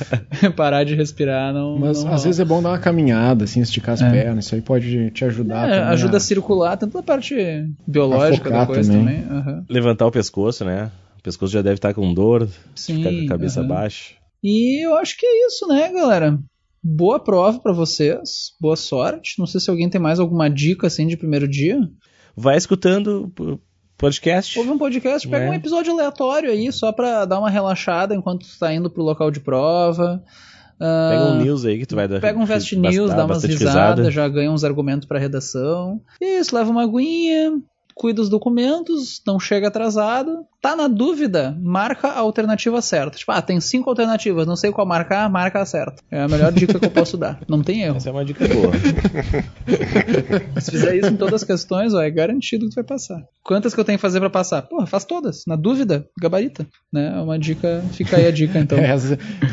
Parar de respirar não. Mas não às vezes é bom dar uma caminhada, assim, esticar as É. pernas. Isso aí pode te ajudar. É, também ajuda a circular, tanto a parte biológica da coisa também. também. aham. Levantar o pescoço, né? Pescoço já deve estar com dor, Sim. ficar com a cabeça aham. baixa. E eu acho que é isso, né, galera? Boa prova pra vocês, boa sorte. Não sei se alguém tem mais alguma dica assim de primeiro dia. Vai escutando o podcast. Ouve um podcast, pega É. um episódio aleatório aí, só pra dar uma relaxada enquanto tu tá indo pro local de prova. Ah, Pega um news aí que tu vai dar. Pega um Vest News, dá umas risadas, risada. já ganha uns argumentos pra redação. Isso, leva uma aguinha, cuida dos documentos, não chega atrasado. Tá na dúvida, marca a alternativa certa. Tipo, ah, tem cinco alternativas, não sei qual marcar, marca a certa. É a melhor dica que eu posso dar. Não tem erro. Essa é uma dica boa. Se fizer isso em todas as questões, ó, é garantido que tu vai passar. Quantas que eu tenho que fazer pra passar? Porra, faz todas. Na dúvida, gabarita. Né? É uma dica, fica aí a dica então. É,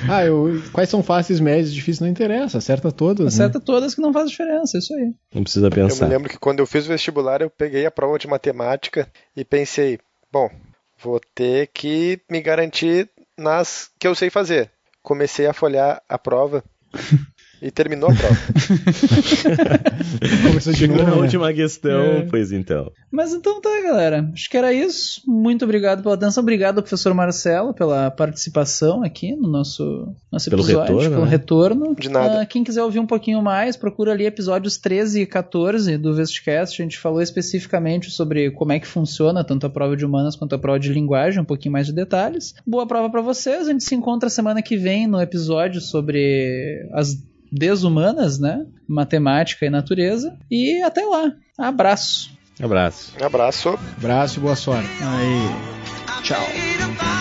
ah, eu... quais são fáceis, médios, difíceis? Não interessa, acerta todas. né? Acerta todas que não faz diferença, isso aí. Não precisa Eu me pensar. lembro que quando eu fiz o vestibular, eu peguei a prova de matemática e pensei, bom, vou ter que me garantir nas que eu sei fazer. Comecei a folhar a prova E terminou a prova. Começou Chegou novo, na né? última questão, É. pois então. Mas então tá, galera. Acho que era isso. Muito obrigado pela atenção. Obrigado, professor Marcelo, pela participação aqui no nosso, nosso Pelo episódio, retorno, pelo né? retorno. De nada. Ah, quem quiser ouvir um pouquinho mais, procura ali episódios 13 e 14 do Vestcast. A gente falou especificamente sobre como é que funciona tanto a prova de humanas quanto a prova de linguagem, um pouquinho mais de detalhes. Boa prova pra vocês. A gente se encontra semana que vem no episódio sobre as desumanas, né? Matemática e natureza. E até lá. Abraço. Abraço. Abraço. Abraço e boa sorte. Aí. Tchau.